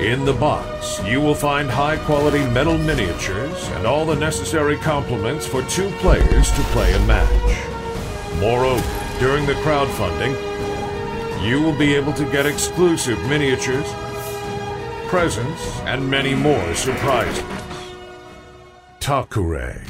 In the box, you will find high quality metal miniatures and all the necessary complements for two players to play a match. Moreover, during the crowdfunding, you will be able to get exclusive miniatures, presents, and many more surprises. Takure.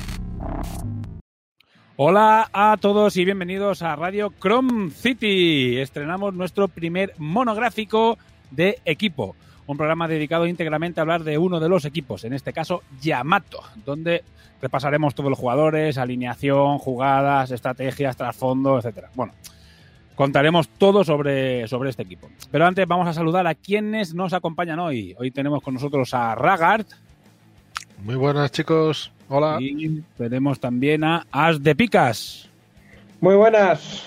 Hola a todos y bienvenidos a Radio Chrome City. Estrenamos nuestro primer monográfico de equipo, un programa dedicado íntegramente a hablar de uno de los equipos, en este caso Yamato, donde repasaremos todos los jugadores, alineación, jugadas, estrategias, trasfondo, etcétera. Bueno, contaremos todo sobre, sobre este equipo. Pero antes vamos a saludar a quienes nos acompañan hoy. Hoy tenemos con nosotros a Ragart. Muy buenas chicos. Hola. Y tenemos también a As de Picas. Muy buenas.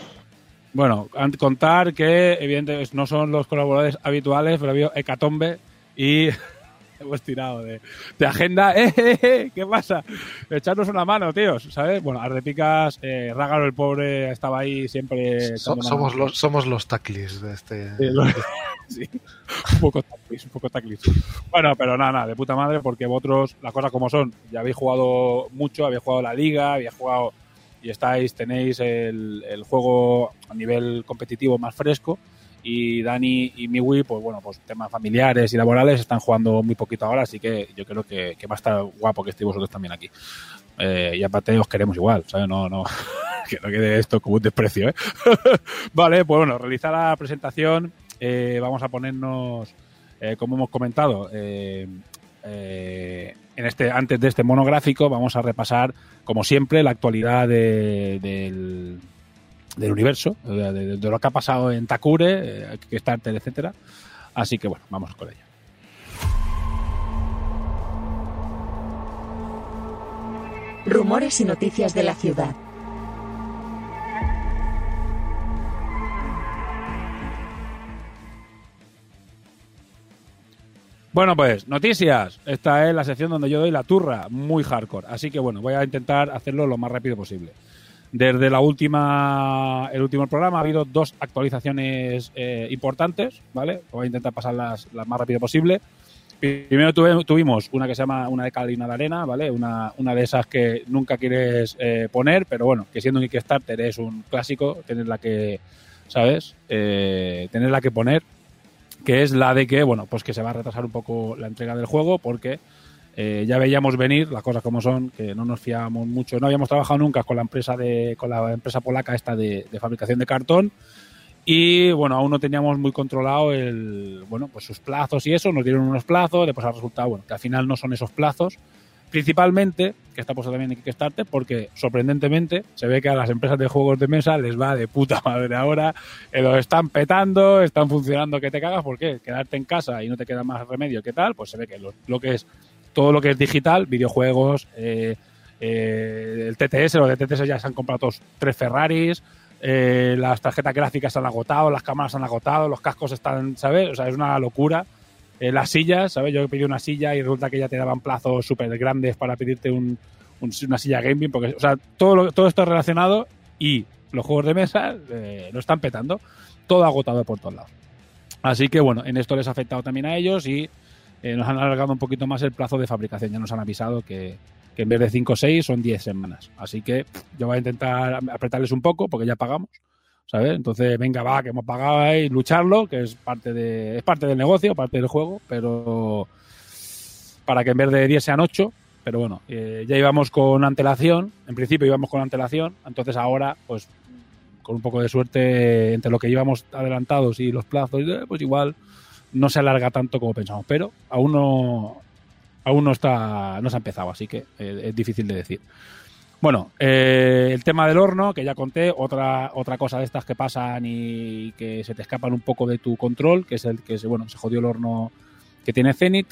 Bueno, contar que evidentemente no son los colaboradores habituales, pero había hecatombe y hemos tirado de, de agenda. ¡Eh, eh, eh! ¿Qué pasa? Echarnos una mano, tíos, ¿sabes? Bueno, Ardepicas, eh, Rágaro el pobre estaba ahí siempre. So, somos, los, somos los taclis de este. Sí, un poco taclis, un poco taclis. Bueno, pero nada, nada, de puta madre, porque vosotros, las cosas como son, ya habéis jugado mucho, habéis jugado la liga, habéis jugado y estáis, tenéis el, el juego a nivel competitivo más fresco y Dani y Miwi, pues bueno, pues temas familiares y laborales están jugando muy poquito ahora, así que yo creo que, que va a estar guapo que estéis vosotros también aquí. Eh, y aparte os queremos igual, ¿sabes? No, no, que no quede esto como un desprecio, ¿eh? vale, pues bueno, realizar la presentación, eh, vamos a ponernos, eh, como hemos comentado, en este, antes de este monográfico, vamos a repasar, como siempre, la actualidad de, del universo, de, lo que ha pasado en Takure, eh, Kickstarter, etcétera. Así que bueno, vamos con ello. Rumores y noticias de la ciudad. Bueno, pues noticias. Esta es la sección donde yo doy la turra, muy hardcore. Así que bueno, voy a intentar hacerlo lo más rápido posible. Desde la última, el último programa ha habido dos actualizaciones eh, importantes, ¿vale? Voy a intentar pasarlas las más rápido posible. Primero tuve, tuvimos una que se llama una de cal de arena, ¿vale? Una, una de esas que nunca quieres eh, poner, pero bueno, que siendo un Kickstarter es un clásico, tenerla que, ¿sabes? Eh, tenerla que poner, que es la de que, bueno, pues que se va a retrasar un poco la entrega del juego porque eh, ya veíamos venir las cosas como son, que no nos fiábamos mucho, no habíamos trabajado nunca con la empresa de, con la empresa polaca esta de, fabricación de cartón. Y bueno, aún no teníamos muy controlado el, bueno, pues sus plazos y eso, nos dieron unos plazos, después ha resultado, bueno, que al final no son esos plazos, principalmente, que está puesto también en Kickstarter, porque sorprendentemente se ve que a las empresas de juegos de mesa les va de puta madre ahora, eh, lo están petando, están funcionando que te cagas, ¿por qué? Quedarte en casa y no te queda más remedio que tal, pues se ve que lo, lo que es todo lo que es digital, videojuegos, eh, eh, el TTS, los de TTS ya se han comprado todos tres Ferraris, eh, las tarjetas gráficas se han agotado, las cámaras se han agotado, los cascos están, ¿sabes? O sea, es una locura. Eh, las sillas, ¿sabes? Yo pedí una silla y resulta que ya te daban plazos súper grandes para pedirte un, un, una silla gaming, porque, o sea, todo, lo, todo esto es relacionado y los juegos de mesa eh, lo están petando. todo agotado por todos lados. Así que bueno, en esto les ha afectado también a ellos y eh, nos han alargado un poquito más el plazo de fabricación. Ya nos han avisado que, que en vez de 5 o 6 son 10 semanas. Así que yo voy a intentar apretarles un poco porque ya pagamos. ¿Sabes? Entonces, venga, va, que hemos pagado y lucharlo, que es parte de es parte del negocio, parte del juego, pero para que en vez de 10 sean 8, pero bueno, eh, ya íbamos con antelación, en principio íbamos con antelación, entonces ahora, pues con un poco de suerte entre lo que íbamos adelantados y los plazos, eh, pues igual no se alarga tanto como pensamos, pero aún no aún no está no se ha empezado, así que eh, es difícil de decir. Bueno, eh, el tema del horno, que ya conté, otra, otra cosa de estas que pasan y que se te escapan un poco de tu control, que es el que se, bueno, se jodió el horno que tiene Zenith.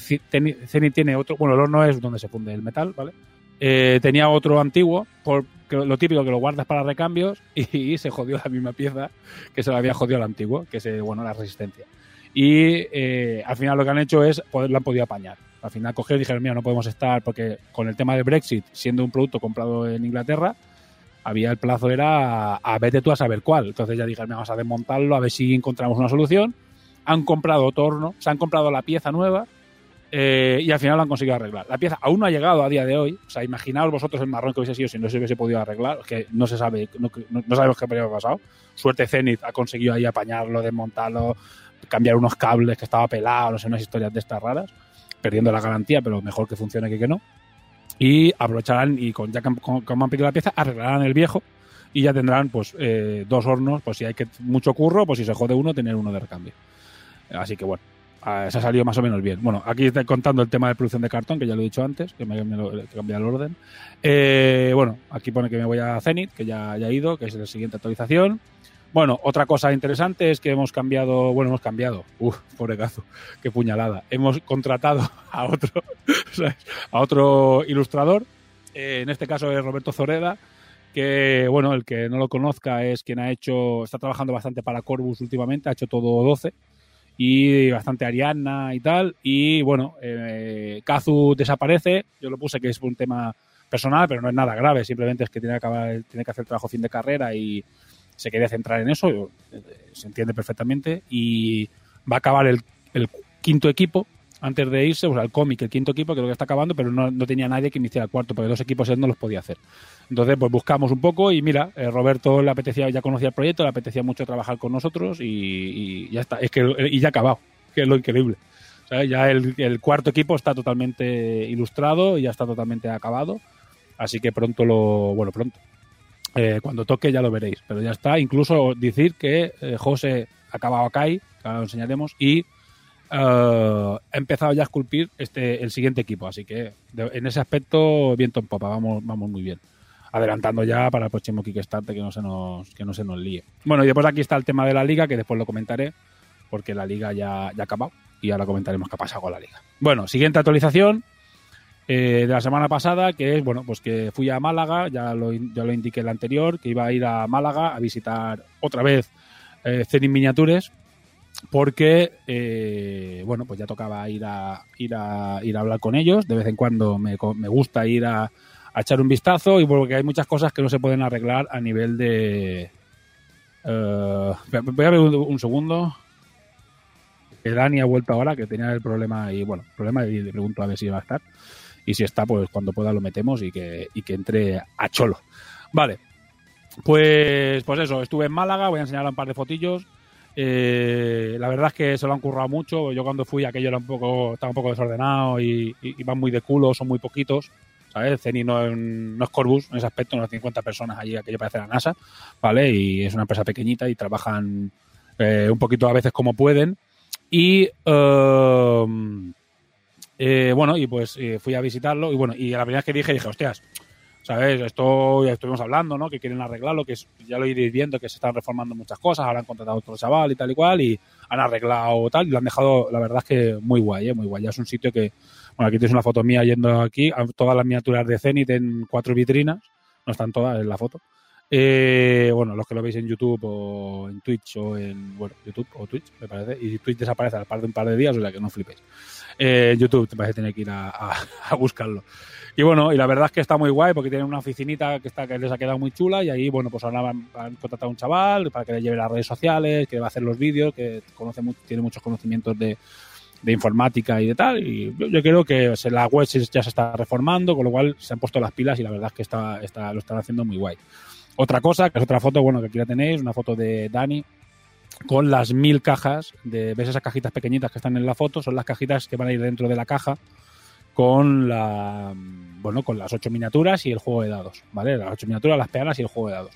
Zenith tiene otro, bueno, el horno es donde se funde el metal, ¿vale? Eh, tenía otro antiguo, por, lo típico que lo guardas para recambios, y, se jodió la misma pieza que se le había jodido al antiguo, que es, eh, bueno, la resistencia. Y eh, al final lo que han hecho es, poder, lo han podido apañar. Al final cogieron y dijeron, mira, no podemos estar, porque con el tema del Brexit, siendo un producto comprado en Inglaterra, había el plazo era a, a vete tú a saber cuál. Entonces ya dijeron, "Mira, vamos a desmontarlo, a ver si encontramos una solución. Han comprado otro horno, se han comprado la pieza nueva eh, y al final lo han conseguido arreglar. La pieza aún no ha llegado a día de hoy. O sea, imaginaos vosotros el marrón que hubiese sido si no se hubiese podido arreglar, que no se sabe, no- no sabemos qué habría pasado. Suerte Zenith ha conseguido ahí apañarlo, desmontarlo, cambiar unos cables que estaba pelado, no sé, unas historias de estas raras, perdiendo la garantía, pero mejor que funcione que que no. Y aprovecharán y con ya que han- pedido la pieza, arreglarán el viejo y ya tendrán pues eh, dos hornos, pues si hay que mucho curro, pues si se jode uno, tener uno de recambio. Así que bueno, se ha salido más o menos bien. Bueno, aquí estoy contando el tema de producción de cartón, que ya lo he dicho antes, que me, he cambiado el orden. Eh, bueno, aquí pone que me voy a Zenith, que ya, ya ido, que es la siguiente actualización. Bueno, otra cosa interesante es que hemos cambiado, bueno, hemos cambiado, uff, pobre cazo, qué puñalada. Hemos contratado a otro, a otro ilustrador, eh, en este caso es Roberto Zoreda, que, bueno, el que no lo conozca es quien ha hecho, está trabajando bastante para Corbus últimamente, ha hecho todo 12 y bastante Ariana y tal. Y bueno, eh, Kazu desaparece, yo lo puse que es un tema personal, pero no es nada grave, simplemente es que tiene que, acabar, tiene que hacer trabajo fin de carrera y se quería centrar en eso, eh, se entiende perfectamente. Y va a acabar el, quinto equipo antes de irse, o sea, el cómic, el quinto equipo, creo que está acabando, pero no, no tenía nadie que iniciara el cuarto, porque dos equipos él no los podía hacer. Entonces, pues buscamos un poco y mira, eh, Roberto le apetecía, ya conocía el proyecto, le apetecía mucho trabajar con nosotros y, ya está. Es que y ya ha acabado, que es lo increíble. Ya el, el cuarto equipo está totalmente ilustrado y ya está totalmente acabado. Así que pronto lo. Bueno, pronto. Eh, cuando toque ya lo veréis. Pero ya está. Incluso decir que eh, José ha acabado acá, que ahora lo enseñaremos, y eh, ha empezado ya a esculpir este, el siguiente equipo. Así que en ese aspecto, viento en popa, vamos, vamos muy bien adelantando ya para el próximo Kickstarter que no se nos que no se nos líe. Bueno, y después aquí está el tema de la liga, que después lo comentaré, porque la liga ya, ya ha acabado y ahora comentaremos qué ha pasado con la liga. Bueno, siguiente actualización eh, de la semana pasada, que es, bueno, pues que fui a Málaga, ya lo, ya lo indiqué en la anterior, que iba a ir a Málaga a visitar otra vez eh, Zenith Miniatures, porque, eh, bueno, pues ya tocaba ir a, ir, a, ir a hablar con ellos, de vez en cuando me, me gusta ir a, a echar un vistazo y porque hay muchas cosas que no se pueden arreglar a nivel de... eh, voy a ver un, un segundo. Que Dani ha vuelto ahora, que tenía el problema y bueno, problema y le pregunto a ver si va a estar. Y si está, pues cuando pueda lo metemos y que, y que entre a cholo. Vale. Pues, pues eso, estuve en Málaga, voy a enseñar un par de fotillos. Eh, la verdad es que se lo han currado mucho. Yo cuando fui aquello era un poco, estaba un poco desordenado y, van muy de culo, son muy poquitos. ¿sabes? Ceni no es Corbus en ese aspecto, unas 50 personas allí, aquello parece la NASA, ¿vale? Y es una empresa pequeñita y trabajan eh, un poquito a veces como pueden. Y eh, eh, bueno, y pues eh, fui a visitarlo y bueno, y la primera vez que dije, dije, hostias, ¿sabes? Esto ya estuvimos hablando, ¿no? Que quieren arreglarlo, que ya lo iréis viendo, que se están reformando muchas cosas, ahora han contratado a otro chaval y tal y cual, y han arreglado tal, y lo han dejado, la verdad es que muy guay, ¿eh? Muy guay. Ya es un sitio que, bueno, aquí tienes una foto mía yendo aquí, a todas las miniaturas de Zenith en cuatro vitrinas, no están todas en la foto. Eh, bueno, los que lo veis en YouTube o en Twitch o en bueno, YouTube o Twitch, me parece, y Twitch desaparece al par de un par de días, o sea que no flipéis. Eh, YouTube te parece tener que ir a, buscarlo. Y bueno, y la verdad es que está muy guay porque tienen una oficinita que está que les ha quedado muy chula y ahí, bueno, pues ahora han, han contratado a un chaval para que le lleve las redes sociales, que va a hacer los vídeos, que conoce tiene muchos conocimientos de, informática y de tal. Y yo, creo que se- la web ya se está reformando, con lo cual se han puesto las pilas y la verdad es que está, está, lo están haciendo muy guay. Otra cosa, que es otra foto, bueno, que aquí la tenéis, una foto de Dani con las mil cajas, de, ¿ves esas cajitas pequeñitas que están en la foto? Son las cajitas que van a ir dentro de la caja con la bueno con las ocho miniaturas y el juego de dados, ¿vale? Las ocho miniaturas, las peanas y el juego de dados.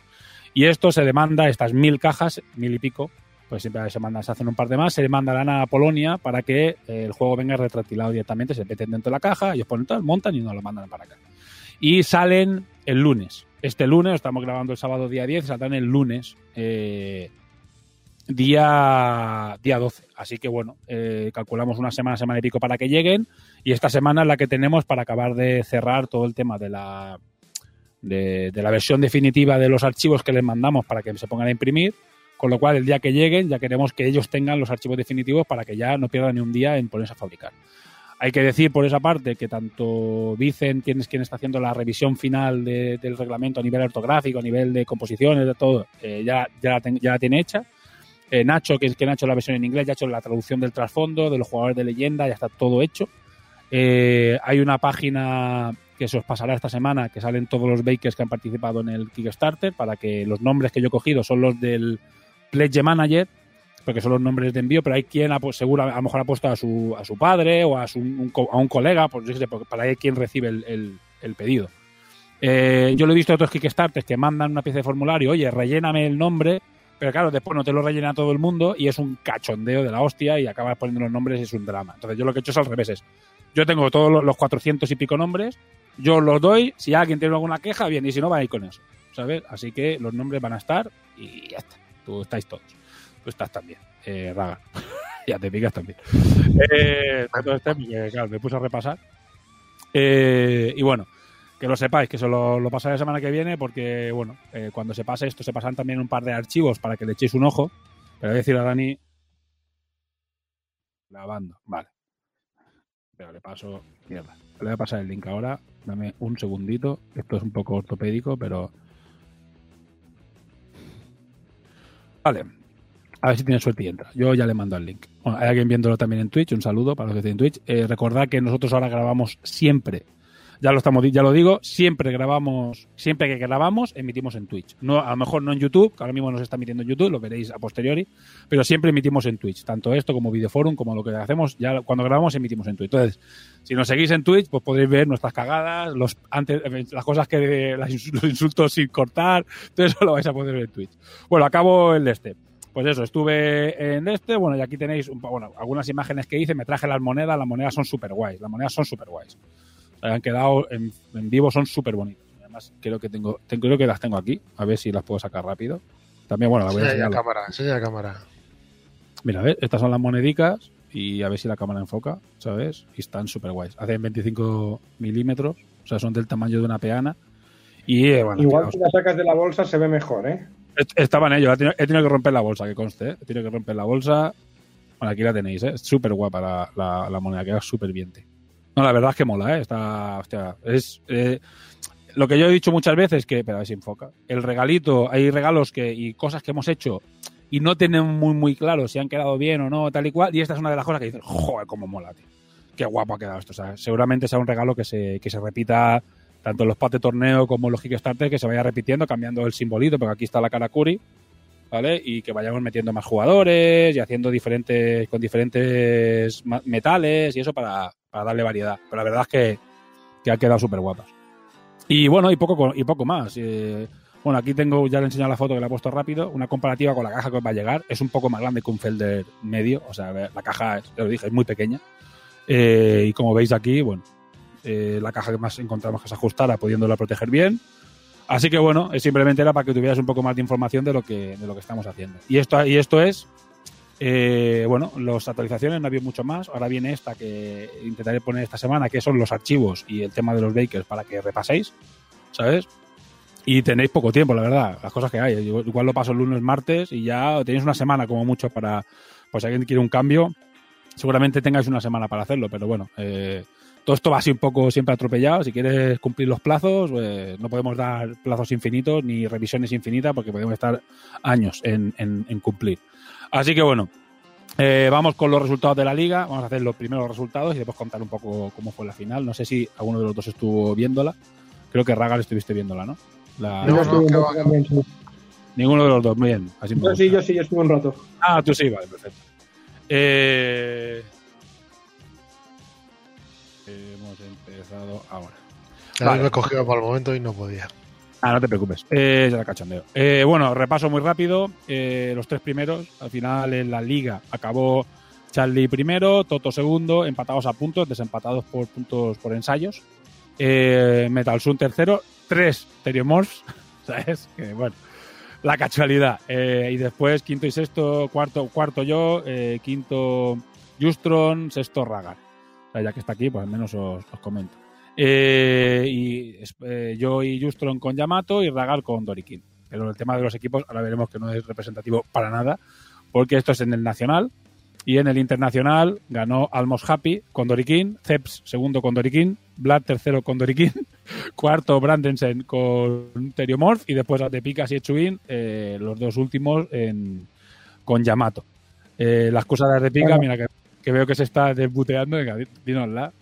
Y esto se demanda, estas mil cajas, mil y pico, pues siempre se mandan, se hacen un par de más, se demandarán a Polonia para que eh, el juego venga retractilado directamente, se meten dentro de la caja, ellos ponen tal, montan y nos lo mandan para acá. Y salen el lunes. Este lunes, estamos grabando el sábado día 10, saldrán el lunes. eh, día, día 12. Así que bueno, eh, calculamos una semana, semana y pico para que lleguen. Y esta semana es la que tenemos para acabar de cerrar todo el tema de la, de, de la versión definitiva de los archivos que les mandamos para que se pongan a imprimir. Con lo cual, el día que lleguen, ya queremos que ellos tengan los archivos definitivos para que ya no pierdan ni un día en ponerse a fabricar. Hay que decir por esa parte que tanto Vicen, quien es quien está haciendo la revisión final de- del reglamento a nivel ortográfico, a nivel de composiciones, de todo, eh, ya, ya, la ten- ya la tiene hecha. Eh, Nacho, que es quien ha hecho la versión en inglés, ya ha hecho la traducción del trasfondo, de los jugadores de leyenda, ya está todo hecho. Eh, hay una página que se os pasará esta semana, que salen todos los bakers que han participado en el Kickstarter, para que los nombres que yo he cogido son los del Pledge Manager, porque son los nombres de envío, pero hay quien pues, seguro a lo mejor ha puesto a su, a su padre o a, su, un a un colega, pues para ahí quien recibe el, el- pedido. Eh, yo lo he visto en otros Kickstarters que mandan una pieza de formulario, oye, relléname el nombre, pero claro, después no te lo rellena todo el mundo y es un cachondeo de la hostia y acabas poniendo los nombres y es un drama. Entonces yo lo que he hecho es al revés. es, yo tengo todos los- los 400 y pico nombres, yo los doy, si alguien tiene alguna queja, bien, y si no, va a ir con eso. ¿Sabes? Así que los nombres van a estar y ya está. Tú estáis todos. Tú estás también. Eh, Raga. ya te picas también. Eh, porque, claro, me puse a repasar. Eh, y bueno, que lo sepáis, que eso lo, lo pasaré la semana que viene, porque, bueno, eh, cuando se pase esto, se pasan también un par de archivos para que le echéis un ojo. Pero voy a decir a Dani. Grabando, vale. Pero le paso. Mierda. Le voy a pasar el link ahora. Dame un segundito. Esto es un poco ortopédico, pero. Vale. A ver si tiene suerte y entra. Yo ya le mando el link. Hay alguien viéndolo también en Twitch. Un saludo para los que tienen Twitch. Eh, recordad que nosotros ahora grabamos siempre. Ya lo estamos, ya lo digo, siempre grabamos, siempre que grabamos, emitimos en Twitch. No, a lo mejor no en YouTube, que ahora mismo nos está emitiendo en YouTube, lo veréis a posteriori, pero siempre emitimos en Twitch. Tanto esto como Videoforum, como lo que hacemos, ya cuando grabamos emitimos en Twitch. Entonces, si nos seguís en Twitch, pues podréis ver nuestras cagadas, los antes, eh, las cosas que los insultos sin cortar, todo eso lo vais a poder ver en Twitch. Bueno, acabo el de este. Pues eso, estuve en este, bueno, y aquí tenéis un, bueno, algunas imágenes que hice, me traje las monedas, las monedas son súper guays, las monedas son súper guays. Han quedado en, en vivo, son súper bonitas. Además, creo que tengo, tengo- creo que las tengo aquí, a ver si las puedo sacar rápido. También, bueno, las voy a Enseña enseñar. la cámara, enseña la cámara. Mira, ¿ves? Estas son las monedicas y a ver si la cámara enfoca, ¿sabes? Y están súper guays. Hacen 25 milímetros, o sea, son del tamaño de una peana. Y eh, bueno, Igual si la sacas de la bolsa se ve mejor, ¿eh? Est- Estaba en ello, he tenido, he tenido que romper la bolsa, que conste, ¿eh? he tenido que romper la bolsa. Bueno, aquí la tenéis, ¿eh? es súper guapa la, la, la moneda, queda súper bien. No, la verdad es que mola, ¿eh? Está, hostia, es eh, lo que yo he dicho muchas veces que, pero a ver si enfoca, el regalito, hay regalos que y cosas que hemos hecho y no tienen muy muy claro si han quedado bien o no, tal y cual, y esta es una de las cosas que dices, joder, cómo mola, tío. Qué guapo ha quedado esto. O sea, seguramente sea un regalo que se, que se repita tanto los pats de torneo como los Kickstarter, que se vaya repitiendo, cambiando el simbolito, porque aquí está la Karakuri, ¿vale? Y que vayamos metiendo más jugadores y haciendo diferentes, con diferentes metales y eso para, para darle variedad. Pero la verdad es que, que ha quedado súper guapas. Y bueno, y poco, co- y poco más. Eh, bueno, aquí tengo, ya le he enseñado la foto que le he puesto rápido, una comparativa con la caja que os va a llegar. Es un poco más grande que un Felder medio, o sea, la caja, ya lo dije, es muy pequeña. Eh, y como veis aquí, bueno, eh, la caja que más encontramos que se ajustara, pudiéndola proteger bien. Así que bueno, simplemente era para que tuvieras un poco más de información de lo que, de lo que estamos haciendo. Y esto, y esto es, eh, bueno, las actualizaciones no había mucho más. Ahora viene esta que intentaré poner esta semana, que son los archivos y el tema de los bakers para que repaséis, ¿sabes? y tenéis poco tiempo, la verdad, las cosas que hay. Igual lo paso el lunes, martes y ya tenéis una semana como mucho para, pues si alguien quiere un cambio, seguramente tengáis una semana para hacerlo, pero bueno, eh, todo esto va así un poco siempre atropellado. Si quieres cumplir los plazos, pues no podemos dar plazos infinitos ni revisiones infinitas porque podemos estar años en, en- en cumplir. Así que bueno, eh, vamos con los resultados de la liga. Vamos a hacer los primeros resultados y después contar un poco cómo fue la final. No sé si alguno de los dos estuvo viéndola. Creo que Ragal estuviste viéndola, ¿no? La- No, sí. Ninguno de los dos, muy bien. Así Yo sí, yo sí, yo estuve un rato. Ah, tú sí, vale, perfecto. Eh, hemos empezado ahora. A mí Vale. me para el momento y no podía. Ah, no te preocupes. Eh, ya la cachondeo. Eh, bueno, repaso muy rápido. Eh, los tres primeros. Al final en la liga acabó Charlie primero, Toto segundo, empatados a puntos, desempatados por puntos por ensayos. Eh, Metal Sun tercero, tres Teriomorphs, ¿sabes? Que bueno, la casualidad. Eh, y después quinto y sexto, cuarto, cuarto yo, quinto Justron, sexto Ragar. Sea, ya que está aquí, pues al menos os, os comento. Eh, y eh, yo y Justron con Yamato y Ragar con Dorikin. Pero el tema de los equipos, ahora veremos que no es representativo para nada, porque esto es en el nacional. Y en el internacional ganó Almos Happy con Dorikin, Ceps segundo con Dorikin, Vlad tercero con Dorikin, cuarto Brandensen con Teriomorph y después de Picas y Echuin, eh, los dos últimos en- con Yamato. Eh, la excusa de Ardepica, Bueno. mira que, que veo que se está desbuteando, venga, dínosla.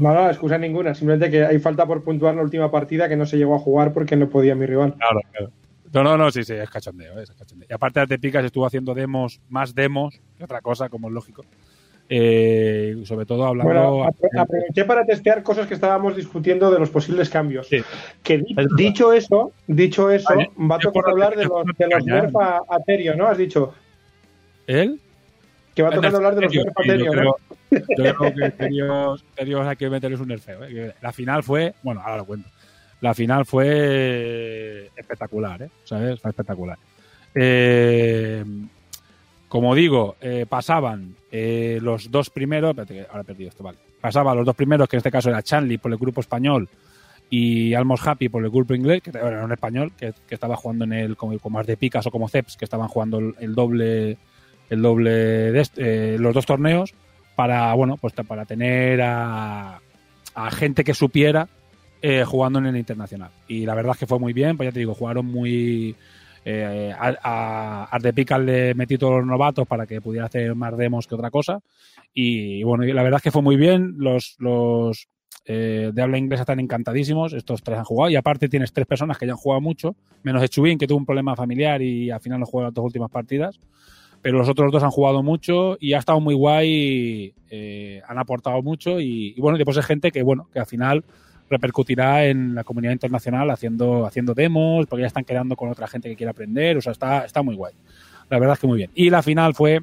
No, no, excusa ninguna. Simplemente que hay falta por puntuar la última partida que no se llegó a jugar porque no podía mi rival. Claro, claro. No, no, no, sí, sí, es cachondeo, es cachondeo. Y aparte de Picas estuvo haciendo demos, más demos que otra cosa, como es lógico. Eh, sobre todo hablando... Bueno, aproveché para testear cosas que estábamos discutiendo de los posibles cambios. Sí. Que Es dicho eso, dicho eso, Vale, va a tocar por hablar de los, de los cañar. nerf a, a Terio, ¿no? Has dicho ¿Él? Que va a tocar hablar de los Serio, nerf a sí, yo ¿no? creo, yo creo que Terios hay que meterles un nerfeo. ¿eh? La final fue, bueno, ahora lo cuento. La final fue espectacular, ¿eh? ¿Sabes? Fue espectacular. Eh, como digo, eh, pasaban eh, los dos primeros. Espérate, ahora he perdido esto, vale. Pasaban los dos primeros, que en este caso era Chanley por el grupo español y Almos Happy por el grupo inglés, que era un español que, que estaba jugando en el como, como más de Picas o como Ceps, que estaban jugando el, el doble el doble de este- eh, los dos torneos para bueno pues para tener a, a gente que supiera eh, jugando en el internacional. Y la verdad es que fue muy bien pues ya te digo jugaron muy eh, a, a le metí todos los novatos para que pudiera hacer más demos que otra cosa. Y bueno la verdad es que fue muy bien los los eh, de habla inglesa están encantadísimos estos tres han jugado. Y aparte tienes tres personas que ya han jugado mucho menos Echubin que tuvo un problema familiar y al final no jugó las dos últimas partidas pero los otros dos han jugado mucho y ha estado muy guay, eh, han aportado mucho y, bueno, después es gente que bueno, que al final repercutirá en la comunidad internacional haciendo, haciendo demos, porque ya están quedando con otra gente que quiere aprender, o sea, está, está muy guay. La verdad es que muy bien. Y la final fue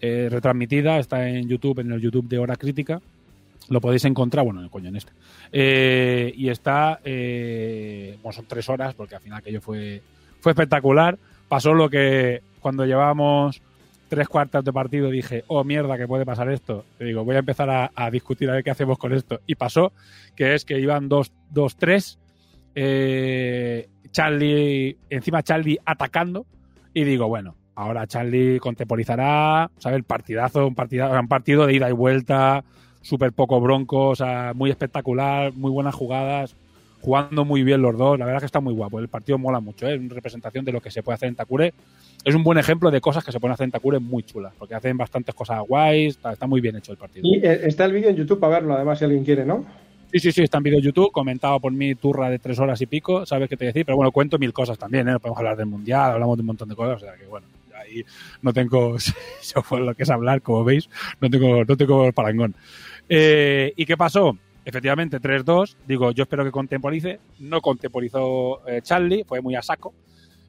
eh, retransmitida, está en YouTube, en el YouTube de Hora Crítica. Lo podéis encontrar, bueno, coño, en este. Eh, y está, eh, bueno, son tres horas, porque al final aquello fue, fue espectacular. Pasó lo que cuando llevábamos tres cuartas de partido dije, oh mierda, que puede pasar esto. Y digo, voy a empezar a, discutir a ver qué hacemos con esto. Y pasó que es que iban 2-3, eh, Charlie, encima Charlie atacando. Y digo, bueno, ahora Charlie contemporizará, ¿sabes? El partidazo, un, partido de ida y vuelta, súper poco bronco, muy espectacular, muy buenas jugadas, jugando muy bien los dos. La verdad es que está muy guapo. El partido mola mucho, ¿eh? es una representación de lo que se puede hacer en Takure. Es un buen ejemplo de cosas que se pueden hacer en Takure muy chulas, porque hacen bastantes cosas guays, está, está muy bien hecho el partido. Y eh, está el vídeo en YouTube para verlo, además, si alguien quiere, ¿no? Sí, sí, sí, está en vídeo YouTube, comentado por mi turra de tres horas y pico, sabes qué te decir, pero bueno, cuento mil cosas también, ¿eh? Podemos hablar del mundial, hablamos de un montón de cosas, o sea que bueno, ahí no tengo, eso fue lo que es hablar, como veis, no tengo, no tengo parangón. Eh, ¿Y qué pasó? Efectivamente, 3-2, digo, yo espero que contemporice, no contemporizó eh, Charlie, fue muy a saco,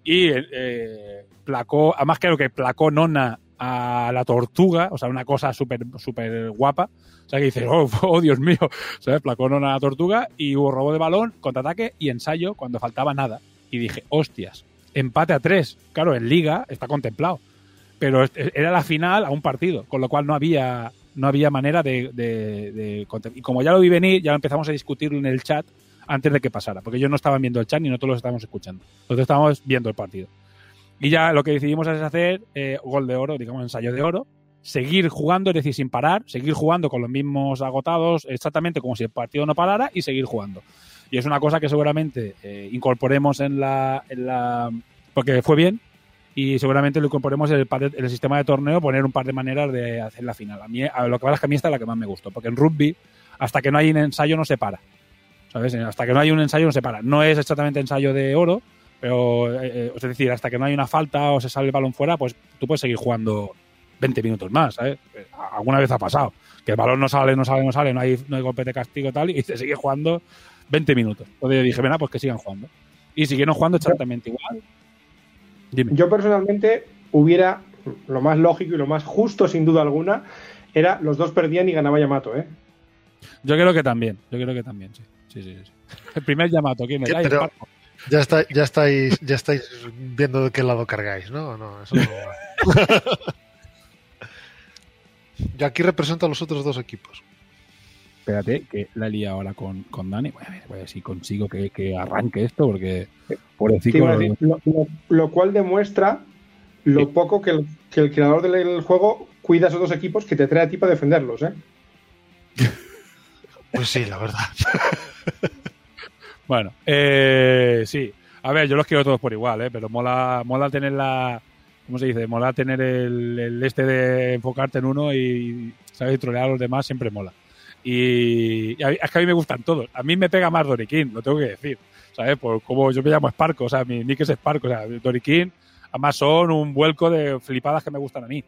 y eh, placó, además creo que placó Nona a la tortuga, o sea, una cosa súper súper guapa. O sea, que dices, oh, oh, Dios mío, ¿sabes? Placó Nona a la tortuga y hubo robo de balón, contraataque y ensayo cuando faltaba nada. Y dije, hostias, empate a tres. Claro, en liga está contemplado. Pero era la final a un partido, con lo cual no había, no había manera de. Y como ya lo vi venir, ya empezamos a discutirlo en el chat antes de que pasara, porque ellos no estaban viendo el chat ni nosotros lo estábamos escuchando. Nosotros estábamos viendo el partido. Y ya lo que decidimos es hacer eh, gol de oro, digamos ensayo de oro, seguir jugando, es decir, sin parar, seguir jugando con los mismos agotados, exactamente como si el partido no parara y seguir jugando. Y es una cosa que seguramente eh, incorporemos en la... porque fue bien, y seguramente lo incorporemos en el, de- en el sistema de torneo, poner un par de maneras de hacer la final. A mí, a lo que pasa es que a mí esta es la que más me gustó, porque en rugby, hasta que no hay un ensayo, no se para. ¿Sabes? Hasta que no hay un ensayo, no se para. No es exactamente ensayo de oro, pero eh, eh, es decir, hasta que no hay una falta o se sale el balón fuera, pues tú puedes seguir jugando 20 minutos más, ¿sabes? Eh, Alguna vez ha pasado. Que el balón no sale, no sale, no sale, no hay, no hay golpe de castigo tal, y se sigue jugando 20 minutos. Entonces dije, venga, pues que sigan jugando. Y siguieron jugando exactamente igual. Dime. Yo personalmente hubiera, lo más lógico y lo más justo sin duda alguna, era los dos perdían y ganaba Yamato, ¿eh? Yo creo que también, yo creo que también, sí. Sí, sí, sí. El primer Yamato, ¿quién Pero- Parco. Ya, está, ya, estáis, ya estáis viendo de qué lado cargáis, ¿no? No, eso no va. Yo aquí represento a los otros dos equipos. Espérate, que la he liado ahora con, con Dani. Voy a ver, voy a ver si consigo que, que arranque esto, porque pobrecito. iba a decir, lo, lo- lo cual demuestra lo Sí. poco que el, que el creador del juego cuida a esos dos equipos que te trae a ti para defenderlos, ¿eh? Pues sí, la verdad. Bueno, eh, sí. A ver, yo los quiero todos por igual, ¿eh? Pero mola, mola tener la. ¿Cómo se dice? Mola tener el, el este de enfocarte en uno y, ¿sabes? Y trolear a los demás siempre mola. Y, y a mí- es que a mí me gustan todos. A mí me pega más Doriquín, lo tengo que decir. ¿Sabes? Por como yo me llamo Sparko, o sea, mi nick es Sparko, o sea, Doriquín, además son un vuelco de flipadas que me gustan a mí.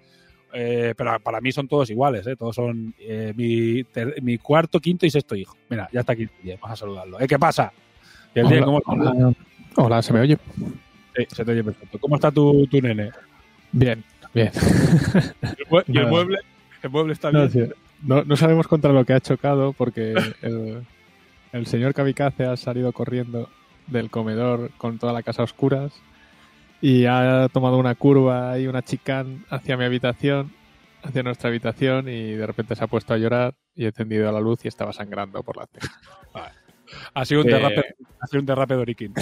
Eh, pero para mí son todos iguales, ¿eh? Todos son eh, mi, ter- mi cuarto, quinto y sexto hijo. Mira, ya está aquí. Vamos a saludarlo. ¿Eh? ¿Qué pasa? ¿Y el día Hola, cómo hola. Hola, ¿se me oye? Sí, se te oye perfecto. ¿Cómo está tu, tu nene? Bien, bien. ¿El mue- ¿Y el mueble? ¿El mueble está No, bien? sí, no, no sabemos contra lo que ha chocado porque el, el señor Kamikaze ha salido corriendo del comedor con toda la casa a oscuras y ha tomado una curva y una chicán hacia mi habitación, hacia nuestra habitación y de repente se ha puesto a llorar y he encendido la luz y estaba sangrando por la ceja. Ha sido un Eh, ha sido un derrape Doriquín.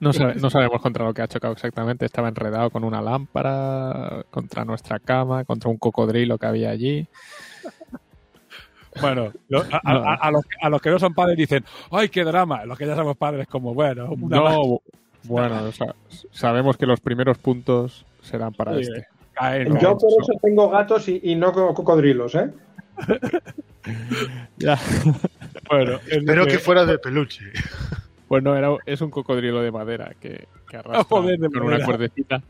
No, sabe- no sabemos contra lo que ha chocado exactamente. Estaba enredado con una lámpara, contra nuestra cama, contra un cocodrilo que había allí. Bueno, lo- a, a- No. a- a los, a los que no son padres dicen, ¡ay, qué drama! Los que ya somos padres, como, bueno, una. No, bueno, sa- sabemos que los primeros puntos serán para Sí, este. Yo por eso tengo gatos y, y no co- cocodrilos, ¿eh? Ya. Bueno, es Espero que- que fuera de peluche. Bueno, era, es un cocodrilo de madera que, que arrastra joder, con madera. una cuerdecita.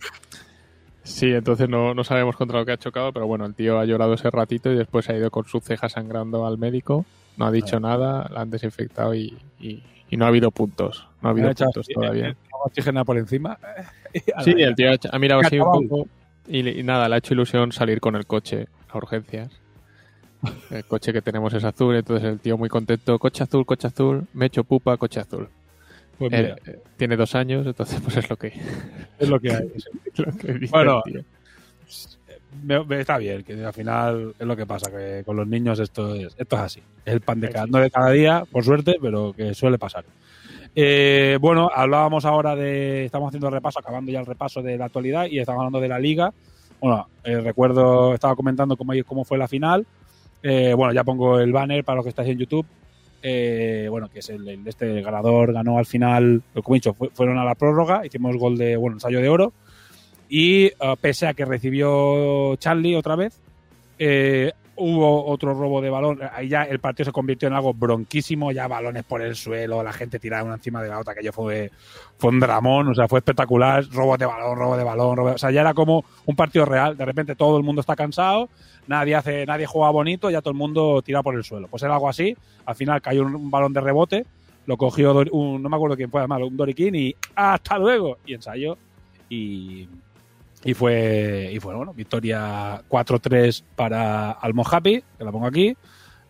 Sí, entonces no, no sabemos contra lo que ha chocado, pero bueno, el tío ha llorado ese ratito y después ha ido con su ceja sangrando al médico. No ha dicho nada, la han desinfectado y, y- y no ha habido puntos. No ha habido Ha puntos así, todavía. eh, agua oxígena por encima. Sí, el tío ha, hecho- ha mirado así un poco y, y nada, le ha hecho ilusión salir con el coche a urgencias. El coche que tenemos es azul, entonces el tío muy contento, coche azul, coche azul, me echo pupa, coche azul. Pues Él, mira, eh, tiene dos años, entonces pues es lo que, es lo que hay. lo que dice Bueno. Me- me- está bien, que al final es lo que pasa, que con los niños esto es, esto es así. Es el pan de cada, no de cada día, por suerte, pero que suele pasar. Eh, bueno, hablábamos ahora de, estamos haciendo el repaso, acabando ya el repaso de la actualidad y estamos hablando de la liga. Bueno, eh, recuerdo, estaba comentando cómo, cómo fue la final. Eh, bueno, ya pongo el banner para los que estáis en YouTube. Eh, bueno, que es el, el- este ganador, ganó al final, como he dicho, fue- fueron a la prórroga, hicimos gol de, bueno, ensayo de oro. Y eh, pese a que recibió Charlie otra vez, eh, hubo otro robo de balón. Ahí ya el partido se convirtió en algo bronquísimo, ya balones por el suelo, la gente tirada una encima de la otra, que fue, fue un dramón, o sea, fue espectacular, robo de balón, robo de balón, robo de- o sea, ya era como un partido real, de repente todo el mundo está cansado, nadie hace, nadie juega bonito, ya todo el mundo tira por el suelo. Pues era algo así, al final cayó un, balón de rebote, lo cogió un, no me acuerdo quién fue, además, un Doriquín y hasta luego, y ensayo, y, y fue, y fue bueno, victoria 4-3 para Almohapi, que la pongo aquí.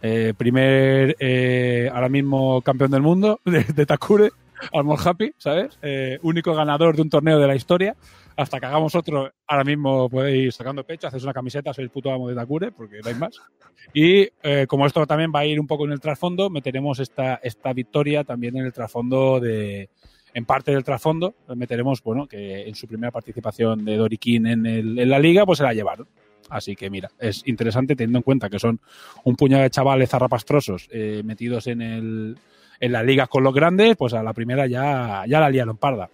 Eh, primer, eh, ahora mismo campeón del mundo de, de Takure. Almond Happy, ¿sabes? Eh, único ganador de un torneo de la historia. Hasta que hagamos otro, ahora mismo podéis sacando pecho, hacéis una camiseta, sois el puto amo de Takure, porque no hay más. Y eh, como esto también va a ir un poco en el trasfondo, meteremos esta, esta victoria también en el trasfondo de. En parte del trasfondo, meteremos, bueno, que en su primera participación de Dorikin en, el- en la liga, pues se la llevaron. Así que mira, es interesante teniendo en cuenta que son un puñado de chavales zarrapastrosos eh, metidos en, el, en las ligas con los grandes, pues a la primera ya, ya la liaron parda.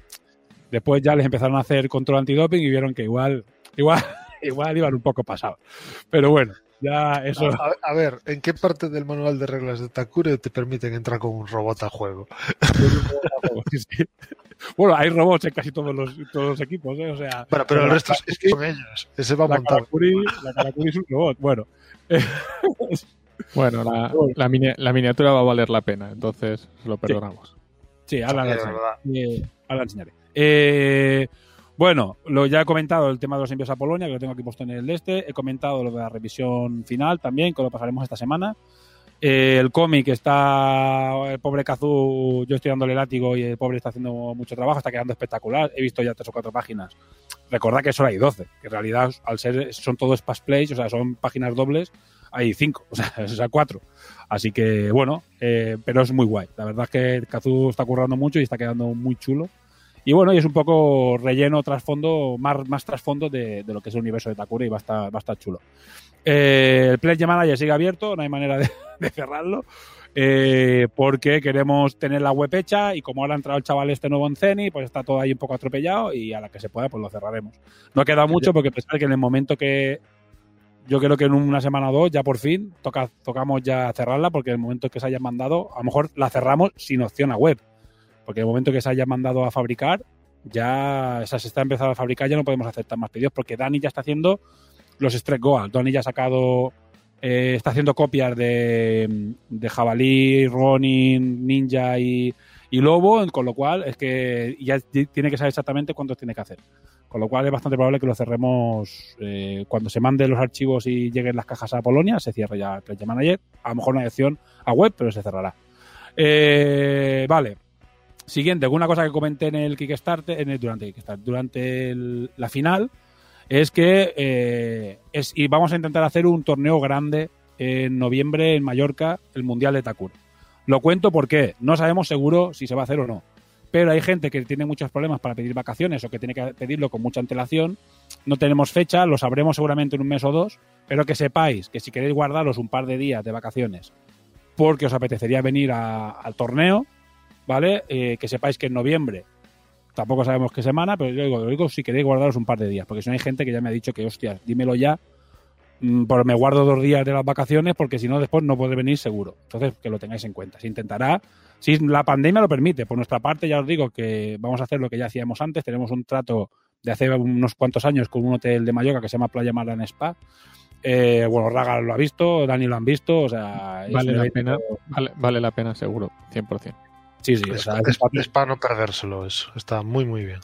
Después ya les empezaron a hacer control antidoping y vieron que igual, igual, igual iban un poco pasados. Pero bueno, ya eso. A, a ver, ¿en qué parte del manual de reglas de Takure te permiten entrar con un robot a juego? Sí. Bueno, hay robots en casi todos los, todos los equipos, ¿eh? O sea, Bueno, pero el resto es, que son ellos. Ese va la montado. Karakuri, la Karakuri es un robot. Bueno, Bueno, la, la, mini- la miniatura va a valer la pena, entonces lo perdonamos. sí, verdad. Eh, ahora la enseñaré. Eh, bueno, lo ya he comentado el tema de los envíos a Polonia, que lo tengo aquí puesto en el este. He comentado lo de la revisión final también, que lo pasaremos esta semana. Eh, el cómic está. El pobre Kazu, yo estoy dándole látigo y el pobre está haciendo mucho trabajo, está quedando espectacular. He visto ya tres o cuatro páginas. Recordad que solo hay 12, que en realidad, al ser son todos splash plays, o sea, son páginas dobles, hay cinco, o sea cuatro. Así que, bueno, eh, pero es muy guay. La verdad es que Kazu está currando mucho y está quedando muy chulo. Y bueno, y es un poco relleno, trasfondo, más, más trasfondo de, de lo que es el universo de Takure y va a estar, va a estar chulo. Eh, el Pledge Manager sigue abierto, no hay manera de, de cerrarlo. eh, porque queremos tener la web hecha y como ahora ha entrado el chaval este nuevo en Ceni, pues está todo ahí un poco atropellado y a la que se pueda pues lo cerraremos. No ha quedado mucho porque pensar que en el momento que yo creo que en una semana o dos ya por fin toca, tocamos ya cerrarla porque en el momento que se haya mandado, a lo mejor la cerramos sin opción a web. Porque el momento que se haya mandado a fabricar, ya se está empezando a fabricar, ya no podemos aceptar más pedidos porque Dani ya está haciendo los Stretch Goal. Dani ya ha sacado, eh, está haciendo copias de, de Jabalí, Ronin, Ninja y, Lobo, con lo cual es que ya tiene que saber exactamente cuántos tiene que hacer. Con lo cual es bastante probable que lo cerremos eh, cuando se manden los archivos y lleguen las cajas a Polonia, se cierre ya el Pledge Manager. A lo mejor no hay a web, pero se cerrará. Eh, vale. Siguiente, alguna cosa que comenté en el Kickstarter, en el, durante Kickstarter, durante el- la final, es que eh, es, y vamos a intentar hacer un torneo grande en noviembre en Mallorca, el Mundial de Takure. Lo cuento porque no sabemos seguro si se va a hacer o no. Pero hay gente que tiene muchos problemas para pedir vacaciones o que tiene que pedirlo con mucha antelación. No tenemos fecha, lo sabremos seguramente en un mes o dos, pero que sepáis que si queréis guardaros un par de días de vacaciones porque os apetecería venir al torneo, ¿vale? Eh, que sepáis que en noviembre, tampoco sabemos qué semana, pero yo digo, lo digo si queréis guardaros un par de días, porque si no hay gente que ya me ha dicho que, hostias, dímelo ya, mm, pero me guardo dos días de las vacaciones porque si no después no puede venir seguro. Entonces, que lo tengáis en cuenta. Se intentará, si la pandemia lo permite, por nuestra parte ya os digo que vamos a hacer lo que ya hacíamos antes, tenemos un trato de hace unos cuantos años con un hotel de Mallorca que se llama Playa Maran Spa. Eh, bueno, Raga lo ha visto, Dani lo han visto, o sea, Vale la pena, vale, vale la pena seguro, 100%. Sí, sí, o Es, sea, es- es para no perdérselo eso. Está muy, muy bien.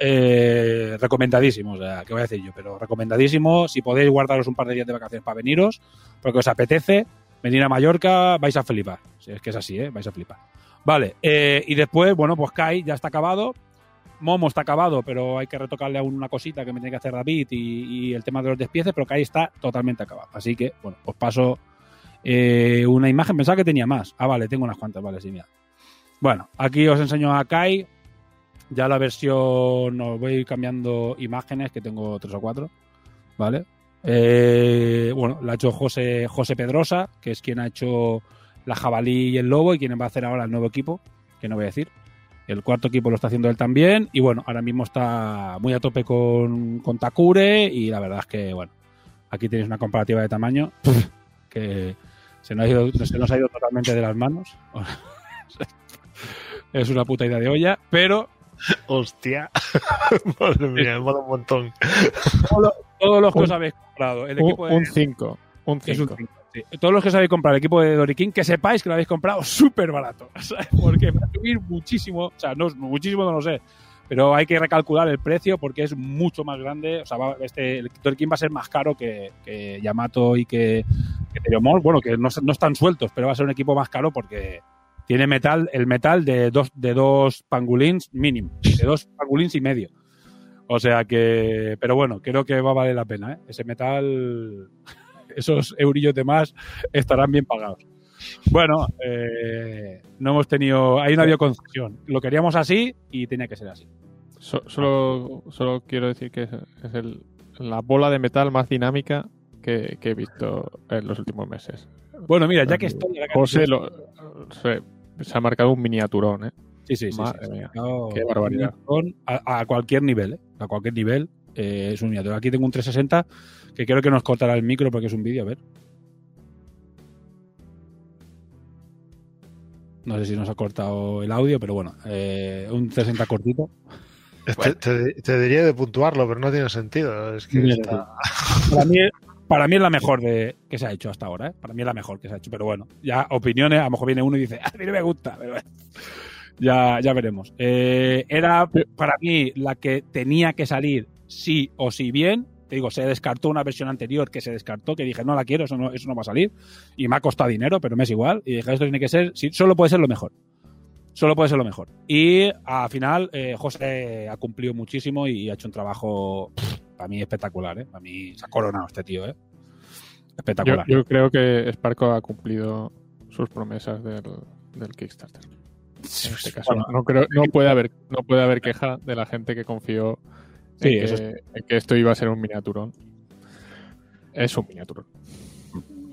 eh, recomendadísimo, o sea, ¿qué voy a decir yo? Pero recomendadísimo, si podéis guardaros un par de días de vacaciones para veniros, porque os apetece venir a Mallorca, vais a flipar. Si es que es así, ¿eh? Vais a flipar. Vale, eh, y después, bueno, pues Kai ya está acabado. Momo está acabado, pero hay que retocarle aún una cosita que me tiene que hacer David y, y el tema de los despieces, pero Kai está totalmente acabado. Así que, bueno, os paso eh, una imagen. Pensaba que tenía más. Ah, vale, tengo unas cuantas, vale, sí, mira. Bueno, aquí os enseño a Kai. Ya la versión, os voy cambiando imágenes, que tengo tres o cuatro, ¿vale? Eh, bueno, la ha hecho José, José Pedrosa, que es quien ha hecho la jabalí y el lobo y quien va a hacer ahora el nuevo equipo, que no voy a decir. El cuarto equipo lo está haciendo él también y bueno, ahora mismo está muy a tope con, con Takure y la verdad es que, bueno, aquí tenéis una comparativa de tamaño que se nos ha ido, se nos ha ido totalmente de las manos. es una puta idea de olla, pero Hostia. Madre mía, mola un montón. todos los que Un- os habéis comprado, el Un- equipo de, Un 5. Un Es un 5. cinco, sí. Todos los que os habéis comprado el equipo de Dorikin, que sepáis que lo habéis comprado súper barato. ¿sabes? Porque va a subir muchísimo. O sea, no, muchísimo no lo sé. Pero hay que recalcular el precio porque es mucho más grande. O sea, va- este, el Dorikin va a ser más caro que, que Yamato y que, que Teriomol. Bueno, que no, no están sueltos, pero va a ser un equipo más caro porque, Tiene metal, el metal de dos, de dos pangolins mínimo, de dos pangolins y medio. O sea que, pero bueno, creo que va a valer la pena, ¿eh? Ese metal, esos eurillos de más estarán bien pagados. Bueno, eh, no hemos tenido, ahí no ha habido concesión. Lo queríamos así y tenía que ser así. So- solo, solo quiero decir que es, es el- la bola de metal más dinámica que, que he visto en los últimos meses. Bueno, mira, ya que estoy... José lo- se, se ha marcado un miniaturón, ¿eh? Sí, sí, sí. Madre sí. mía, No, qué barbaridad. A, a cualquier nivel, ¿eh? A cualquier nivel eh, es un miniatura. Aquí tengo un 360 que creo que nos cortará el micro porque es un vídeo, a ver. No sé si nos ha cortado el audio, pero bueno, eh, un 360 cortito. Te, te- te diría de puntuarlo, pero no tiene sentido. Es que Mira, está- Para mí, para mí es la mejor de, que se ha hecho hasta ahora, ¿eh? Para mí es la mejor que se ha hecho, pero bueno, ya opiniones, a lo mejor viene uno y dice, "Ah, a mí no me gusta, pero bueno, ya, ya veremos. Eh, era para mí la que tenía que salir sí o sí bien. Te digo, se descartó una versión anterior que se descartó, que dije, no la quiero, eso no, eso no va a salir. Y me ha costado dinero, pero me es igual. Y dije, esto tiene que ser, sí, solo puede ser lo mejor. Solo puede ser lo mejor. Y al final, eh, José ha cumplido muchísimo y ha hecho un trabajo pff, para mí espectacular, ¿eh? Para mí se ha coronado este tío, ¿eh? Espectacular. yo creo que Sparko ha cumplido sus promesas del, del Kickstarter. En este caso, Bueno, no, creo, no, puede haber, no puede haber queja de la gente que confió Sí, en, que, eso es- en que esto iba a ser un miniaturón. Es un miniaturón.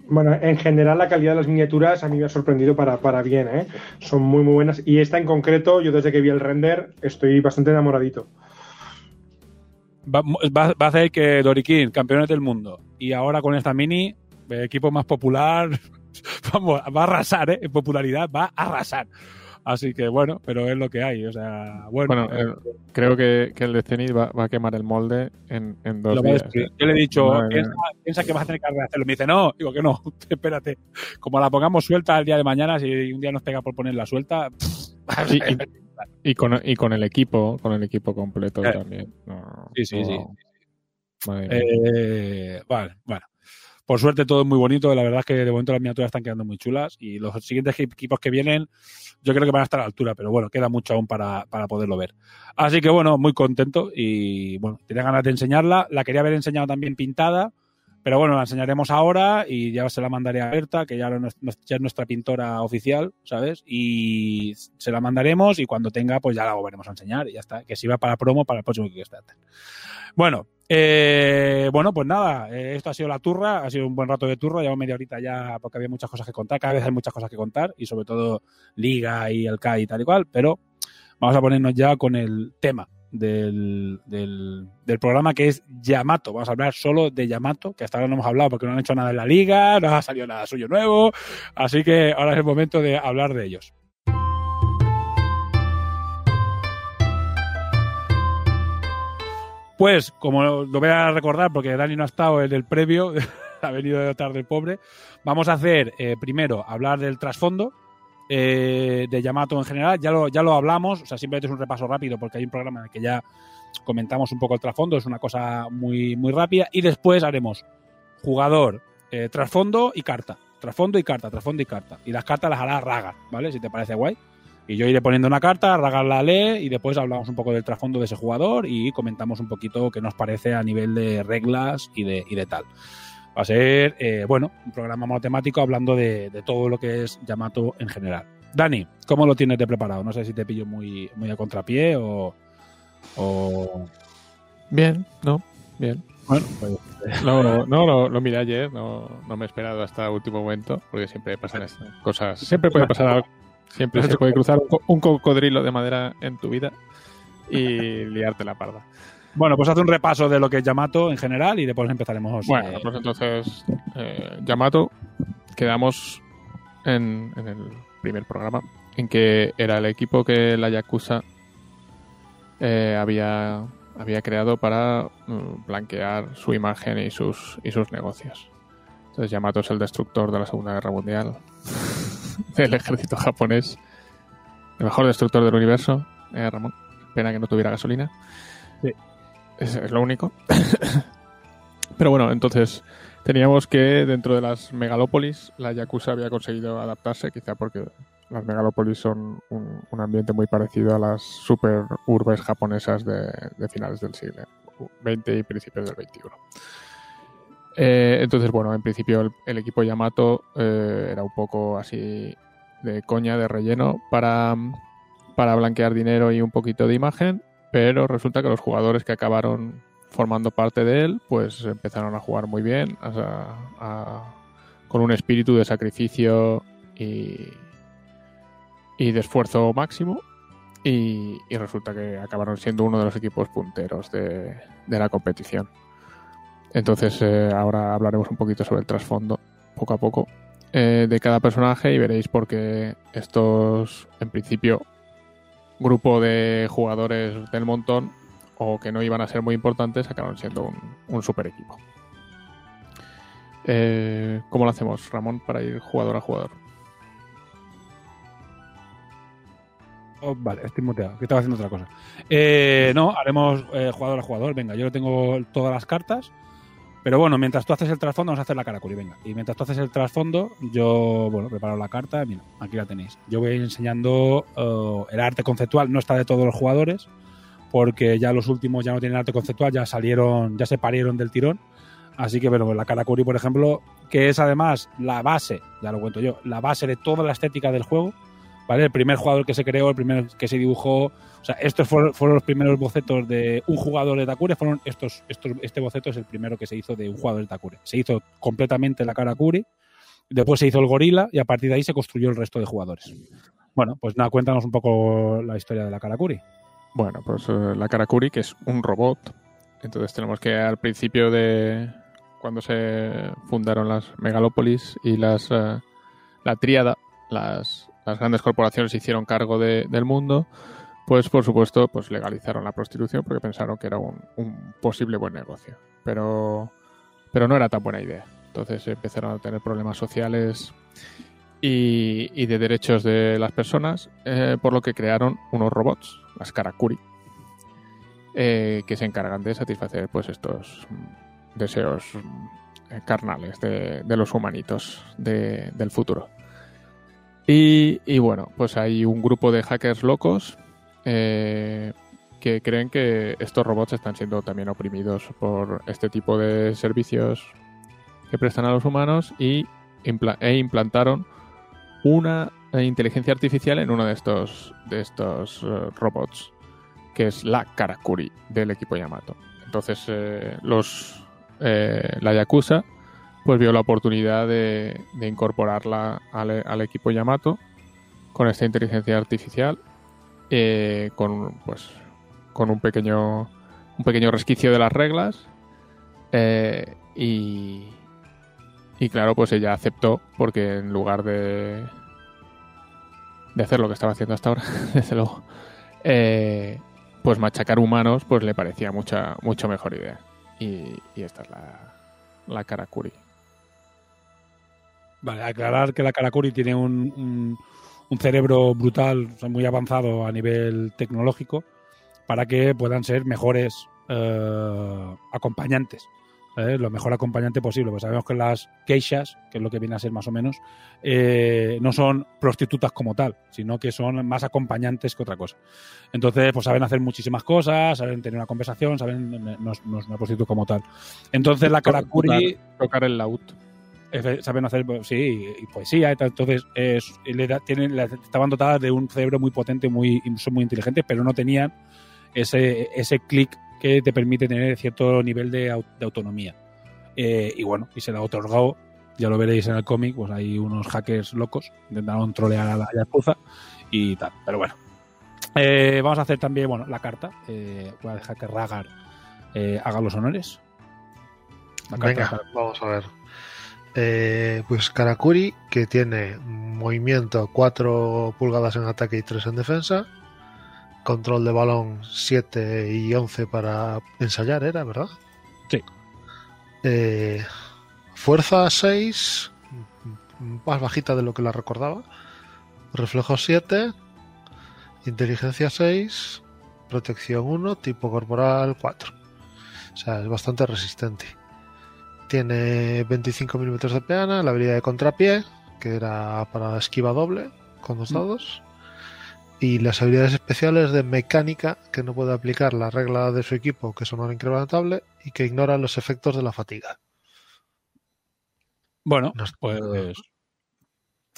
Bueno, en general la calidad de las miniaturas a mí me ha sorprendido para, para bien, ¿eh? Son muy muy buenas. Y esta en concreto, yo desde que vi el render estoy bastante enamoradito. Va, va- va a hacer que Dorikin, campeones del mundo, y ahora con esta mini, el equipo más popular, vamos, va a arrasar, ¿eh? En popularidad, va a arrasar. Así que bueno, pero es lo que hay. O sea, bueno, Bueno, eh, creo que, que el de Zenith va, va a quemar el molde en, en dos días. destruir. Yo le he dicho, piensa, piensa que vas a tener que rehacerlo. Me dice, no, digo que no, espérate. Como la pongamos suelta el día de mañana, si un día nos pega por ponerla suelta, Y, y- y con, y con el equipo, con el equipo completo Eh. también. No, Sí, sí, no. sí. Eh, vale, bueno. Por suerte todo es muy bonito. La verdad es que de momento las miniaturas están quedando muy chulas y los siguientes equipos que vienen yo creo que van a estar a la altura, pero bueno, queda mucho aún para, para poderlo ver. Así que bueno, muy contento y bueno, tenía ganas de enseñarla. La quería haber enseñado también pintada, pero bueno, la enseñaremos ahora y ya se la mandaré a Berta, que ya, es, nuestra pintora oficial, ¿sabes? Y se la mandaremos y cuando tenga, pues ya la volveremos a enseñar y ya está. Que sirva para promo para el próximo Kickstarter. Bueno, eh, bueno, pues nada, eh, esto ha sido la turra, ha sido un buen rato de turra, llevamos media horita ya porque había muchas cosas que contar, cada vez hay muchas cosas que contar y sobre todo Liga y el CAI y tal y cual, pero vamos a ponernos ya con el tema del, del, programa que es Yamato. Vamos a hablar solo de Yamato, que hasta ahora no hemos hablado porque no han hecho nada en la liga, no ha salido nada suyo nuevo, así que ahora es el momento de hablar de ellos. Pues, como lo voy a recordar, porque Dani no ha estado en el previo, ha venido de tarde el pobre, vamos a hacer eh, primero hablar del trasfondo eh, de Yamato en general. Ya lo, ya lo hablamos, o sea, simplemente es un repaso rápido porque hay un programa en el que ya comentamos un poco el trasfondo, es una cosa muy, muy rápida. Y después haremos jugador, eh, trasfondo y carta. Trasfondo y carta, trasfondo y carta. Y las cartas las hará Raga, ¿vale? Si te parece guay. Y yo iré poniendo una carta, Raga la lee y después hablamos un poco del trasfondo de ese jugador y comentamos un poquito qué nos parece a nivel de reglas y de, y de tal. Va a ser, eh, bueno, un programa monotemático hablando de, de todo lo que es Yamato en general. Dani, ¿cómo lo tienes de preparado? No sé si te pillo muy, muy a contrapié o, o... Bien, ¿no? Bien. Bueno, pues, No, no, no, lo, lo miré ayer, no, no me he esperado hasta el último momento, porque siempre pasan estas cosas. Siempre puede pasar algo. Siempre se puede cruzar un, co- un cocodrilo de madera en tu vida y liarte la parda. Bueno, pues haz un repaso de lo que es Yamato en general y después empezaremos. Bueno, pues entonces, eh, Yamato, quedamos en, en el primer programa, en que era el equipo que la Yakuza eh, había, había creado para mm, blanquear su imagen y sus, y sus negocios. Entonces Yamato es el destructor de la Segunda Guerra Mundial del ejército japonés. El mejor destructor del universo, eh, Ramón. Pena que no tuviera gasolina. Sí. Es, lo único. Pero bueno, entonces teníamos que dentro de las megalópolis la Yakuza había conseguido adaptarse, quizá porque las megalópolis son un, ambiente muy parecido a las super urbes japonesas de, finales del siglo XX y principios del XXI. Eh, entonces, bueno, en principio el, el equipo Yamato eh, era un poco así de coña, de relleno, para, para blanquear dinero y un poquito de imagen, pero resulta que los jugadores que acabaron formando parte de él, pues empezaron a jugar muy bien, a- a- con un espíritu de sacrificio y, y de esfuerzo máximo. Y, y resulta que acabaron siendo uno de los equipos punteros de, de la competición. Entonces eh, ahora hablaremos un poquito sobre el trasfondo, poco a poco, eh, de cada personaje y veréis por qué estos, en principio, grupo de jugadores del montón o que no iban a ser muy importantes acabaron siendo un, un super equipo. Eh, ¿Cómo lo hacemos, Ramón, para ir jugador a jugador? Oh, vale, estoy muteado, que estaba haciendo otra cosa. Eh, no, haremos eh, jugador a jugador. Venga, yo tengo todas las cartas. Pero bueno, mientras tú haces el trasfondo, vamos a hacer la Karakuri, venga. Y mientras tú haces el trasfondo, yo, bueno, preparo la carta. Mira, aquí la tenéis. Yo voy enseñando eh, el arte conceptual, no está de todos los jugadores, porque ya los últimos ya no tienen arte conceptual, ya salieron, ya se parieron del tirón. Así que, bueno, la Karakuri, por ejemplo, que es además la base, ya lo cuento yo, la base de toda la estética del juego. El primer jugador que se creó, el primer que se dibujó, o sea, estos fueron, los primeros bocetos de un jugador de Takure, fueron estos, este boceto es el primero que se hizo de un jugador de Takure. Se hizo completamente la Karakuri, después se hizo el gorila y a partir de ahí se construyó el resto de jugadores. Bueno, pues nada, cuéntanos un poco la historia de la Karakuri. Bueno, pues eh, la Karakuri, que es un robot. Entonces tenemos que al principio de cuando se fundaron las megalópolis y las eh, la tríada, las, las grandes corporaciones se hicieron cargo de- del mundo, pues por supuesto pues legalizaron la prostitución porque pensaron que era un, un posible buen negocio. Pero, pero no era tan buena idea. Entonces empezaron a tener problemas sociales y, y de derechos de las personas, eh, por lo que crearon unos robots, las Karakuri, eh, que se encargan de satisfacer pues estos deseos eh, carnales de, de los humanitos de- del futuro. Y, y bueno, pues hay un grupo de hackers locos eh, que creen que estos robots están siendo también oprimidos por este tipo de servicios que prestan a los humanos y e implantaron una inteligencia artificial en uno de estos, de estos eh, robots, que es la Karakuri del equipo Yamato. Entonces, eh, los, eh, la Yakuza pues vio la oportunidad de, incorporarla al, al equipo Yamato con esta inteligencia artificial, eh, con, pues, con un pequeño, un pequeño resquicio de las reglas. eh, y, y claro, pues ella aceptó porque en lugar de, de hacer lo que estaba haciendo hasta ahora, desde luego, eh, pues machacar humanos pues le parecía mucha, mucho mejor idea. Y, esta es la, la Karakuri. Vale, aclarar que la Karakuri tiene un, un- un cerebro brutal, muy avanzado a nivel tecnológico, para que puedan ser mejores eh, acompañantes. ¿sabes? Lo mejor acompañante posible. Pues sabemos que las geishas, que es lo que viene a ser más o menos, eh, no son prostitutas como tal, sino que son más acompañantes que otra cosa. Entonces, pues saben hacer muchísimas cosas, saben tener una conversación, saben, no, no es una prostituta como tal. Entonces, la Karakuri Tocar el laúd. Saben hacer pues, sí y poesía entonces es, le da- tienen, estaban dotadas de un cerebro muy potente muy son muy inteligentes pero no tenían ese ese clic que te permite tener cierto nivel de, au- de autonomía. Eh, y bueno y se le ha otorgado ya lo veréis en el cómic pues hay unos hackers locos intentaron trolear a la Yakuza y tal pero bueno. Eh, vamos a hacer también bueno la carta Eh, voy a dejar que Ragar eh, haga los honores. La carta Venga, vamos a ver. Eh, pues Karakuri, que tiene movimiento 4 pulgadas en ataque y 3 en defensa. Control de balón 7 y 11 para ensayar, ¿era, verdad? Sí. Eh, fuerza 6, más bajita de lo que la recordaba. Reflejo 7, inteligencia 6, protección 1, tipo corporal 4. O sea, es bastante resistente. Tiene 25 milímetros de peana, la habilidad de contrapié, que era para esquiva doble, con dos dados. Y las habilidades especiales de mecánica, que no puede aplicar la regla de su equipo, que es honor incrementable, y que ignora los efectos de la fatiga. Bueno, No pues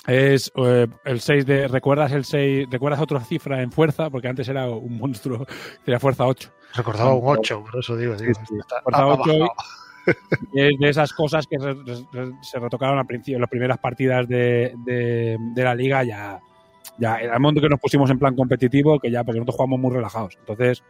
es eh, el 6 de recuerdas el 6, recuerdas otra cifra en fuerza porque antes era un monstruo, era fuerza 8. Recordaba un 8, por eso digo. digo, Sí, sí. está- Fuerza ha 8 Es de esas cosas que se, retocaron al principio, las primeras partidas de, de- de la liga ya ya era el momento que nos pusimos en plan competitivo que ya porque nosotros jugamos muy relajados. Entonces,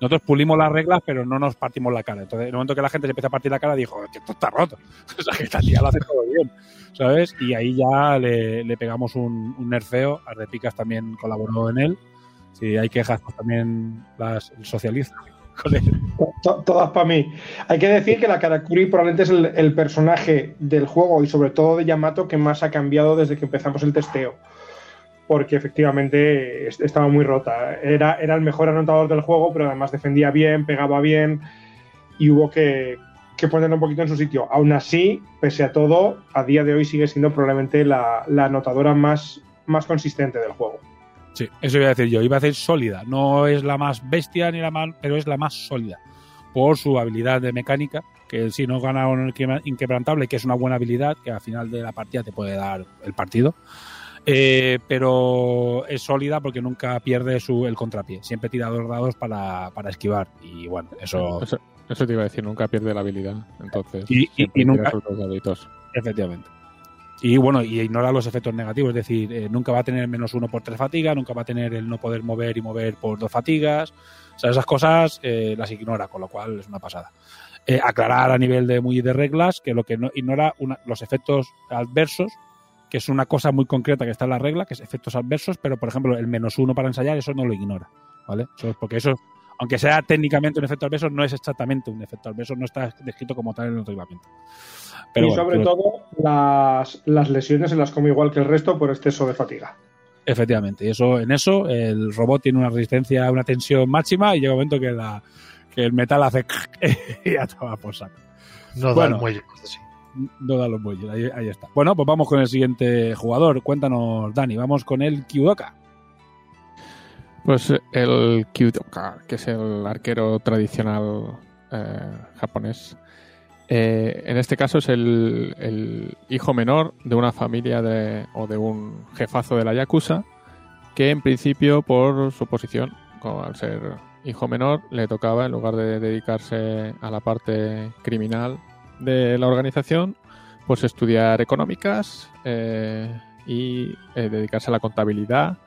nosotros pulimos las reglas, pero no nos partimos la cara. Entonces, en el momento que la gente se empieza a partir la cara, dijo, que esto está roto. O sea, que esta tía lo hace todo bien. ¿Sabes? Y ahí ya le, le pegamos un, un nerfeo. Ardepicas también colaboró en él. Si hay quejas, pues también las socializa con él. To- todas para mí. Hay que decir que la Karakuri probablemente es el, personaje del juego y sobre todo de Yamato que más ha cambiado desde que empezamos el testeo. Porque efectivamente es- estaba muy rota. Era, era el mejor anotador del juego, pero además defendía bien, pegaba bien y hubo que, que ponerlo un poquito en su sitio. Aún así, pese a todo, a día de hoy sigue siendo probablemente la, la anotadora más, más consistente del juego. Sí, eso iba a decir yo. Iba a decir sólida. No es la más bestia ni la más, pero es la más sólida. Por su habilidad de mecánica, que si no gana un inque- inquebrantable, que es una buena habilidad, que al final de la partida te puede dar el partido. Eh, pero es sólida porque nunca pierde su, el contrapié. Siempre tira dos dados para, para esquivar. Y bueno, eso Eso, eso te iba a decir, nunca pierde la habilidad. Entonces, Y- y- siempre y nunca- sus. Efectivamente. Y bueno, y ignora los efectos negativos, es decir, eh, nunca va a tener menos uno por tres fatigas, nunca va a tener el no poder mover y mover por dos fatigas. O sea, esas cosas eh, las ignora, con lo cual es una pasada. Eh, aclarar a nivel de muy de reglas que lo que no ignora una- los efectos adversos, que es una cosa muy concreta que está en la regla, que es efectos adversos, pero por ejemplo el menos uno para ensayar, eso no lo ignora. ¿Vale? Eso es porque eso, aunque sea técnicamente un efecto adverso, no es exactamente un efecto adverso, no está descrito como tal en el reglamento. Pero y bueno, sobre todo, las, las lesiones se las come igual que el resto por exceso de fatiga. Efectivamente, y eso, en eso el robot tiene una resistencia una tensión máxima y llega un momento que, la, que el metal hace y ya toma por saco. No da el muelle. sí. No da los bueyes, ahí, ahí está. Bueno, pues vamos con el siguiente jugador. Cuéntanos, Dani, vamos con el Kyudoka. Pues el Kyudoka, que es el arquero tradicional eh, japonés. Eh, en este caso es el, hijo menor de una familia de, o de un jefazo de la Yakuza, que en principio por su posición, como al ser hijo menor, le tocaba, en lugar de dedicarse a la parte criminal de la organización, pues estudiar económicas eh, y eh, dedicarse a la contabilidad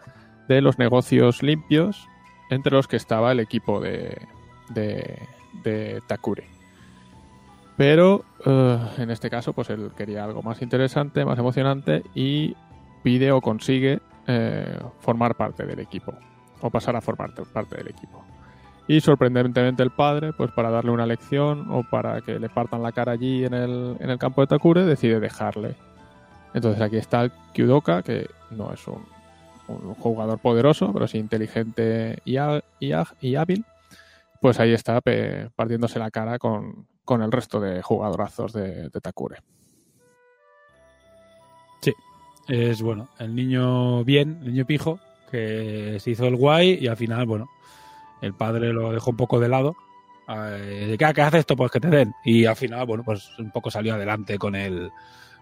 de los negocios limpios, entre los que estaba el equipo de, de, de Takure. Pero eh, en este caso, pues él quería algo más interesante, más emocionante y pide o consigue eh, formar parte del equipo o pasar a formar parte del equipo. Y sorprendentemente el padre, pues para darle una lección o para que le partan la cara allí en el, campo de Takure, decide dejarle. Entonces aquí está Kyudoka, que no es un, jugador poderoso, pero sí inteligente y, há- y há- y hábil. Pues ahí está partiéndose la cara con, con el resto de jugadorazos de, de Takure. Es, bueno, el niño bien, el niño pijo, que se hizo el guay y al final, bueno, el padre lo dejó un poco de lado. Eh, ¿Qué, qué hace esto? Pues que te den. Y al final, bueno, pues un poco salió adelante con el.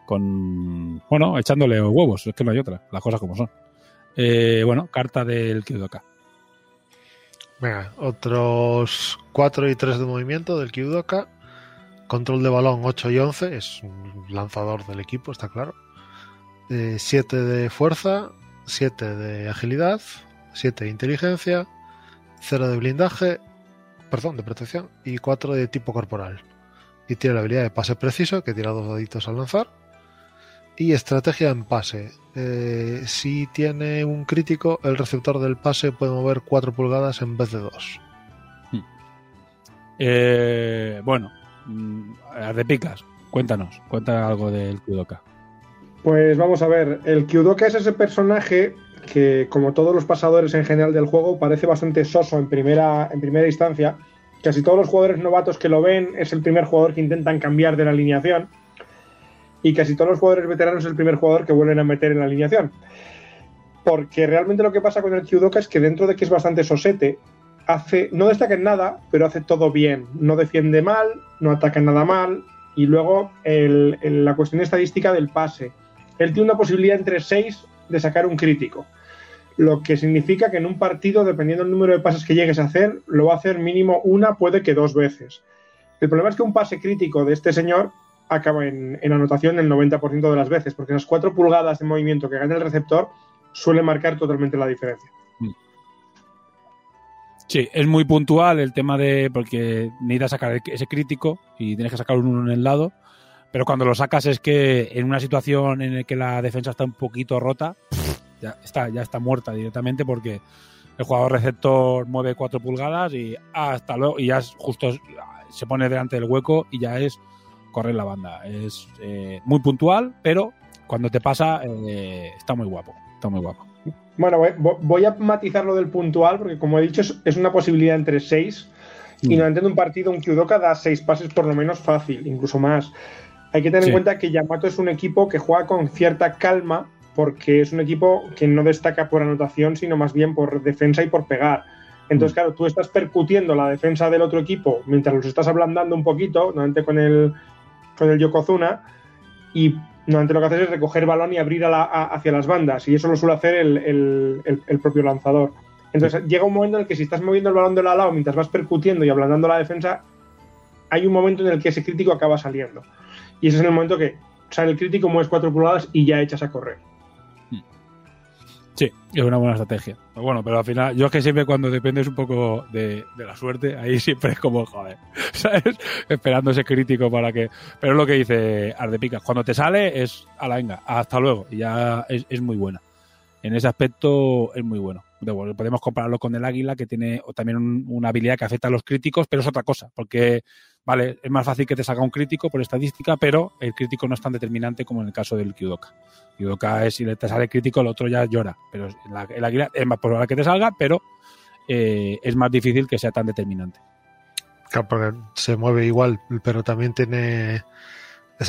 con. bueno, echándole huevos, es que no hay otra, las cosas como son. Eh, bueno, carta del Kyudoka. Venga, otros 4 y 3 de movimiento del Kyudoka. Control de balón 8 y 11. Es un lanzador del equipo, está claro. 7 de fuerza, 7 de agilidad, 7 de inteligencia, 0 de blindaje, perdón, de protección y 4 de tipo corporal. Y tiene la habilidad de pase preciso, que tira dos daditos al lanzar. Y estrategia en pase. Eh, si tiene un crítico, el receptor del pase puede mover 4 pulgadas en vez de 2. Eh, bueno, mm, de picas, cuéntanos, cuenta algo del Kyudoka. Pues vamos a ver, el Kyudoka es ese personaje que, como todos los pasadores en general del juego, parece bastante soso en primera, en primera instancia. Casi todos los jugadores novatos que lo ven es el primer jugador que intentan cambiar de la alineación. Y casi todos los jugadores veteranos es el primer jugador que vuelven a meter en la alineación. porque realmente lo que pasa con el Kyudoka es que dentro de que es bastante sosete, hace, no destaca en nada, pero hace todo bien. No defiende mal, no ataca nada mal. Y luego la cuestión estadística del pase. Él tiene una posibilidad entre 6 de sacar un crítico. Lo que significa que en un partido, dependiendo del número de pases que llegues a hacer, lo va a hacer mínimo una, puede que dos veces. El problema es que un pase crítico de este señor acaba en, anotación el 90% de las veces, porque las 4 pulgadas de movimiento que gana el receptor suele marcar totalmente la diferencia. Sí, es muy puntual el tema de. porque necesitas sacar ese crítico y tienes que sacar un uno en el lado. Pero cuando lo sacas es que en una situación en la que la defensa está un poquito rota, ya está, ya está muerta directamente porque el jugador receptor mueve 4 pulgadas y hasta luego, y ya es justo se pone delante del hueco y ya es correr la banda. Es eh, muy puntual, pero cuando te pasa eh, está muy guapo. Está muy guapo. Bueno, voy- vo- voy a matizar lo del puntual, porque como he dicho, es, una posibilidad entre 6. Y Mm. normalmente en un partido, un Kyudoka da 6 pases por lo menos fácil, incluso más. Hay que tener Sí. en cuenta que Yamato es un equipo que juega con cierta calma, porque es un equipo que no destaca por anotación, sino más bien por defensa y por pegar. Entonces, Mm. claro, tú estás percutiendo la defensa del otro equipo mientras los estás ablandando un poquito, normalmente con el, con el Yokozuna, y normalmente lo que haces es recoger balón y abrir a la- a- hacia las bandas, y eso lo suele hacer el, el- el- el propio lanzador. Entonces llega un momento en el que si estás moviendo el balón de lado a lado mientras vas percutiendo y ablandando la defensa, hay un momento en el que ese crítico acaba saliendo. Y ese es el momento que sale el crítico, mueves cuatro pulgadas y ya echas a correr. Sí, es una buena estrategia. Pero bueno, pero al final, yo es que siempre cuando dependes un poco de, la suerte, ahí siempre es como, joder, ¿sabes? Esperando ese crítico para que. Pero es lo que dice Ardepicas, cuando te sale es a la venga, hasta luego, y ya es, muy buena. En ese aspecto es muy bueno, podemos compararlo con el águila, que tiene también un- una habilidad que afecta a los críticos, pero es otra cosa, porque, vale, es más fácil que te salga un crítico por estadística, pero el crítico no es tan determinante como en el caso del Kyudoka. Kyudoka es si te sale crítico, el otro ya llora. Pero la- el águila es más probable que te salga, pero eh, es más difícil que sea tan determinante. Claro, porque se mueve igual, pero también tiene.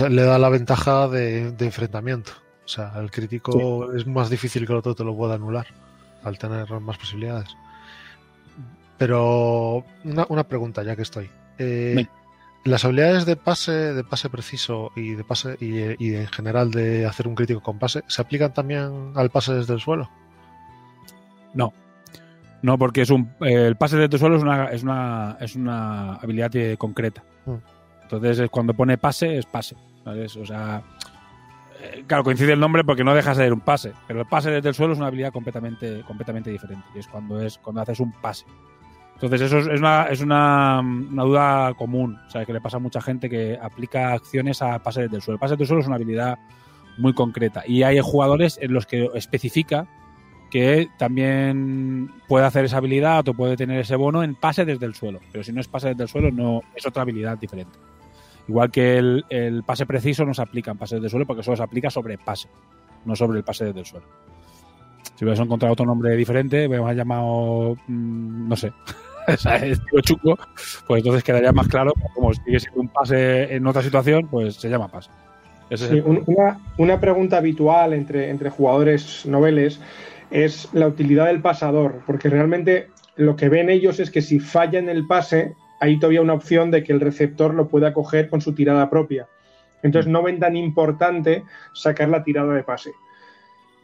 le da la ventaja de, de enfrentamiento. O sea, el crítico es más difícil que el otro te lo pueda anular al tener más posibilidades. Pero una, una pregunta, ya que estoy. Eh. Las habilidades de pase, de pase preciso y de pase y, y en general de hacer un crítico con pase, ¿se aplican también al pase desde el suelo? No. No, porque es un, el pase desde el suelo es una, es una, es una habilidad concreta. Mm. Entonces, es cuando pone pase, es pase. ¿sabes? O sea, eh, claro, coincide el nombre porque no deja de ser un pase. Pero el pase desde el suelo es una habilidad completamente, completamente diferente. Y es cuando, es cuando haces un pase. Entonces, eso es, una, es una, una duda común. O sea, que le pasa a mucha gente que aplica acciones a pase desde el suelo. El pase desde el suelo es una habilidad muy concreta. Y hay jugadores en los que especifica que también puede hacer esa habilidad o puede tener ese bono en pase desde el suelo. Pero si no es pase desde el suelo, no es otra habilidad diferente. Igual que el, el pase preciso no se aplica en pase desde el suelo porque solo se aplica sobre pase, no sobre el pase desde el suelo. Si hubiese encontrado otro nombre diferente, hubiéramos llamado, mm, no sé, estilo chungo, pues entonces quedaría más claro, como sigue siendo un pase en otra situación, pues se llama pase. Ese es el- una, una pregunta habitual entre, entre jugadores noveles es la utilidad del pasador, porque realmente lo que ven ellos es que si falla en el pase, hay todavía una opción de que el receptor lo pueda coger con su tirada propia. Entonces no ven tan importante sacar la tirada de pase.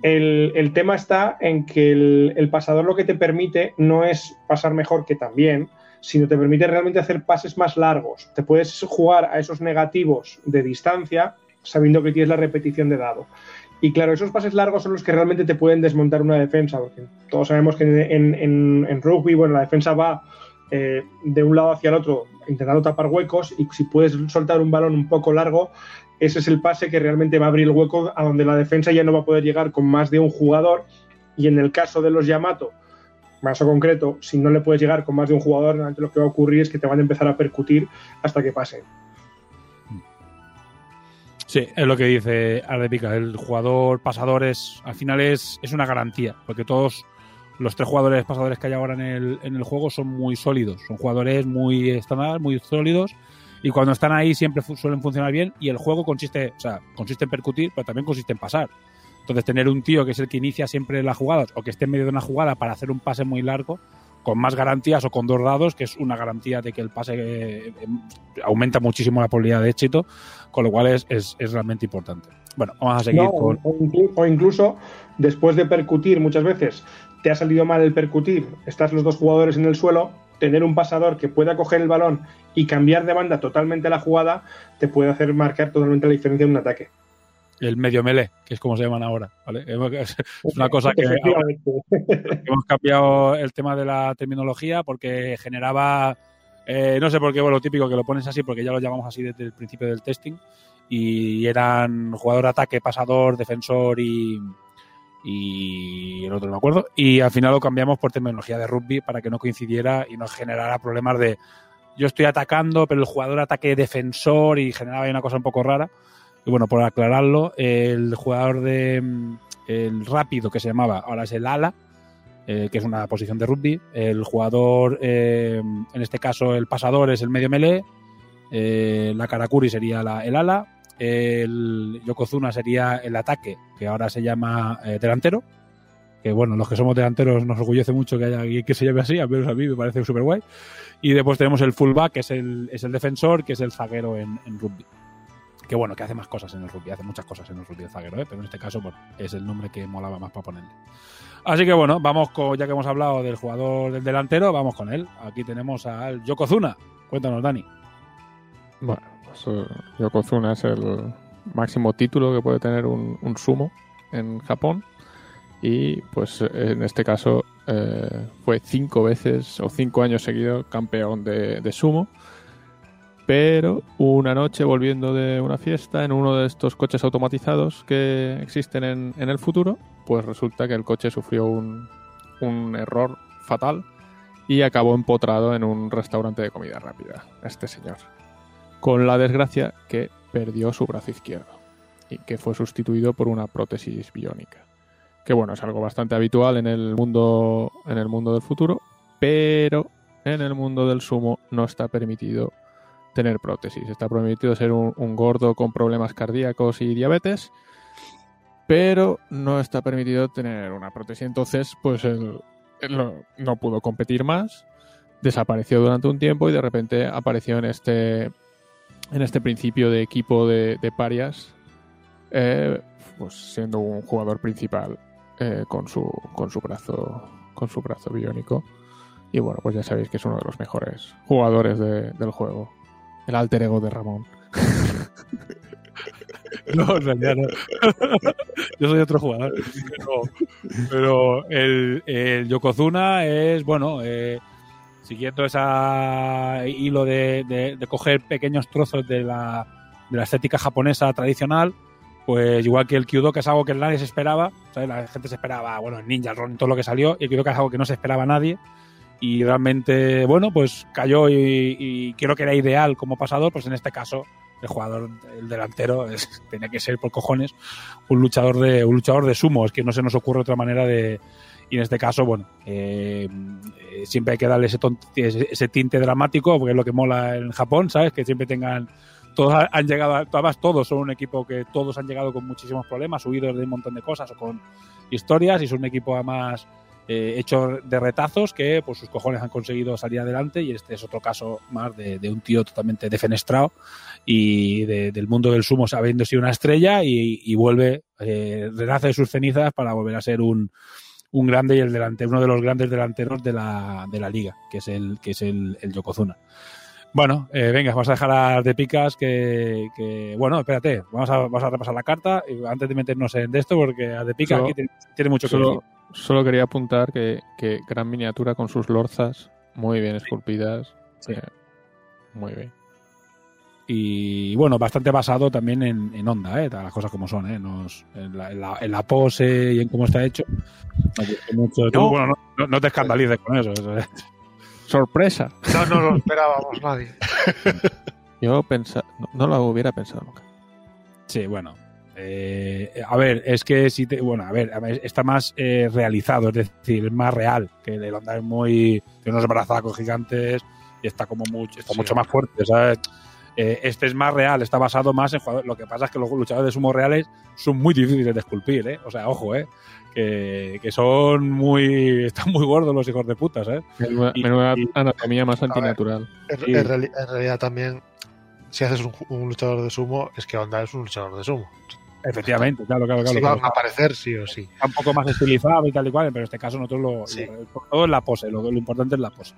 El, tema está en que el, pasador lo que te permite no es pasar mejor que también, sino te permite realmente hacer pases más largos. Te puedes jugar a esos negativos de distancia sabiendo que tienes la repetición de dado. Y claro, esos pases largos son los que realmente te pueden desmontar una defensa, porque todos sabemos que en rugby, bueno, la defensa va eh, de un lado hacia el otro intentando tapar huecos y si puedes soltar un balón un poco largo, ese es el pase que realmente va a abrir el hueco a donde la defensa ya no va a poder llegar con más de un jugador. Y en el caso de los Yamato, caso concreto, si no le puedes llegar con más de un jugador, normalmente lo que va a ocurrir es que te van a empezar a percutir hasta que pasen. Sí, es lo que dice Ardepica. El jugador pasador es, al final es, es una garantía, porque todos los tres jugadores pasadores que hay ahora en el, en el juego son muy sólidos. Son jugadores muy estándar, muy sólidos, y cuando están ahí siempre fu- suelen funcionar bien. Y el juego consiste, o sea, consiste en percutir, pero también consiste en pasar. Entonces, tener un tío que es el que inicia siempre las jugadas o que esté en medio de una jugada para hacer un pase muy largo, con más garantías o con dos dados, que es una garantía de que el pase eh, eh, aumenta muchísimo la probabilidad de éxito, con lo cual es, es- es realmente importante. Bueno, vamos a seguir No, con. o, inclu- o incluso después de percutir muchas veces te ha salido mal el percutir, estás los dos jugadores en el suelo, tener un pasador que pueda coger el balón y cambiar de banda totalmente la jugada te puede hacer marcar totalmente la diferencia en un ataque. el medio melee, que es como se llaman ahora. ¿vale? Es una cosa que hemos cambiado el tema de la terminología porque generaba, eh, no sé por qué, bueno, lo típico que lo pones así porque ya lo llamamos así desde el principio del testing y eran jugador ataque, pasador, defensor y, y el otro no me acuerdo y al final lo cambiamos por terminología de rugby para que no coincidiera y no generara problemas de yo estoy atacando pero el jugador ataque defensor y generaba una cosa un poco rara y bueno por aclararlo el jugador de el rápido que se llamaba ahora es el ala eh, que es una posición de rugby. El jugador, eh, en este caso el pasador es el medio melee, eh, la Karakuri sería la- el ala, el Yokozuna sería el ataque, que ahora se llama eh, delantero, que bueno, los que somos delanteros nos orgullece mucho que haya alguien que se llame así, al menos a mí me parece súper guay. Y después tenemos el fullback, que es el, es el defensor, que es el zaguero en, rugby. Que bueno, que hace más cosas en el rugby, hace muchas cosas en el rugby el zaguero, ¿eh? pero en este caso bueno, es el nombre que molaba más para ponerle. Así que bueno, vamos con, ya que hemos hablado del jugador del delantero, vamos con él. Aquí tenemos al Yokozuna. Cuéntanos, Dani. Bueno, pues, eh, Yokozuna es el máximo título que puede tener un, sumo en Japón. Y pues en este caso eh, fue cinco veces o cinco años seguidos campeón de, sumo. Pero una noche volviendo de una fiesta en uno de estos coches automatizados que existen en, el futuro, pues resulta que el coche sufrió un error fatal y acabó empotrado en un restaurante de comida rápida. Este señor con la desgracia que perdió su brazo izquierdo y que fue sustituido por una prótesis biónica. Que bueno, es algo bastante habitual en el mundo en el mundo del futuro, pero en el mundo del sumo no está permitido tener prótesis. Está permitido ser un, gordo con problemas cardíacos y diabetes, pero no está permitido tener una prótesis. Entonces, pues él, no pudo competir más, desapareció durante un tiempo y de repente apareció en este en este principio de equipo de, de parias, eh, pues siendo un jugador principal eh, con su con su brazo con su brazo biónico y bueno pues ya sabéis que es uno de los mejores jugadores de- del juego el alter ego de Ramón No, en realidad no. Yo soy otro jugador. Pero, pero el, el Yokozuna es, bueno, eh, siguiendo ese hilo de, de- de coger pequeños trozos de la, de la estética japonesa tradicional, pues igual que el Kyudo, que es algo que nadie se esperaba, ¿sabes? la gente se esperaba, bueno, el Ninja, el Ronin, todo lo que salió, y el Kyudo que es algo que no se esperaba nadie, y realmente, bueno, pues cayó y, y creo que era ideal como pasador, pues en este caso el jugador, el delantero, es, tenía que ser por cojones un luchador de un luchador de sumo, es que no se nos ocurre otra manera de y en este caso, bueno, eh, siempre hay que darle ese, ese, tinte dramático, porque es lo que mola en Japón, ¿sabes? Que siempre tengan todos ha- han llegado, además todos son un equipo que todos han llegado con muchísimos problemas, huidos de un montón de cosas o con historias y son un equipo además eh, hecho de retazos que por sus cojones han conseguido salir adelante y este es otro caso más de, de un tío totalmente defenestrado y de- del mundo del sumo habiendo sido una estrella y, y vuelve, eh, renace de sus cenizas para volver a ser un, un grande y el delantero, uno de los grandes delanteros de la, de la liga, que es el, que es el, el Yokozuna. Bueno, eh, venga, vamos a dejar a de picas que, que- bueno, espérate, vamos a, vamos a repasar la carta y antes de meternos en de esto, porque a de picas aquí tiene, tiene mucho que solo, decir. solo quería apuntar que, que gran miniatura con sus lorzas muy bien esculpidas Sí. Eh, muy bien y bueno, bastante basado también en, en onda, ¿eh? las cosas como son, ¿eh? Nos- en, la, en la- en la pose y en cómo está hecho. Mucho. Tú, No. bueno, no, te escandalices con eso. eso es- sorpresa No nos lo esperábamos nadie. yo pensa, no, no lo hubiera pensado nunca Sí, bueno. Eh, a ver, es que si te, bueno, a ver, a ver, está más eh, realizado, es decir, es más real, que el onda es muy, tiene unos brazacos gigantes y está como mucho, está Sí, mucho más fuerte, ¿sabes? Eh, este es más real, está basado más en jugadores. Lo que pasa es que los luchadores de sumo reales son muy difíciles de esculpir, ¿eh? O sea, ojo, ¿eh? Que, que son muy. Están muy gordos los hijos de putas, ¿eh? Menuda, Y- menuda y- anatomía más antinatural. En, realidad también, si haces un, un luchador de sumo, es que Onda es un luchador de sumo. Efectivamente, claro, claro, claro. Sí, claro. van a aparecer sí o sí. Está un poco más estilizado y tal y cual, pero en este caso nosotros lo. Sí. lo- todo es la pose, lo, lo importante es la pose.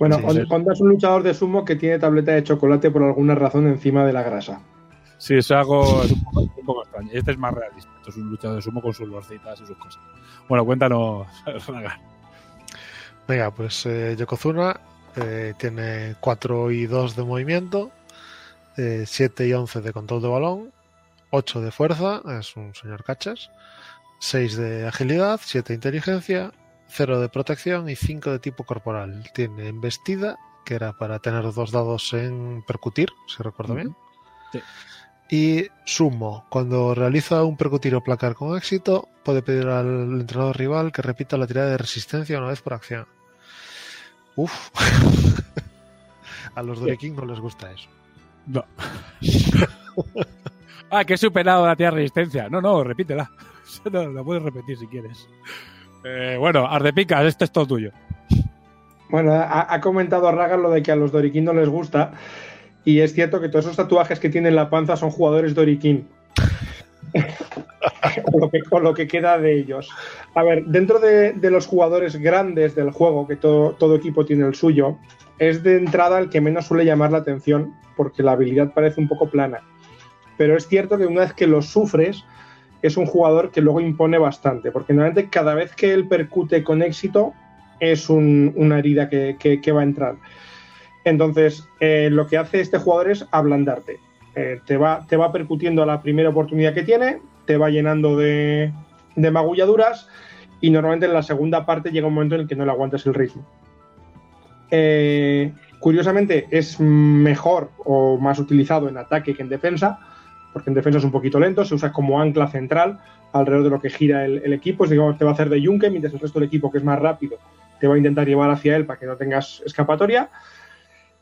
Bueno, Sí, Hon- sí. Honda es un luchador de sumo que tiene tableta de chocolate por alguna razón encima de la grasa. Sí, es algo es un, poco, un poco extraño. Este es más realista. Esto es un luchador de sumo con sus lorcitas y sus cosas. Bueno, cuéntanos. Venga, pues eh, Yokozuna eh, tiene 4 y 2 de movimiento, eh, 7 y 11 de control de balón, 8 de fuerza, es un señor cachas, 6 de agilidad, 7 de inteligencia, 0 de protección y 5 de tipo corporal. Tiene embestida, que era para tener dos dados en percutir, si recuerdo bien. Sí. Y sumo, cuando realiza un percutir o placar con éxito, puede pedir al entrenador rival que repita la tirada de resistencia una vez por acción. Uf. A los Dorikin no les gusta eso. No. ah, que he superado la tía resistencia. No, no, repítela. No, la puedes repetir si quieres. Eh, bueno, Ardepicas, este es todo tuyo. Bueno, ha, comentado Raga lo de que a los Dorikin no les gusta. Y es cierto que todos esos tatuajes que tienen en la panza son jugadores Dorikin. o, lo que, queda de ellos. A ver, dentro de, los jugadores grandes del juego, que todo, todo equipo tiene el suyo, es de entrada el que menos suele llamar la atención, porque la habilidad parece un poco plana. Pero es cierto que una vez que lo sufres, es un jugador que luego impone bastante, porque normalmente cada vez que él percute con éxito, es un- una herida que, va a entrar. Entonces, eh, lo que hace este jugador es ablandarte. Eh, te, va, te va percutiendo a la primera oportunidad que tiene, te va llenando de, de magulladuras y normalmente en la segunda parte llega un momento en el que no le aguantas el ritmo. Eh, curiosamente, es mejor o más utilizado en ataque que en defensa, porque en defensa es un poquito lento, se usa como ancla central alrededor de lo que gira el, equipo, es, digamos, te va a hacer de yunque, mientras el resto del equipo, que es más rápido, te va a intentar llevar hacia él para que no tengas escapatoria.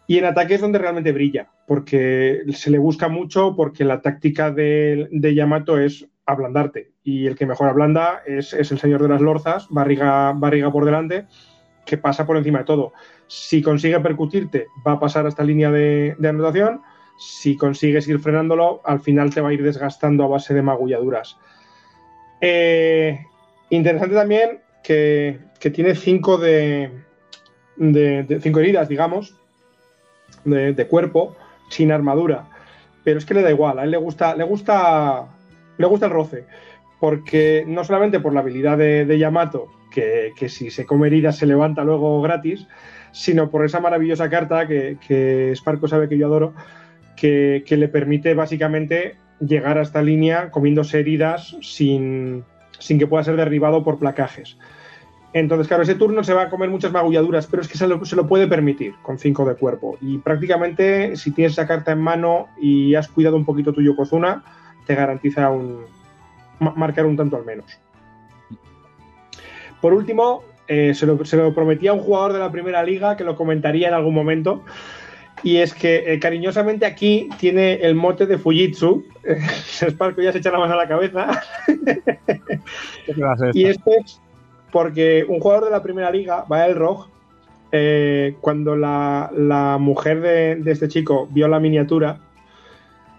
Y en ataque es donde realmente brilla, porque se le busca mucho, porque la táctica de, de Yamato es ablandarte. Y el que mejor ablanda es, el señor de las lorzas, barriga, barriga por delante, que pasa por encima de todo. Si consigue percutirte, va a pasar a esta línea de anotación. Si consigues ir frenándolo, al final te va a ir desgastando a base de magulladuras. Eh, interesante también que, tiene cinco de, de- cinco heridas, digamos, de, cuerpo, sin armadura. Pero es que le da igual, a él le gusta, le gusta, le gusta el roce. Porque no solamente por la habilidad de, Yamato, que, si se come heridas se levanta luego gratis, sino por esa maravillosa carta que, que Sparko sabe que yo adoro, que, le permite básicamente llegar a esta línea comiéndose heridas sin, sin que pueda ser derribado por placajes. Entonces, claro, ese turno se va a comer muchas magulladuras, pero es que se lo, se lo puede permitir con 5 de cuerpo. Y prácticamente, si tienes esa carta en mano y has cuidado un poquito tu Yokozuna, te garantiza un, ma- marcar un tanto al menos. Por último, eh, se, lo, se lo prometí a un jugador de la primera liga que lo comentaría en algún momento. Y es que eh, cariñosamente aquí tiene el mote de Fujitsu. Sparko ya se echa la mano a la cabeza. ¿Qué clase es Y esto es porque un jugador de la primera liga, Bael Rog, eh, cuando la, la mujer de, de este chico vio la miniatura,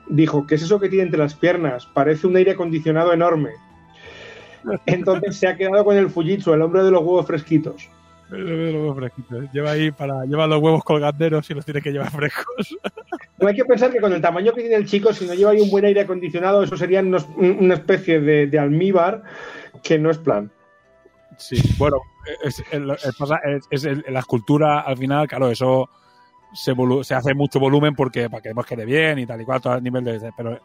dijo, ¿qué es eso que tiene entre las piernas? Parece un aire acondicionado enorme. Entonces se ha quedado con el Fujitsu, el hombre de los huevos fresquitos. Lleva ahí para. Lleva los huevos colganderos y los tiene que llevar frescos. No hay que pensar que con el tamaño que tiene el chico, si no lleva ahí un buen aire acondicionado, eso sería unos- una especie de, de almíbar que no es plan. Sí, bueno, es, es- es la escultura al final, claro, eso se, se hace mucho volumen porque para que nos quede bien y tal y cual, todo el nivel de. Pero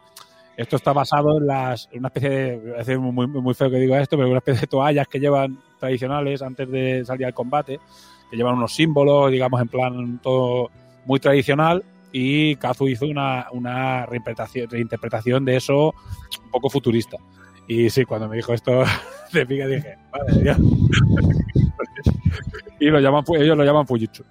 esto está basado en las en una especie de. decir muy, muy feo que diga esto, pero una especie de toallas que llevan tradicionales antes de salir al combate, que llevan unos símbolos, digamos, en plan todo muy tradicional. Y Kazu hizo una, una reinterpretación, reinterpretación de eso un poco futurista. Y sí, cuando me dijo esto de pica dije, madre Dios. y lo llaman, ellos lo llaman Fujitsu.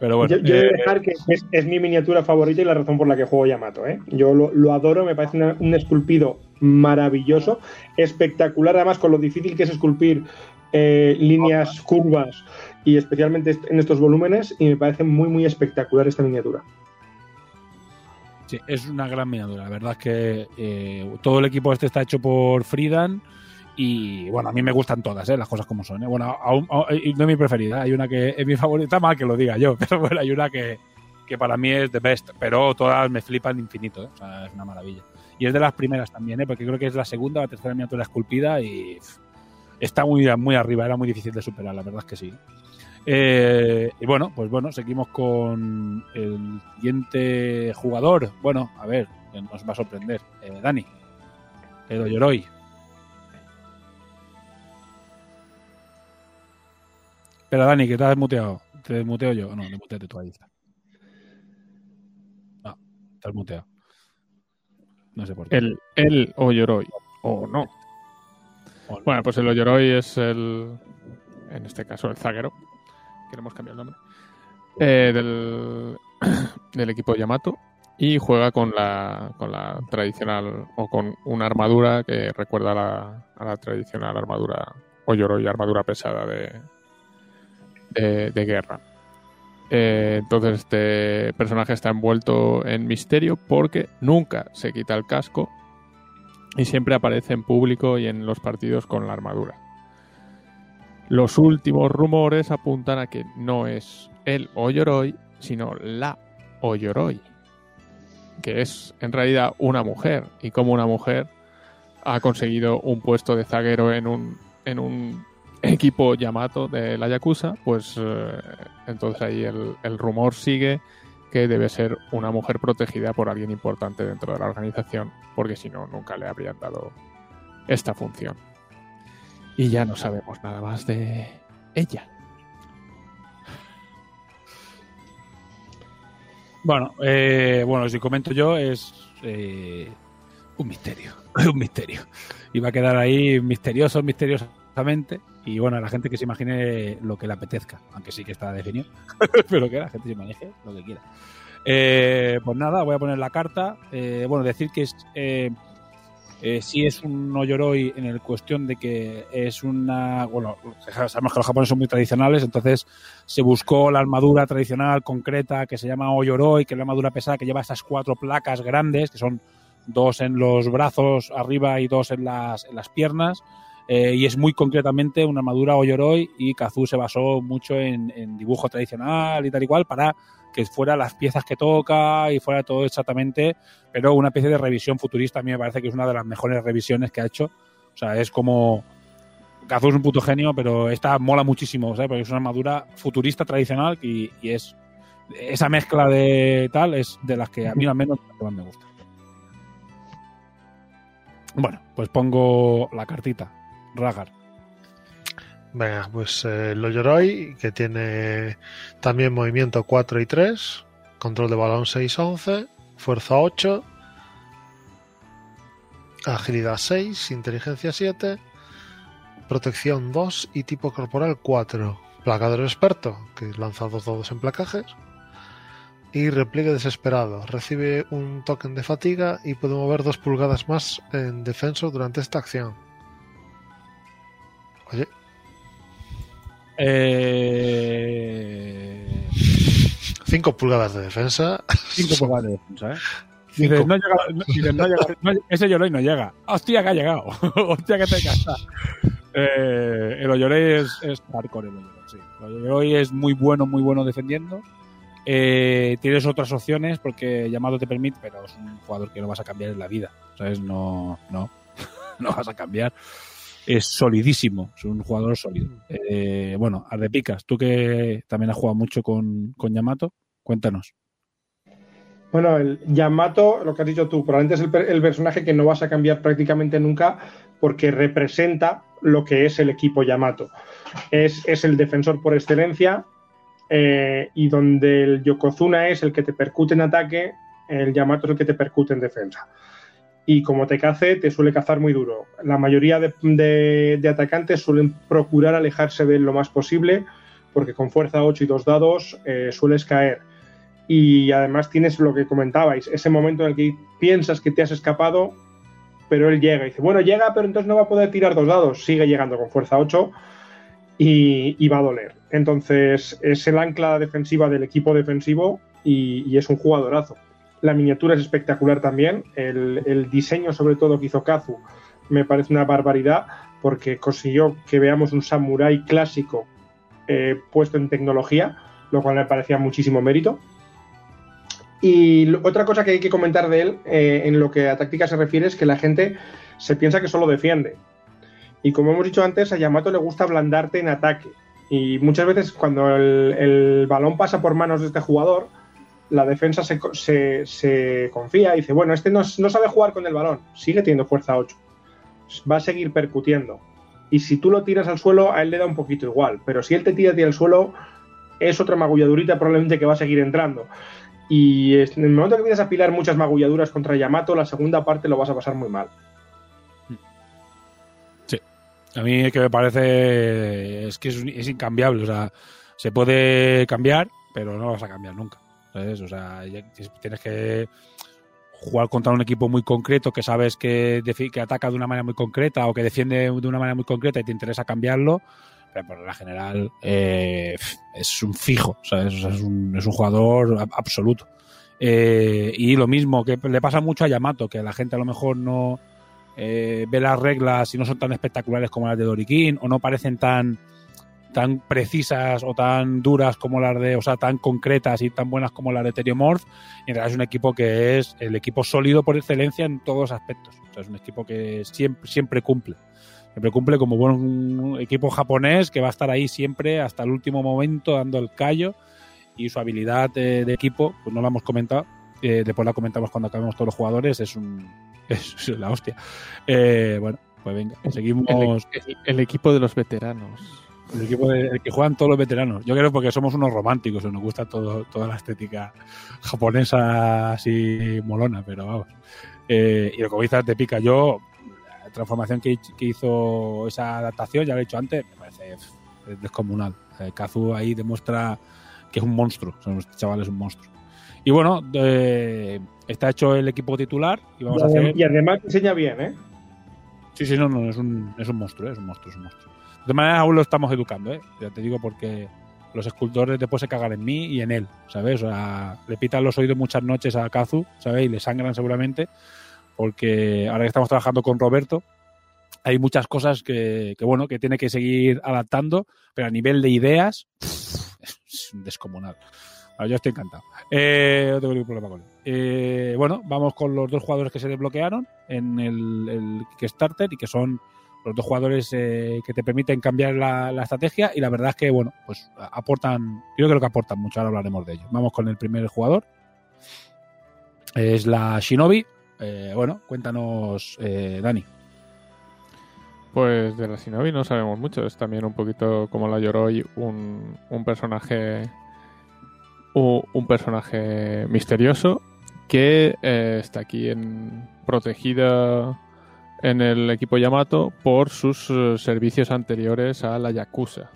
Pero bueno. yo, yo eh, de dejar que es, es mi miniatura favorita y la razón por la que juego Yamato. ¿eh? Yo lo, lo adoro, me parece una- un esculpido maravilloso, espectacular, además con lo difícil que es esculpir eh, líneas curvas y especialmente en estos volúmenes, y me parece muy, muy espectacular esta miniatura. Sí, es una gran miniatura. La verdad es que eh, todo el equipo este está hecho por Friedan. Y bueno, a mí me gustan todas, ¿eh? las cosas como son. ¿eh? Bueno, aún, aún- no es mi preferida. Hay una que es mi favorita, mal que lo diga yo. Pero bueno, hay una que, que para mí es the best. Pero todas me flipan infinito. O sea, es una maravilla. Y es de las primeras también, porque creo que es la segunda o la tercera miniatura esculpida. Y está muy, muy arriba. Era muy difícil de superar, la verdad es que sí. Eh, y bueno, pues bueno, seguimos con el siguiente jugador. Bueno, a ver, nos va a sorprender. Eh, Dani, el Oyoroi. Espera, Dani, que te has muteado. Te desmuteo yo. No, desmuteate tú ahí. está. No, estás muteado. No sé por qué. El, el. O. O no. Bueno, pues el Oyoroi es el. En este caso, el zaguero. Queremos cambiar el nombre. eh, del, del equipo Yamato. Y juega con la, con la tradicional. O con una armadura que recuerda a la, a la tradicional armadura. Oyoroi, armadura pesada de, de, de guerra. Eh, entonces este personaje está envuelto en misterio porque nunca se quita el casco y siempre aparece en público y en los partidos con la armadura. Los últimos rumores apuntan a que no es el Oyoroi, sino la Oyoroi, que es en realidad una mujer y como una mujer ha conseguido un puesto de zaguero en un, en un equipo Yamato de la Yakuza, pues eh, entonces ahí el, el rumor sigue que debe ser una mujer protegida por alguien importante dentro de la organización, porque si no, nunca le habrían dado esta función. Y ya no sabemos nada más de ella. Bueno, eh, bueno, si comento yo, es eh, un misterio. un misterio. Va a quedar ahí misterioso, misteriosamente. Y bueno, a la gente que se imagine lo que le apetezca, aunque sí que está definido. Pero que la gente se maneje lo que quiera. Eh, pues nada, voy a poner la carta. Eh, bueno, decir que es. Eh, eh, sí es un Oyoroi en el cuestión de que es una. Bueno, sabemos que los japoneses son muy tradicionales, entonces se buscó la armadura tradicional concreta que se llama Oyoroi, que es la armadura pesada que lleva estas cuatro placas grandes, que son dos en los brazos arriba y dos en las, en las piernas. Eh, y es muy concretamente una armadura Oyoroi y Kazu se basó mucho en, dibujo tradicional y tal y cual para que fuera las piezas que toca y fuera todo exactamente, pero una especie de revisión futurista a mí me parece que es una de las mejores revisiones que ha hecho. O sea, es como Kazu es un puto genio, pero esta mola muchísimo, ¿sabes? Porque es una armadura futurista tradicional y, y es esa mezcla de tal es de las que a mí al menos más me gusta. Bueno, pues pongo la cartita. Ragar. Venga, pues eh, Oyoroi, que tiene también movimiento 4 y 3, control de balón 6-11, fuerza 8, agilidad 6, inteligencia 7, protección 2 y tipo corporal 4. Placador experto, que lanza dos dados en placajes. Y repliegue desesperado. Recibe un token de fatiga y puede mover dos pulgadas más en defenso durante esta acción. Oye, Eh... 5 pulgadas de defensa. Cinco pulgadas de defensa, ¿eh? Cinco. Dices, no llega, no, dices, no llega, no- ese Yoroi no llega. Hostia, que ha llegado. Hostia, que te casa. Eh, el Oyoroi es, es hardcore. El Oyoroi, sí. El Oyoroi es muy bueno, muy bueno defendiendo. Eh, tienes otras opciones porque llamado te permite, pero es un jugador que no vas a cambiar en la vida. ¿Sabes? No, no, no vas a cambiar. Es solidísimo, es un jugador sólido. Eh, bueno, Ardepicas, tú que también has jugado mucho con, con Yamato, cuéntanos. Bueno, el Yamato, lo que has dicho tú, probablemente es el, el personaje que no vas a cambiar prácticamente nunca porque representa lo que es el equipo Yamato. Es, es el defensor por excelencia eh, y donde el Yokozuna es el que te percute en ataque, el Yamato es el que te percute en defensa. Y como te cace, te suele cazar muy duro. La mayoría de, atacantes suelen procurar alejarse de él lo más posible porque con fuerza 8 y dos dados eh, sueles caer. Y además tienes lo que comentabais, ese momento en el que piensas que te has escapado, pero él llega y dice, bueno, llega, pero entonces no va a poder tirar dos dados. Sigue llegando con fuerza 8 y, y va a doler. Entonces es el ancla defensiva del equipo defensivo y es un jugadorazo. La miniatura es espectacular también. El, diseño, sobre todo, que hizo Kazu, me parece una barbaridad porque consiguió que veamos un samurái clásico eh, puesto en tecnología, lo cual me parecía muchísimo mérito. Y otra cosa que hay que comentar de él, eh, en lo que a táctica se refiere, es que la gente se piensa que solo defiende. Y como hemos dicho antes, a Yamato le gusta ablandarte en ataque. Y muchas veces cuando el balón pasa por manos de este jugador, la defensa se, se, confía y dice, bueno, este no, sabe jugar con el balón, sigue teniendo fuerza 8, va a seguir percutiendo. Y si tú lo tiras al suelo, a él le da un poquito igual, pero si él te tira a ti al suelo, es otra magulladurita probablemente que va a seguir entrando. Y en el momento que empiezas a apilar muchas magulladuras contra Yamato, la segunda parte lo vas a pasar muy mal. Sí, a mí que me parece es que es, es incambiable, o sea, se puede cambiar, pero no lo vas a cambiar nunca. O sea, tienes que jugar contra un equipo muy concreto que sabes que, que, ataca de una manera muy concreta o que defiende de una manera muy concreta y te interesa cambiarlo, pero por la general eh, es un fijo, es, un, es, un, jugador absoluto. Eh, y lo mismo que le pasa mucho a Yamato, que la gente a lo mejor no eh, ve las reglas y no son tan espectaculares como las de Doriquín o no parecen tan tan precisas o tan duras como las de, o sea, tan concretas y tan buenas como las de Teriomorph. Y en realidad es un equipo que es el equipo sólido por excelencia en todos los aspectos. O sea, es un equipo que siempre, siempre cumple. Siempre cumple como buen equipo japonés que va a estar ahí siempre hasta el último momento dando el callo. Y su habilidad de, de equipo, pues no la hemos comentado, eh, después la comentamos cuando acabemos todos los jugadores, es un es la hostia. Eh, bueno, pues venga, seguimos. El, el, el, equipo de los veteranos. El equipo de, el que juegan todos los veteranos. Yo creo porque somos unos románticos, nos gusta todo, toda la estética japonesa así molona, pero vamos. Eh, y lo que dices te pica. Yo, la transformación que, que, hizo esa adaptación, ya lo he dicho antes, me parece descomunal. Eh, Kazu ahí demuestra que es un monstruo. Son los chavales un monstruo. Y bueno, eh, está hecho el equipo titular y vamos y, a hacer. Y además enseña bien, ¿eh? Sí, sí, no, no, es un, es un monstruo, es un monstruo, es un monstruo. De manera aún lo estamos educando, ¿eh? Ya te digo porque los escultores después se cagan en mí y en él, ¿sabes? O sea, le pitan los oídos muchas noches a Kazu, ¿sabes? Y le sangran seguramente, porque ahora que estamos trabajando con Roberto, hay muchas cosas que, que bueno, que tiene que seguir adaptando, pero a nivel de ideas, es descomunal. Ahora, yo estoy encantado. Eh, no tengo ningún problema con él. Eh, bueno, vamos con los dos jugadores que se desbloquearon en el, el Kickstarter y que son los dos jugadores eh, que te permiten cambiar la, estrategia y la verdad es que, bueno, pues aportan, yo creo que aportan mucho, ahora hablaremos de ello. Vamos con el primer jugador. Es la Shinobi. Eh, bueno, cuéntanos, eh, Dani. Pues de la Shinobi no sabemos mucho, es también un poquito como la Yoroi, un, un personaje un, personaje misterioso que está aquí en protegida en el equipo Yamato por sus uh, servicios anteriores a la Yakuza.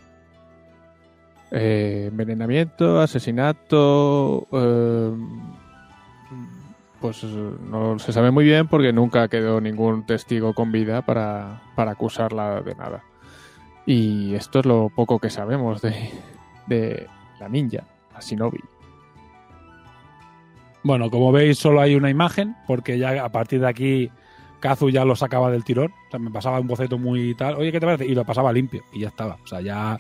Eh, envenenamiento, asesinato. Eh, pues no se sabe muy bien porque nunca quedó ningún testigo con vida para, para acusarla de nada. Y esto es lo poco que sabemos de, de la ninja, la Shinobi. Bueno, como veis, solo hay una imagen, porque ya a partir de aquí Kazu ya lo sacaba del tirón. O sea, me pasaba un boceto muy tal. Oye, ¿qué te parece? Y lo pasaba limpio y ya estaba. O sea, ya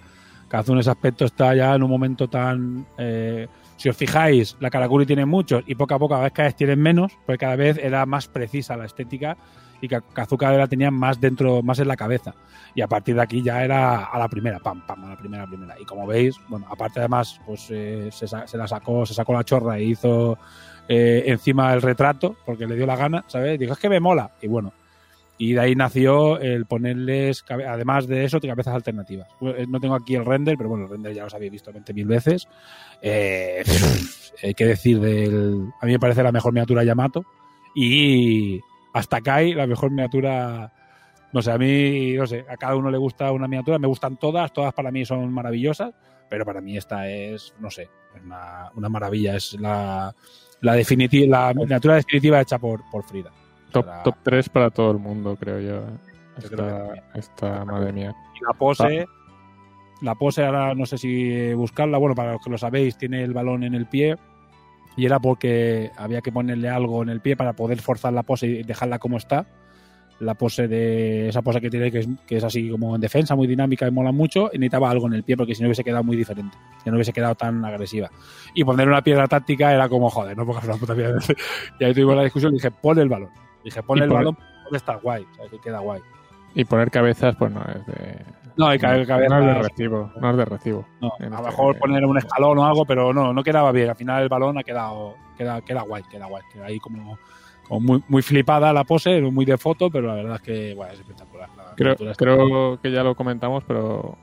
Kazu en ese aspecto está ya en un momento tan. Eh, si os fijáis, la Karakuri tiene muchos y poco a poco a veces cada vez tienen menos, porque cada vez era más precisa la estética y Kazu cada vez la tenía más dentro, más en la cabeza. Y a partir de aquí ya era a la primera, pam, pam, a la primera, primera. Y como veis, bueno, aparte además, pues eh, se, se, la sacó, se sacó la chorra y hizo eh, encima el retrato, porque le dio la gana, ¿sabes? Dijo, es que me mola. Y bueno, y de ahí nació el ponerles, además de eso, cabezas alternativas. No tengo aquí el render, pero bueno, el render ya los habéis visto 20.000 veces. Eh, que decir del. A mí me parece la mejor miniatura Yamato. Y hasta Kai, la mejor miniatura. No sé, a mí, no sé, a cada uno le gusta una miniatura. Me gustan todas, todas para mí son maravillosas. pero para mí esta es, no sé, una, una maravilla. Es la, la, definitiva, la miniatura definitiva hecha por, por Frida. Top, Para- top 3 para todo el mundo, creo yo. Yo creo que Esta, madre mía. Y la pose, la pose ahora no sé si buscarla, bueno, para los que lo sabéis, tiene el balón en el pie y era porque había que ponerle algo en el pie para poder forzar la pose y dejarla como está. La pose de esa pose que tiene, que es, que es así como en defensa, muy dinámica y mola mucho, y necesitaba algo en el pie porque si no hubiese quedado muy diferente, que no hubiese quedado tan agresiva. Y poner una piedra táctica era como, joder, no pongas una puta piedra. y ahí tuvimos la discusión y dije, pon el balón. Dije, pon el pon- balón, puede estar guay, ¿sabes? que queda guay. Y poner cabezas, pues no es de. No, hay no, cabezas- no es de recibo. No es de recibo. No, a lo este- mejor poner un escalón o algo, pero no, no quedaba bien. Al final el balón ha quedado, queda, queda guay, queda guay. Queda ahí como, como muy, muy flipada la pose, muy de foto, pero la verdad es que bueno, es espectacular. La Creo, creo que ya lo comentamos, pero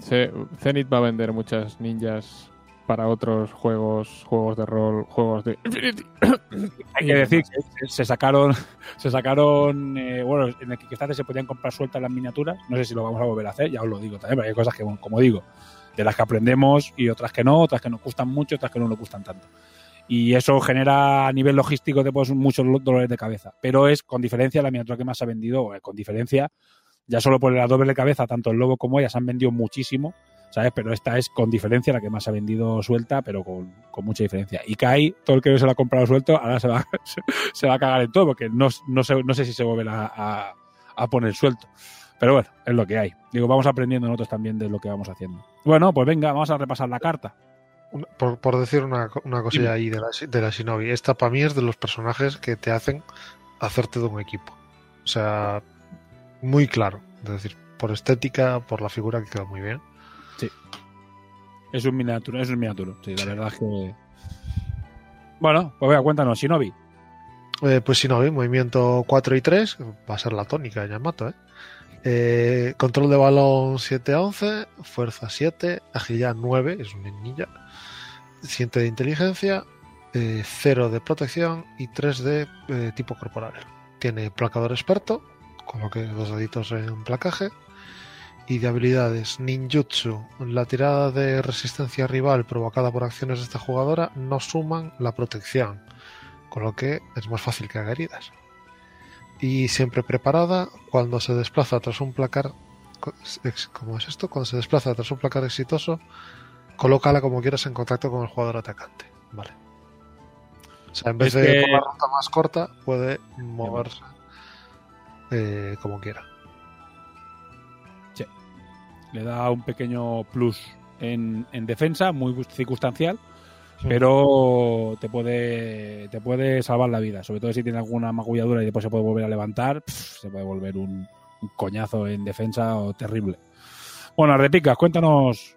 Zenith va a vender muchas ninjas para otros juegos, juegos de rol, juegos de. Hay que decir que se sacaron, se sacaron, eh, bueno, en el Kickstarter se podían comprar sueltas las miniaturas. No sé si lo vamos a volver a hacer, ya os lo digo también, pero hay cosas que, como digo, de las que aprendemos y otras que no, otras que nos gustan mucho, otras que no nos gustan tanto. Y eso genera a nivel logístico después muchos dolores de cabeza. Pero es con diferencia la miniatura que más se ha vendido, eh, con diferencia, ya solo por la doble de cabeza, tanto el lobo como ella se han vendido muchísimo, ¿sabes? Pero esta es con diferencia la que más se ha vendido suelta, pero con, con mucha diferencia. Y Kai, todo el que se lo ha comprado suelto, ahora se va, se va a cagar en todo, porque no, no, sé, no sé si se volverá a, a poner suelto. Pero bueno, es lo que hay. Digo, vamos aprendiendo nosotros también de lo que vamos haciendo. Bueno, pues venga, vamos a repasar la carta. Por, por decir una, una cosilla ahí de la, de la Shinobi, esta para mí es de los personajes que te hacen hacerte de un equipo. O sea, muy claro. Es decir, por estética, por la figura que queda muy bien. Es un miniatura, es un miniatura. Sí, la verdad es que. Bueno, pues venga, cuéntanos, Shinobi. Eh, pues Shinobi, movimiento 4 y 3, va a ser la tónica de Yamato, ¿eh? Eh, control de balón 7 a 11, fuerza 7, agilidad 9, es una ninja, 7 de inteligencia, 0 de protección y 3 de eh, tipo corporal. Tiene placador experto, con lo que dos deditos en placaje. Y de habilidades ninjutsu, la tirada de resistencia rival provocada por acciones de esta jugadora no suman la protección, con lo que es más fácil que haga heridas. Y siempre preparada, cuando se desplaza tras un placar. ¿Cómo es esto? Cuando se desplaza tras un placar exitoso, colócala como quieras en contacto con el jugador atacante. Vale. O sea, en vez Es de que- la ruta más corta, puede moverse eh, como quiera. Le da un pequeño plus en, en defensa, muy circunstancial, Sí. pero te puede, te puede salvar la vida. Sobre todo si tiene alguna magulladura y después se puede volver a levantar, se puede volver un, un coñazo en defensa o terrible. Bueno, Repicas, cuéntanos,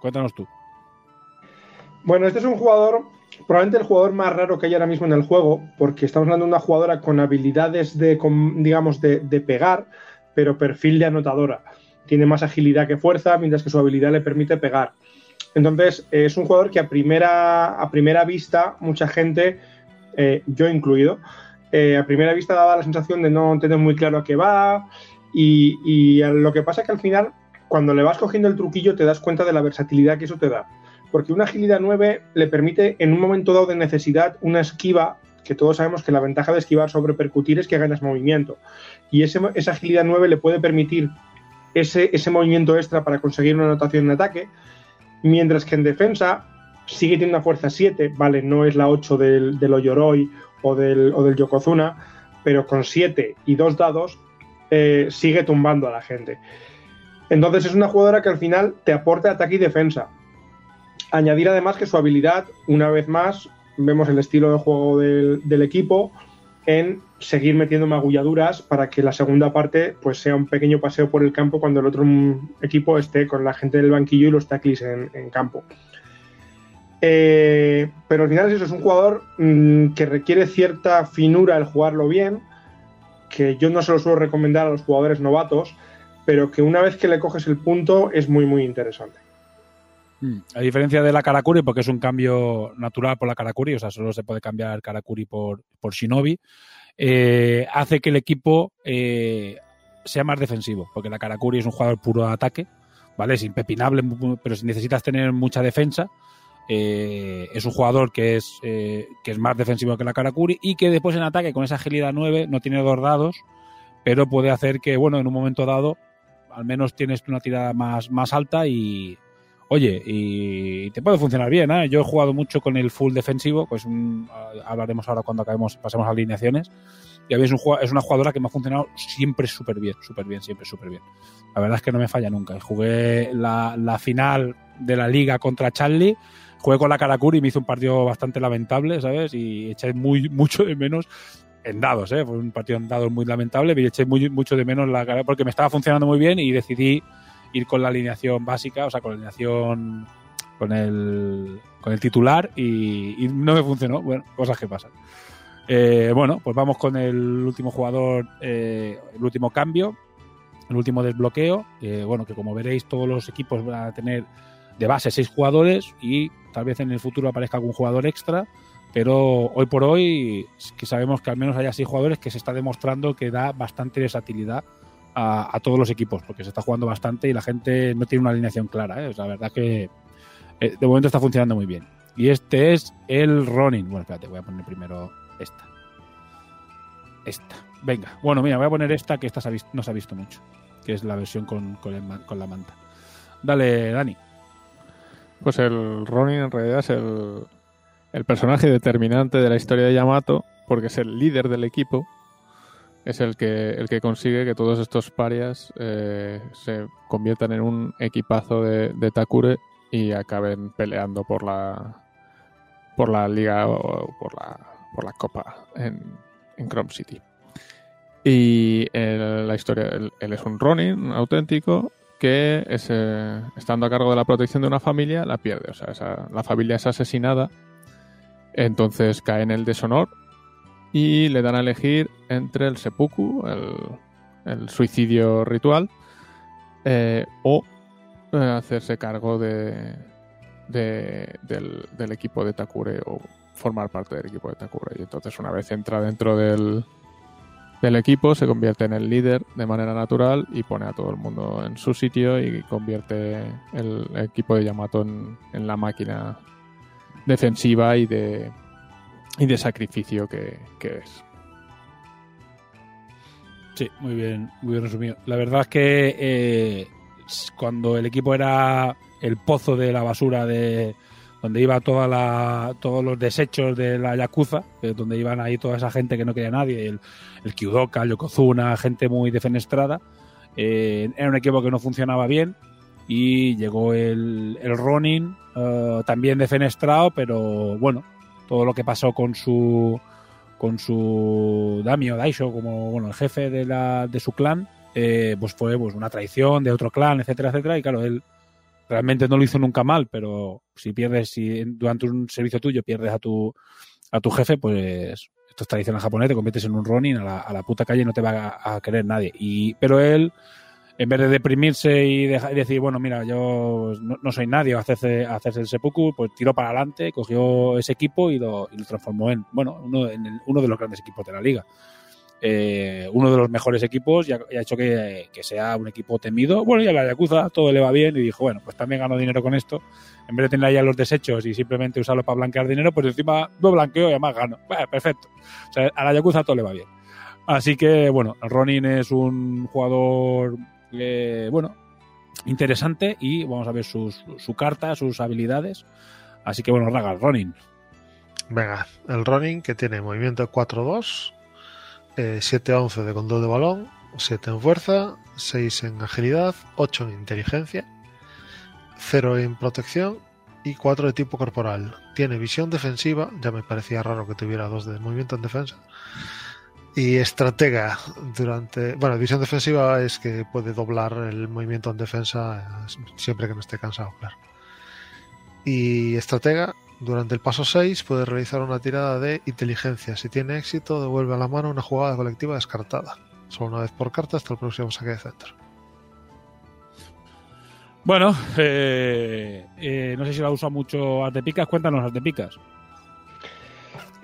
cuéntanos tú. Bueno, este es un jugador, probablemente el jugador más raro que hay ahora mismo en el juego, porque estamos hablando de una jugadora con habilidades de, digamos, de, de pegar, pero perfil de anotadora. Tiene más agilidad que fuerza, mientras que su habilidad le permite pegar. Entonces, eh, es un jugador que a primera, a primera vista, mucha gente, eh, yo incluido, eh, a primera vista daba la sensación de no tener muy claro a qué va. Y, y lo que pasa es que al final, cuando le vas cogiendo el truquillo, te das cuenta de la versatilidad que eso te da porque una agilidad 9 le permite en un momento dado de necesidad una esquiva, que todos sabemos que la ventaja de esquivar sobre percutir es que ganas movimiento. Y ese, esa agilidad 9 le puede permitir ese, ese movimiento extra para conseguir una anotación en ataque, mientras que en defensa sigue teniendo una fuerza 7, vale, no es la 8 del, del Oyoroi o del, o del Yokozuna, pero con 7 y 2 dados eh, sigue tumbando a la gente. Entonces es una jugadora que al final te aporta ataque y defensa. Añadir además que su habilidad, una vez más, vemos el estilo de juego del, equipo en seguir metiendo magulladuras para que la segunda parte pues sea un pequeño paseo por el campo cuando el otro equipo esté con la gente del banquillo y los tackles en, en campo. Eh, pero al final es eso, es un jugador mm, que requiere cierta finura el jugarlo bien, que yo no se lo suelo recomendar a los jugadores novatos, pero que una vez que le coges el punto es muy muy interesante. Mm, A diferencia de la Karakuri, porque es un cambio natural por la Karakuri, o sea, solo se puede cambiar Karakuri por, por Shinobi, eh, hace que el equipo eh, sea más defensivo, porque la Karakuri es un jugador puro de ataque, ¿vale? Es impepinable, pero si necesitas tener mucha defensa, eh, es un jugador que es, eh, que es más defensivo que la Karakuri y que después en ataque con esa agilidad 9 no tiene dos dados, pero puede hacer que, bueno, en un momento dado, al menos tienes una tirada más, más alta y, oye, y te puede funcionar bien, ¿eh? Yo he jugado mucho con el full defensivo, pues un- hablaremos ahora cuando acabemos, pasemos a alineaciones. Y a es, una jugadora que me ha funcionado siempre súper bien, súper bien, siempre súper bien. La verdad es que no me falla nunca. Jugué la, la final de la liga contra Charlie, jugué con la Karakuri y me hizo un partido bastante lamentable, ¿sabes? Y eché muy, mucho de menos en dados, ¿eh? Fue un partido en dados muy lamentable, pero eché muy, mucho de menos la cara porque me estaba funcionando muy bien y decidí ir con la alineación básica, o sea, con la alineación con el, con el titular y, no me funcionó. Bueno, cosas que pasan. Eh, bueno, pues vamos con el último jugador, eh, el último cambio, el último desbloqueo. bueno, que como veréis, todos los equipos van a tener de base seis jugadores y tal vez en el futuro aparezca algún jugador extra. Pero hoy por hoy, que sabemos que al menos haya seis jugadores que se está demostrando que da bastante versatilidad a, todos los equipos, porque se está jugando bastante y la gente no tiene una alineación clara. ¿eh? La verdad que eh, de momento está funcionando muy bien. Y este es el Ronin. Bueno, espérate, voy a poner primero esta. Esta. Venga, bueno, mira, voy a poner esta que esta no se ha visto mucho, que es la versión con, con, con la manta. Dale, Dani. Pues el Ronin en realidad es el, el personaje determinante de la historia de Yamato, porque es el líder del equipo, es el que, el que consigue que todos estos parias eh, se conviertan en un equipazo de, Takure y acaben peleando por la por la liga o por la, por la copa en, en Chrome City. Y la historia, él, es un Ronin auténtico que es, estando a cargo de la protección de una familia la pierde. O sea, la familia es asesinada, entonces cae en el deshonor y le dan a elegir entre el seppuku, el, el suicidio ritual, eh, o eh, hacerse cargo de, de- del, equipo de Takure o formar parte del equipo de Takure. Y entonces una vez entra dentro del, del equipo, se convierte en el líder de manera natural y pone a todo el mundo en su sitio y convierte el equipo de Yamato en la máquina defensiva y de, y de sacrificio que, que es. Sí, muy bien, muy bien resumido. La verdad es que eh, cuando el equipo era el pozo de la basura de donde iba toda la, todos los desechos de la Yakuza, eh, donde iban ahí toda esa gente que no quería nadie, el, el Kyudoka, Yokozuna, gente muy defenestrada, eh, era un equipo que no funcionaba bien y llegó el, el Ronin eh, también defenestrado, pero bueno, todo lo que pasó con su con su Damio Daisho como bueno el jefe de la de su clan eh, pues fue pues una traición de otro clan etcétera etcétera y claro él realmente no lo hizo nunca mal pero si pierdes si durante un servicio tuyo pierdes a tu a tu jefe pues esto es tradición en japonés te conviertes en un ronin a la, a la puta calle y no te va a, a querer nadie. Y pero él en vez de deprimirse y, deja- y decir, bueno, mira, yo no, soy nadie, hacerse, hacerse el seppuku, pues tiró para adelante, cogió ese equipo y lo, transformó en, bueno, uno, en uno de los grandes equipos de la liga. Eh, uno de los mejores equipos y ha, hecho que, que sea un equipo temido. Bueno, y a la Yakuza todo le va bien y dijo, bueno, pues también gano dinero con esto. En vez de tener ahí los desechos y simplemente usarlo para blanquear dinero, pues encima lo blanqueo y además gano. Bueno, perfecto. O sea, a la Yakuza todo le va bien. Así que, bueno, Ronin es un jugador, eh, bueno, interesante y vamos a ver sus, su carta, sus habilidades. Así que, bueno, Raga, Ronin. Venga, el running que tiene movimiento 4-2, eh, 7-11 de control de balón, 7 en fuerza, 6 en agilidad, 8 en inteligencia, 0 en protección y 4 de tipo corporal. Tiene visión defensiva, ya me parecía raro que tuviera 2 de movimiento en defensa. Y estratega durante. Bueno, visión defensiva es que puede doblar el movimiento en defensa siempre que no esté cansado, claro. Y estratega durante el paso 6 puede realizar una tirada de inteligencia. Si tiene éxito, devuelve a la mano una jugada colectiva descartada. Solo una vez por carta hasta el próximo saque de centro. Bueno, eh, eh, no sé si la usa mucho Arte Picas. Cuéntanos, Arte Picas.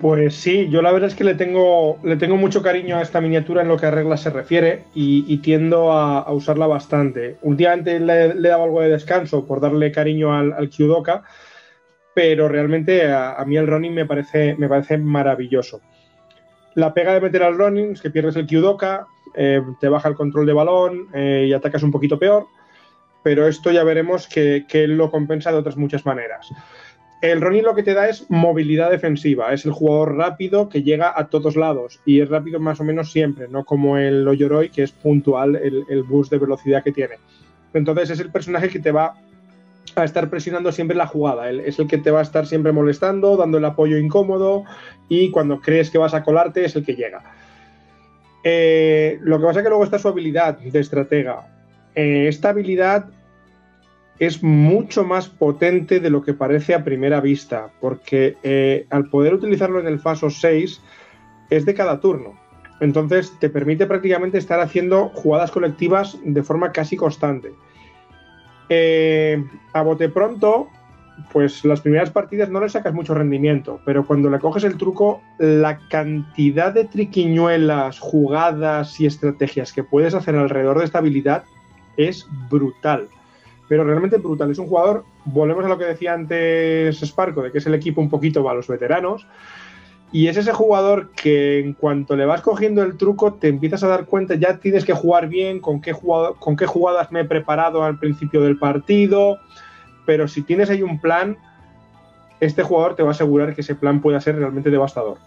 Pues sí, yo la verdad es que le tengo, le tengo mucho cariño a esta miniatura en lo que a reglas se refiere y, tiendo a, usarla bastante. Últimamente le, le, he dado algo de descanso por darle cariño al, al Kyudoka, pero realmente a, mí el Ronin me parece, me parece maravilloso. La pega de meter al Ronin es que pierdes el Kyudoka, eh, te baja el control de balón eh, y atacas un poquito peor, pero esto ya veremos que lo compensa de otras muchas maneras. El Ronin lo que te da es movilidad defensiva, es el jugador rápido que llega a todos lados y es rápido más o menos siempre, no como el Oyoroi que es puntual el, el boost de velocidad que tiene. Entonces es el personaje que te va a estar presionando siempre la jugada, es el que te va a estar siempre molestando, dando el apoyo incómodo y cuando crees que vas a colarte es el que llega. Eh, lo que pasa es que luego está su habilidad de estratega. Eh, esta habilidad es mucho más potente de lo que parece a primera vista, porque eh, al poder utilizarlo en el Faso 6 es de cada turno. Entonces te permite prácticamente estar haciendo jugadas colectivas de forma casi constante. Eh, a bote pronto, pues las primeras partidas no le sacas mucho rendimiento, pero cuando le coges el truco, la cantidad de triquiñuelas, jugadas y estrategias que puedes hacer alrededor de esta habilidad es brutal pero realmente brutal. Es un jugador, volvemos a lo que decía antes Sparco, de que es el equipo un poquito para los veteranos. Y es ese jugador que en cuanto le vas cogiendo el truco, te empiezas a dar cuenta, ya tienes que jugar bien, con qué, jugado, con qué jugadas me he preparado al principio del partido. Pero si tienes ahí un plan, este jugador te va a asegurar que ese plan pueda ser realmente devastador.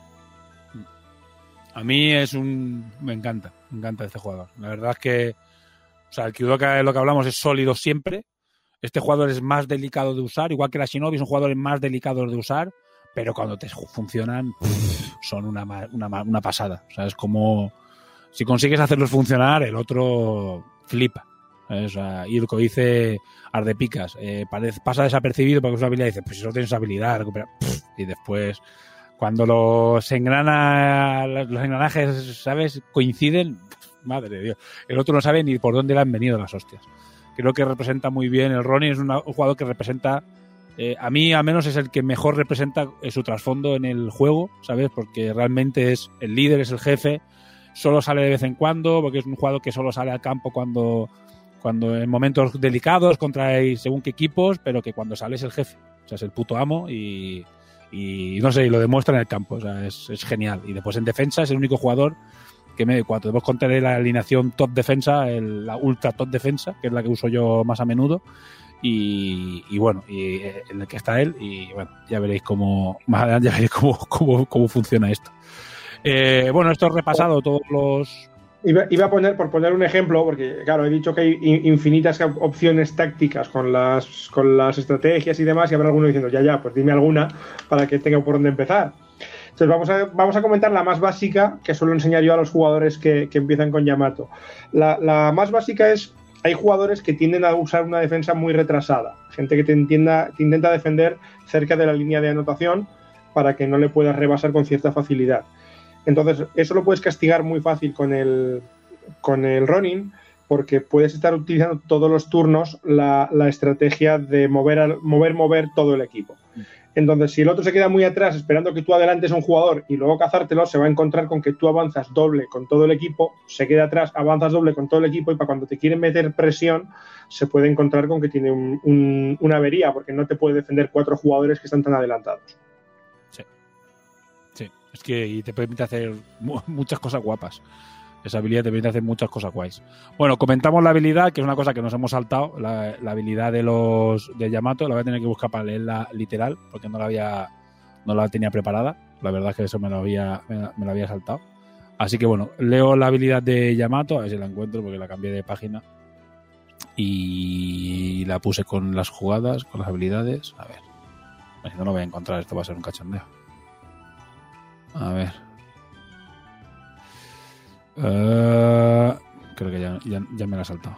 A mí es un. Me encanta, me encanta este jugador. La verdad es que. O sea, el Kyudoka, lo que hablamos, es sólido siempre. Este jugador es más delicado de usar, igual que la Shinobi son jugadores más delicados de usar, pero cuando te funcionan son una, una, una pasada. O sea, es como si consigues hacerlos funcionar, el otro flipa. O sea, Irko dice Ardepicas, eh, pasa desapercibido porque su habilidad dice, pues si no tienes habilidad, recupera. Y después, cuando los engrana, los engranajes, ¿sabes? Coinciden, madre de Dios. El otro no sabe ni por dónde le han venido las hostias creo que representa muy bien. El Ronin es un jugador que representa, eh, a mí al menos es el que mejor representa eh, su trasfondo en el juego, ¿sabes? Porque realmente es el líder, es el jefe, solo sale de vez en cuando, porque es un jugador que solo sale al campo cuando, cuando en momentos delicados contra según qué equipos, pero que cuando sale es el jefe, o sea, es el puto amo y, y no sé, y lo demuestra en el campo, o sea, es genial. Y después en defensa es el único jugador que me cuando debemos contar la alineación top defensa, la ultra top defensa, que es la que uso yo más a menudo. Y, bueno, y en el que está él, y bueno, ya veréis cómo, más adelante ya veréis cómo, cómo, cómo funciona esto. Eh, bueno, esto es repasado todos los. Iba, a poner, por poner un ejemplo, porque claro, he dicho que hay infinitas opciones tácticas con las, con las estrategias y demás, y habrá alguno diciendo, ya, ya, pues dime alguna para que tenga por dónde empezar. Entonces vamos a, vamos a comentar la más básica que suelo enseñar yo a los jugadores que, que empiezan con Yamato. La, la, más básica es, hay jugadores que tienden a usar una defensa muy retrasada, gente que te, entienda, te intenta defender cerca de la línea de anotación para que no le puedas rebasar con cierta facilidad. Entonces eso lo puedes castigar muy fácil con el, con el running porque puedes estar utilizando todos los turnos la, la estrategia de mover, mover, mover todo el equipo. Entonces, si el otro se queda muy atrás esperando que tú adelantes a un jugador y luego cazártelo, se va a encontrar con que tú avanzas doble con todo el equipo, se queda atrás, avanzas doble con todo el equipo y para cuando te quieren meter presión, se puede encontrar con que tiene un, un, una avería porque no te puede defender cuatro jugadores que están tan adelantados. Sí. Sí, es que y te permite hacer muchas cosas guapas. Esa habilidad te permite hacer muchas cosas guays. Bueno, comentamos la habilidad, que es una cosa que nos hemos saltado, la, habilidad de los de Yamato, la voy a tener que buscar para leerla literal, porque no la había no la tenía preparada. La verdad es que eso me lo había, me lo había saltado. Así que bueno, leo la habilidad de Yamato, a ver si la encuentro, porque la cambié de página. Y la puse con las jugadas, con las habilidades. A ver. Si no lo voy a encontrar, esto va a ser un cachondeo. A ver. Uh, creo que ya, ya, me la ha saltado.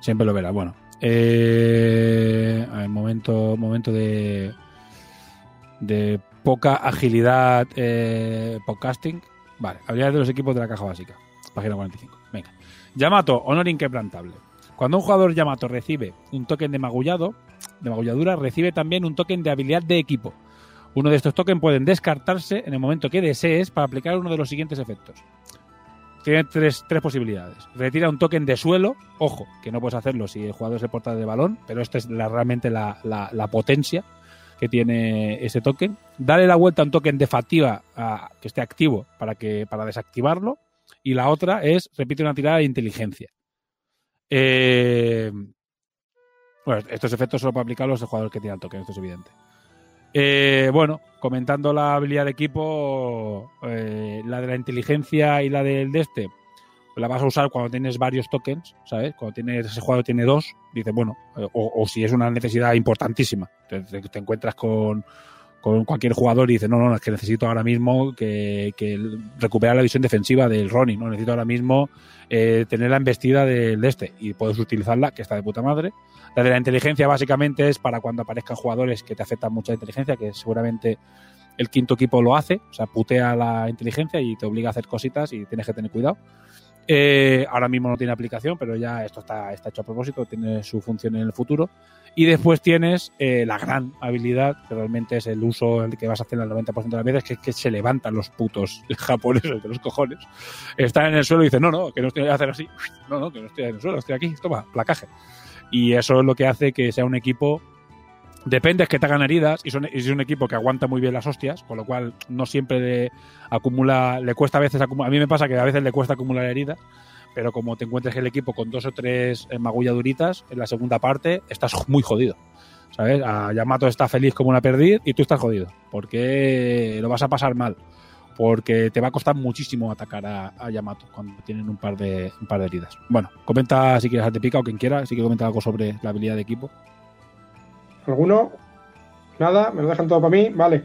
Siempre lo verá. Bueno. Eh, a ver, momento, momento de, de poca agilidad eh, podcasting. Vale, habilidades de los equipos de la caja básica. Página 45. Venga. Yamato, honor inquebrantable. Cuando un jugador Yamato recibe un token de magullado, de magulladura, recibe también un token de habilidad de equipo. Uno de estos tokens pueden descartarse en el momento que desees para aplicar uno de los siguientes efectos. Tiene tres, tres posibilidades. Retira un token de suelo, ojo, que no puedes hacerlo si el jugador es el portal de balón, pero esta es la- realmente la, la- potencia que tiene ese token. Dale la vuelta a un token de fatiga a- que esté activo para, que, para desactivarlo. Y la otra es repite una tirada de inteligencia. Eh, bueno, estos efectos solo para aplicarlos el jugador que tiene el token, esto es evidente. Eh, bueno, comentando la habilidad de equipo, eh, la de la inteligencia y la del de este, la vas a usar cuando tienes varios tokens, ¿sabes? Cuando tienes, ese jugador tiene dos, dices, bueno, eh, o, o si es una necesidad importantísima, te encuentras con, con cualquier jugador y dices, no, no, es que necesito ahora mismo que, que recuperar la visión defensiva del Ronin, no necesito ahora mismo eh, tener la embestida del de este y puedes utilizarla, que está de puta madre. La de la inteligencia básicamente es para cuando aparezcan jugadores que te afectan mucha inteligencia, que seguramente el quinto equipo lo hace, o sea, putea la inteligencia y te obliga a hacer cositas y tienes que tener cuidado. Eh, ahora mismo no tiene aplicación, pero ya esto está, está hecho a propósito, tiene su función en el futuro. Y después tienes eh, la gran habilidad, que realmente es el uso el que vas a hacer el 90% de las veces, que es que se levantan los putos japoneses de los cojones. Están en el suelo y dicen, no, no, que no estoy a hacer así. No, no, que no estoy en el suelo, estoy aquí, toma, placaje. Y eso es lo que hace que sea un equipo Depende es que te hagan heridas y, son, y es un equipo que aguanta muy bien las hostias, con lo cual no siempre le acumula, le cuesta a veces acumular. A mí me pasa que a veces le cuesta acumular heridas, pero como te encuentres el equipo con dos o tres eh, magulladuritas en la segunda parte, estás muy jodido. ¿Sabes? A Yamato está feliz como una perdiz y tú estás jodido, porque lo vas a pasar mal, porque te va a costar muchísimo atacar a, a Yamato cuando tienen un par de un par de heridas. Bueno, comenta si quieres te pica o quien quiera, si que comenta algo sobre la habilidad de equipo. ¿Alguno? Nada, me lo dejan todo para mí. Vale.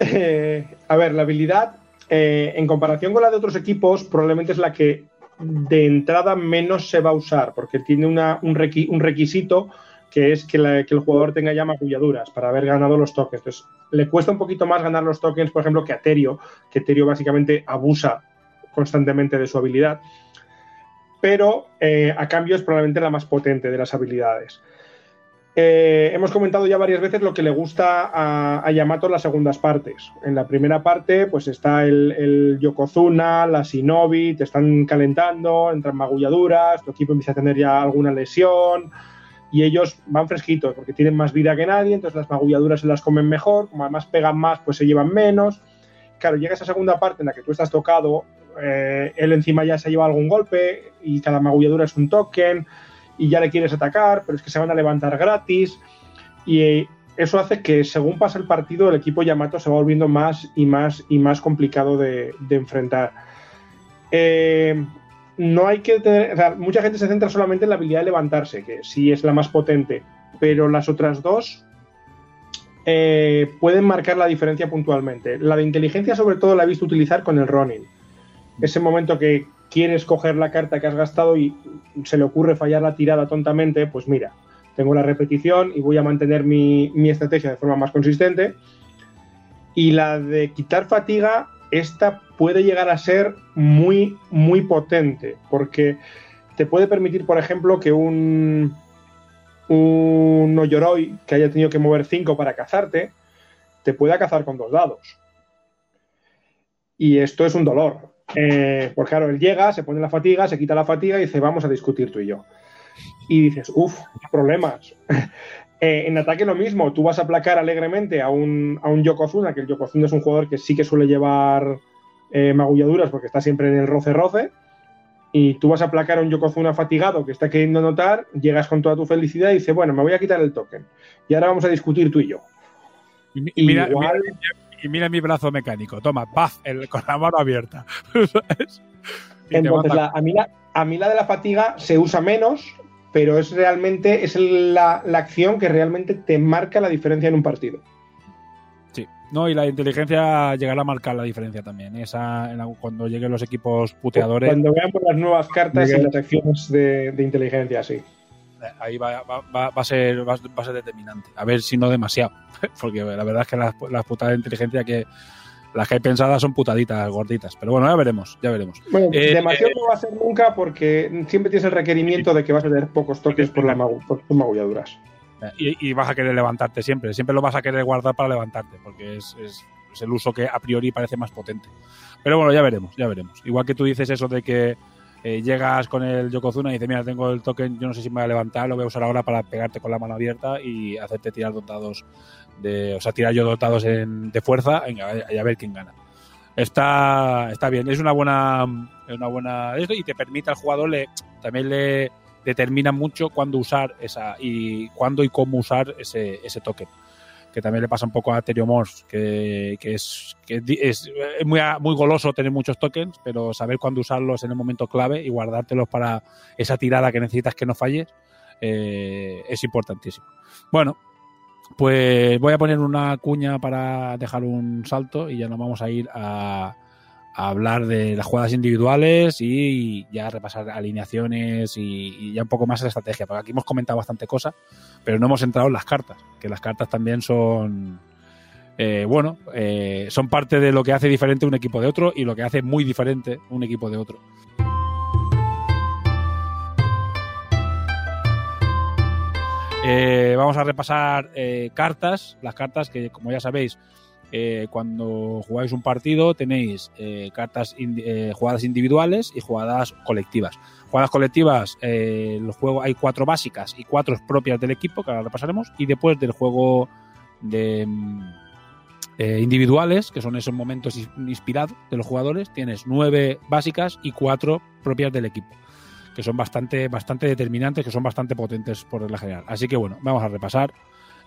Eh, a ver, la habilidad, eh, en comparación con la de otros equipos, probablemente es la que de entrada menos se va a usar, porque tiene un, requi- un requisito que es que el jugador tenga ya magulladuras para haber ganado los tokens. Entonces, le cuesta un poquito más ganar los tokens, por ejemplo, que a Terio, que Terio básicamente abusa constantemente de su habilidad, pero eh, a cambio es probablemente la más potente de las habilidades. Eh, hemos comentado ya varias veces lo que le gusta a, a Yamato las segundas partes. En la primera parte, pues está el, Yokozuna, la Shinobi, te están calentando, entran magulladuras, tu equipo empieza a tener ya alguna lesión y ellos van fresquitos porque tienen más vida que nadie, entonces las magulladuras se las comen mejor, como además pegan más, pues se llevan menos. Claro, llega esa segunda parte en la que tú estás tocado, eh, él encima ya se ha llevado algún golpe y cada magulladura es un token y ya le quieres atacar, pero es que se van a levantar gratis. Y eh, eso hace que según pasa el partido, el equipo Yamato se va volviendo más y más y más complicado de, enfrentar. Eh, no hay que tener. o sea, mucha gente se centra solamente en la habilidad de levantarse, que sí es la más potente, pero las otras dos eh, pueden marcar la diferencia puntualmente. La de inteligencia, sobre todo, la he visto utilizar con el Ronin. Ese momento que quieres coger la carta que has gastado y se le ocurre fallar la tirada tontamente, pues mira, tengo la repetición y voy a mantener mi, estrategia de forma más consistente. Y la de quitar fatiga, esta puede llegar a ser muy, muy potente, porque te puede permitir, por ejemplo, que un, un Oyoroi que haya tenido que mover 5 para cazarte, te pueda cazar con dos dados. Y esto es un dolor. Eh, pues claro, él llega, se pone la fatiga, se quita la fatiga y dice, vamos a discutir tú y yo. Y dices, uff, problemas. Eh, en ataque lo mismo, tú vas a aplacar alegremente a un, a un Yokozuna, que el Yokozuna es un jugador que sí que suele llevar eh, magulladuras porque está siempre en el roce-roce, y tú vas a aplacar a un Yokozuna fatigado que está queriendo anotar, llegas con toda tu felicidad y dices, bueno, me voy a quitar el token. Y ahora vamos a discutir tú y yo. Y, mi- Y mira, igual- mira- y mira mi brazo mecánico. Toma, paz, el, con la mano abierta. Entonces, la- a, mí la, a mí la de la fatiga se usa menos, pero es realmente es la, la acción que realmente te marca la diferencia en un partido. Sí. No, y la inteligencia llegará a marcar la diferencia también. Esa, en la- cuando lleguen los equipos puteadores, Cuando veamos las nuevas cartas y las acciones de, de inteligencia, sí. Eh, ahí va, va- va- va a ser, va, a ser determinante. A ver si no demasiado. Porque la verdad es que las, las putadas de inteligencia que las que hay pensadas son putaditas, gorditas. Pero bueno, ya veremos, ya veremos. Bueno, Eh, demasiado no va a ser nunca porque siempre tienes el requerimiento de que vas a tener pocos toques por, la magu- por tus magulladuras. Eh, Y, y vas a querer levantarte siempre. Siempre lo vas a querer guardar para levantarte, porque es, es- es el uso que a priori parece más potente. Pero bueno, ya veremos, ya veremos. Igual que tú dices eso de que eh, llegas con el Yokozuna y dices, mira, tengo el token, yo no sé si me voy a levantar, lo voy a usar ahora para pegarte con la mano abierta y hacerte tirar dotados de, o sea, tirar yo dotados en- de fuerza y a ver quién gana. Está, está bien, es una buena, una buena esto y te permite al jugador le, también le determina mucho cuándo usar esa y cuándo y cómo usar ese, ese token que también le pasa un poco a Teriomorphs, que, que es, que es, es muy, muy goloso tener muchos tokens, pero saber cuándo usarlos en el momento clave y guardártelos para esa tirada que necesitas que no falles eh, es importantísimo. Bueno, pues voy a poner una cuña para dejar un salto y ya nos vamos a ir a, hablar de las jugadas individuales y ya repasar alineaciones y, ya un poco más la estrategia, porque aquí hemos comentado bastante cosas, pero no hemos entrado en las cartas, que las cartas también son, eh, bueno, eh, son parte de lo que hace diferente un equipo de otro y lo que hace muy diferente un equipo de otro. Eh, vamos a repasar cartas, las cartas que como ya sabéis, eh, cuando jugáis un partido tenéis eh, cartas eh, jugadas individuales y jugadas colectivas. Jugadas colectivas, el juego hay cuatro básicas y cuatro propias del equipo, que ahora repasaremos, y después del juego de mm, individuales, que son esos momentos inspirados de los jugadores, tienes nueve básicas y cuatro propias del equipo, que son bastante, bastante determinantes, que son bastante potentes por regla general. Así que bueno, vamos a repasar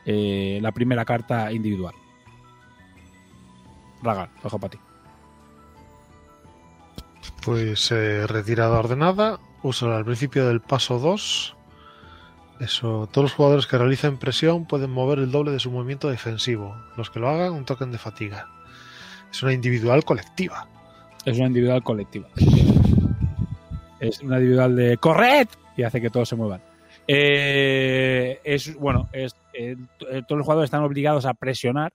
la primera carta individual. Ragar, lo dejo para ti. Pues eh, retirada ordenada, úsala al principio del paso 2. Eso, todos los jugadores que realicen presión pueden mover el doble de su movimiento defensivo. Los que lo hagan, un token de fatiga. Es una individual colectiva. Es una individual colectiva. Es una individual de corred y hace que todos se muevan. Eh, es bueno, es, eh, todos los jugadores están obligados a presionar,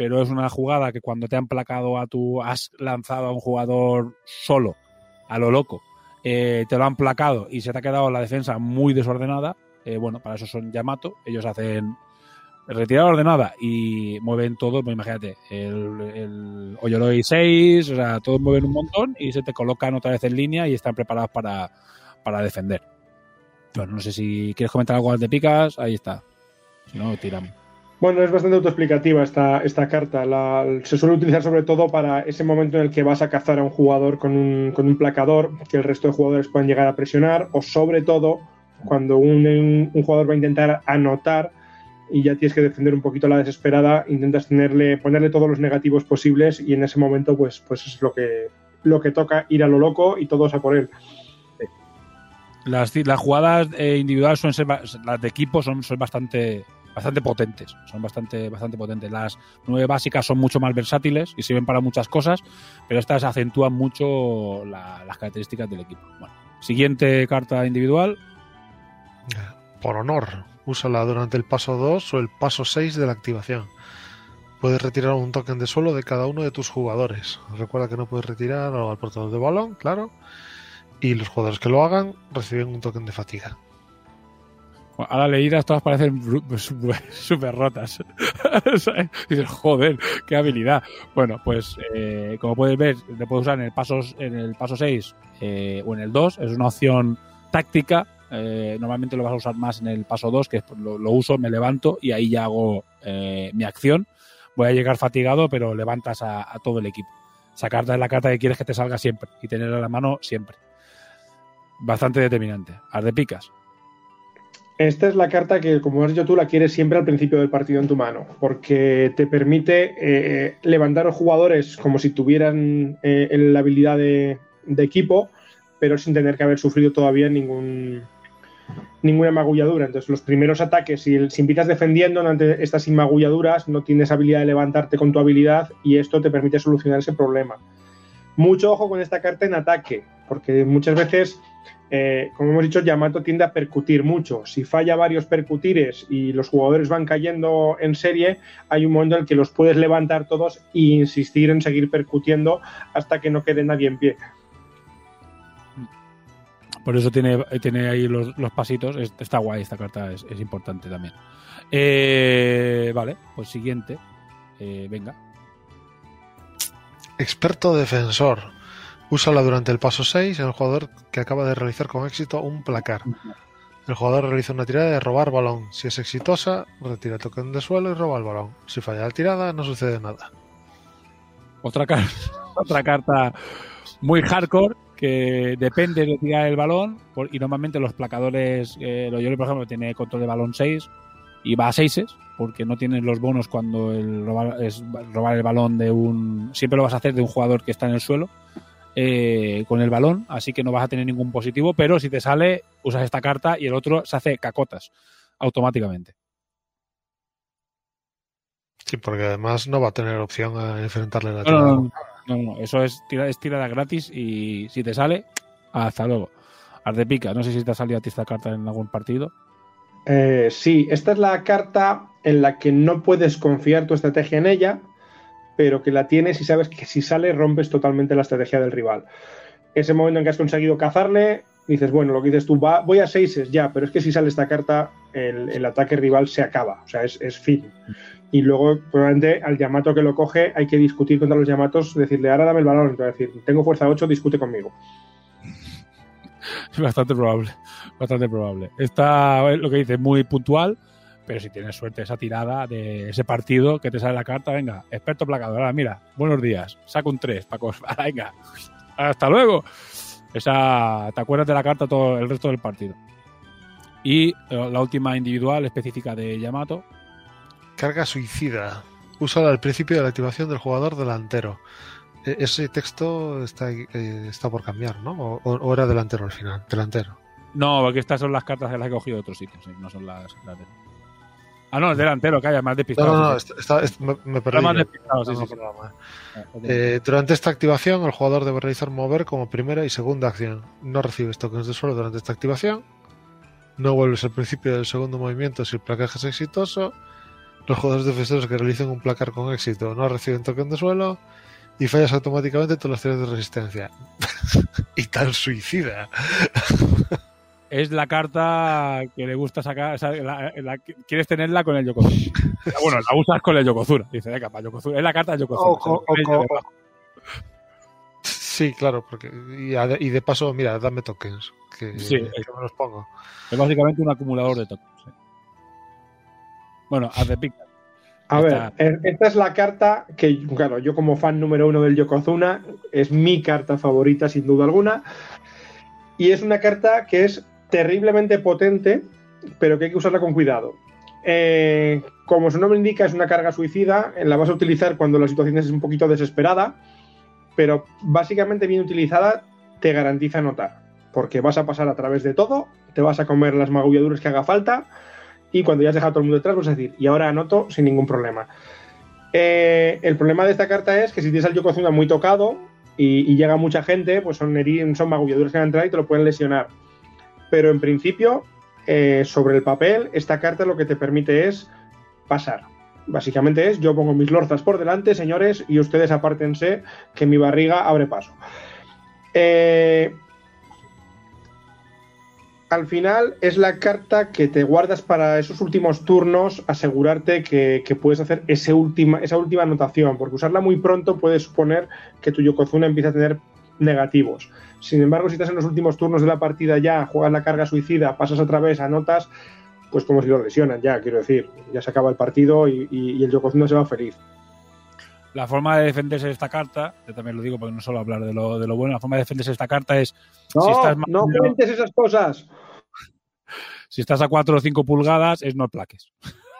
pero es una jugada que cuando te han placado a tu, has lanzado a un jugador solo, a lo loco, eh, te lo han placado y se te ha quedado la defensa muy desordenada. eh, bueno, para eso son Yamato. Ellos hacen retirada ordenada y mueven todo, pues imagínate, el, el Oyoroi 6, o sea, todos mueven un montón y se te colocan otra vez en línea y están preparados para, para defender. Bueno, no sé si quieres comentar algo de picas, ahí está. Si no, tiramos. Bueno, es bastante autoexplicativa esta, esta carta. La- se suele utilizar sobre todo para ese momento en el que vas a cazar a un jugador con un, con un placador que el resto de jugadores puedan llegar a presionar, o sobre todo cuando un, un- jugador va a intentar anotar y ya tienes que defender un poquito a la desesperada, intentas tenerle, ponerle todos los negativos posibles y en ese momento pues, pues es lo que, lo que toca ir a lo loco y todos a por él. Las, las jugadas eh, individuales son las de equipo son, son bastante bastante potentes, son bastante bastante potentes. Las nueve básicas son mucho más versátiles y sirven para muchas cosas, pero estas acentúan mucho la- las características del equipo. Bueno, siguiente carta individual, Por honor, úsala durante el paso 2 o el paso 6 de la activación. Puedes retirar un token de suelo de cada uno de tus jugadores. Recuerda que no puedes retirar al portador de balón, claro. Y los jugadores que lo hagan reciben un token de fatiga. A la leídas todas parecen su- súper rotas. Dices, joder, qué habilidad. Bueno, pues eh, como puedes ver, le puedes usar en el paso, en el paso 6 eh, o en el 2. Es una opción táctica. Eh, normalmente lo vas a usar más en el paso 2, que lo, uso, me levanto y ahí ya hago mi acción. Voy a llegar fatigado, pero levantas a, a todo el equipo. Es la carta que quieres que te salga siempre y tenerla en la mano siempre. Bastante determinante. Haz de picas. Esta es la carta que, como has dicho tú, la quieres siempre al principio del partido en tu mano, porque te permite eh, levantar a los jugadores como si tuvieran eh, la habilidad de, equipo, pero sin tener que haber sufrido todavía ninguna magulladura. Entonces, los primeros ataques, si, si empiezas defendiendo ante estas inmagulladuras, no tienes habilidad de levantarte con tu habilidad y esto te permite solucionar ese problema. Mucho ojo con esta carta en ataque, porque muchas veces eh, como hemos dicho, Yamato tiende a percutir mucho. Si falla varios percutires y los jugadores van cayendo en serie, hay un momento en el que los puedes levantar todos e insistir en seguir percutiendo hasta que no quede nadie en pie. Por eso tiene, tiene ahí los, los pasitos. Es- Está guay, esta carta es, es importante también. Eh, vale, pues siguiente. Eh, venga. Experto defensor. Úsala durante el paso 6 en el jugador que acaba de realizar con éxito un placar. El jugador realiza una tirada de robar balón. Si es exitosa, retira el token de suelo y roba el balón. Si falla la tirada, no sucede nada. Otra, car- otra carta muy hardcore que depende de tirar el balón y normalmente los placadores, eh, lo Yoli por ejemplo tiene control de balón 6 y va a 6 porque no tienes los bonos cuando el robar, es robar el balón de un... Siempre lo vas a hacer de un jugador que está en el suelo eh, con el balón, así que no vas a tener ningún positivo, pero si te sale, usas esta carta y el otro se hace cacotas automáticamente. Sí, porque además no va a tener opción a enfrentarle la No, no, tirada. no, no, no, eso es, tira, es tirada gratis y si te sale, hasta luego. Haz de pica, no sé si te ha salido a ti esta carta en algún partido. Eh, sí, esta es la carta en la que no puedes confiar tu estrategia en ella, pero que la tienes y sabes que si sale rompes totalmente la estrategia del rival. Ese momento en que has conseguido cazarle, dices, bueno, lo que dices tú, va, voy a seises ya, pero es que si sale esta carta, el, el ataque rival se acaba, o sea, es, es fin. Y luego, probablemente, al Yamato que lo coge, hay que discutir contra los Yamatos, decirle, ahora dame el balón, entonces decir, tengo fuerza 8, discute conmigo. Bastante probable, bastante probable. Está, eh, lo que dice, muy puntual, pero si tienes suerte esa tirada de ese partido que te sale la carta, venga, experto placador, ahora mira, buenos días, saco un 3, Paco, venga, hasta luego. Esa, te acuerdas de la carta todo el resto del partido. Y eh, la última individual específica de Yamato, Carga suicida. Úsala al principio de la activación del jugador delantero. E- Ese texto está, eh, está por cambiar, ¿no? O, era delantero al final. Delantero. No, porque estas son las cartas que las he cogido de otros sitios, sí, no son las, las de... Ah, no, es delantero, que haya más No, despistado. no, no, está- está- me, me perdí. Está más despistado, sí, No, sí, no, sí. perdón, Ah. Eh, durante esta activación, el jugador debe realizar mover como primera y segunda acción. No recibes tokens de suelo durante esta activación. No vuelves al principio del segundo movimiento si el placaje es exitoso. Los jugadores defensores que realicen un placar con éxito no reciben token de suelo. Y fallas automáticamente todas las tiras de resistencia. y tan suicida. es la carta que le gusta sacar. o sea, la- la- quieres tenerla con el Yokozuna. bueno, la usas con el Yokozuna. Dice, venga, para Yokozuna. Es la carta del Yokozuna. O- o-. Sí, claro, porque y, a- y de paso, mira, dame tokens. Que, Sí. que me los pongo. Es básicamente un acumulador de tokens. Bueno, haz de pica. A ver, esta es la carta que, claro, yo como fan número uno del Yokozuna, es mi carta favorita sin duda alguna. Y es una carta que es terriblemente potente, pero que hay que usarla con cuidado. Eh, como su nombre indica, es una carga suicida, eh, la vas a utilizar cuando la situación es un poquito desesperada, pero básicamente bien utilizada te garantiza anotar, porque vas a pasar a través de todo, te vas a comer las magulladuras que haga falta, y cuando ya has dejado todo el mundo detrás, vas a decir, y ahora anoto sin ningún problema. Eh, el problema de esta carta es que si tienes al Yokozuna muy tocado y, llega mucha gente, pues son, son magulladuras que van a entrar y te lo pueden lesionar. Pero en principio, eh, sobre el papel, esta carta lo que te permite es pasar. Básicamente es, yo pongo mis lorzas por delante, señores, y ustedes apártense que mi barriga abre paso. Eh, al final es la carta que te guardas para esos últimos turnos, asegurarte que, puedes hacer ese esa última anotación, porque usarla muy pronto puede suponer que tu Yokozuna empiece a tener negativos. Sin embargo, si estás en los últimos turnos de la partida ya, juegas la carga suicida, pasas a través, anotas, pues como si lo lesionan ya, quiero decir, ya se acaba el partido y, y- y el Yokozuna se va feliz. La forma de defenderse de esta carta, yo también lo digo porque no solo hablar de lo, de lo bueno, la forma de defenderse de esta carta es No, si estás no cuentes esas cosas. si estás a 4 o 5 pulgadas, es no plaques.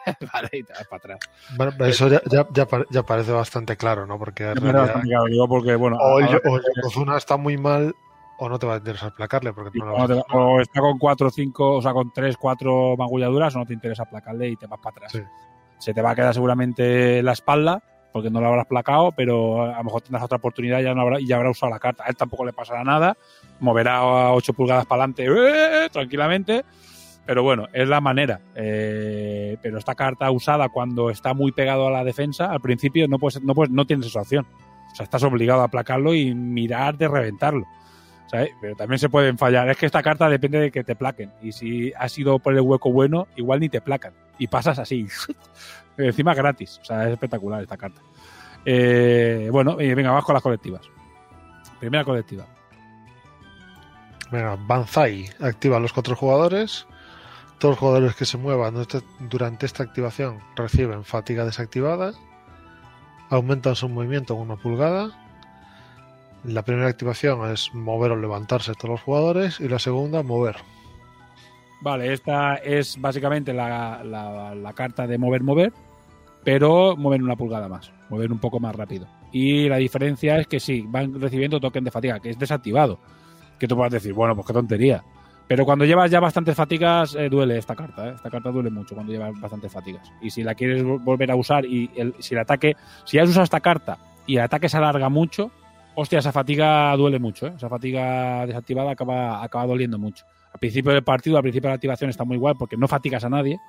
vale, y te vas para atrás. Bueno, eso ya, ya, ya ya parece bastante claro, ¿no? Porque realidad, claro, digo porque, bueno, o el, o el Yokozuna está muy mal o no te va a interesar placarle porque no lo o, te- está con 4 o 5, o sea, con 3, 4 magulladuras, o no te interesa placarle y te vas para atrás. Sí. Se te va a quedar seguramente la espalda, porque no lo habrás placado, pero a lo mejor tendrás otra oportunidad y ya, no habrá, y ya habrá usado la carta. A él tampoco le pasará nada, moverá a 8 pulgadas para adelante ¡eh! tranquilamente, pero bueno, es la manera. Eh, pero esta carta usada cuando está muy pegado a la defensa, al principio no, puedes, no, puedes, no tienes esa opción. O sea, estás obligado a placarlo y mirar de reventarlo. Pero también se pueden fallar. Es que esta carta depende de que te plaquen. Y si has ido por el hueco bueno, igual ni te placan. Y pasas así. Encima gratis. O sea, es espectacular esta carta. Eh, bueno, y venga, vamos con las colectivas. Primera colectiva. Venga, Banzai activa a los cuatro jugadores. Todos los jugadores que se muevan durante- durante esta activación reciben fatiga desactivada. Aumentan su movimiento en una pulgada. La primera activación es mover o levantarse todos los jugadores. Y la segunda, mover. Vale, esta es básicamente la, la- carta de mover, mover, pero mover una pulgada más, mover un poco más rápido. Y la diferencia es que sí, van recibiendo token de fatiga, que es desactivado. Que tú puedas decir, bueno, pues qué tontería. Pero cuando llevas ya bastantes fatigas, eh, duele esta carta. ¿eh? Esta carta duele mucho cuando llevas bastantes fatigas. Y si la quieres vol- volver a usar y el- si el ataque, si has usado esta carta y el ataque se alarga mucho, hostia, esa fatiga duele mucho. ¿eh? Esa fatiga desactivada acaba, acaba doliendo mucho. Al principio del partido, al principio de la activación está muy igual porque no fatigas a nadie.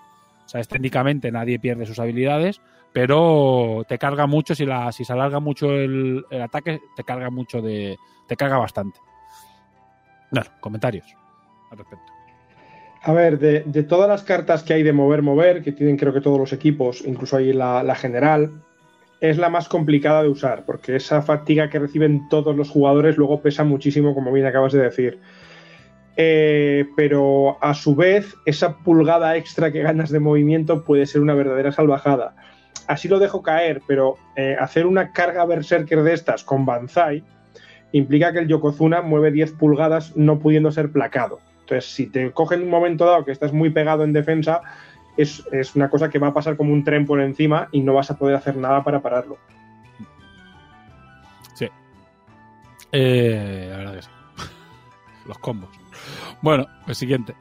O sea, técnicamente nadie pierde sus habilidades, pero te carga mucho, si, la, si se alarga mucho el, el ataque, te carga mucho de. te carga bastante. Claro, comentarios al respecto. A ver, de, de todas las cartas que hay de mover, mover, que tienen creo que todos los equipos, incluso ahí la, la general, es la más complicada de usar, porque esa fatiga que reciben todos los jugadores luego pesa muchísimo, como bien acabas de decir. Eh, pero a su vez, esa pulgada extra que ganas de movimiento puede ser una verdadera salvajada. Así lo dejo caer, pero eh, hacer una carga berserker de estas con Banzai implica que el Yokozuna mueve 10 pulgadas no pudiendo ser placado. Entonces, si te cogen en un momento dado que estás muy pegado en defensa, es, es una cosa que va a pasar como un tren por encima y no vas a poder hacer nada para pararlo. Eh, la verdad que sí. Los combos. Bueno, el siguiente.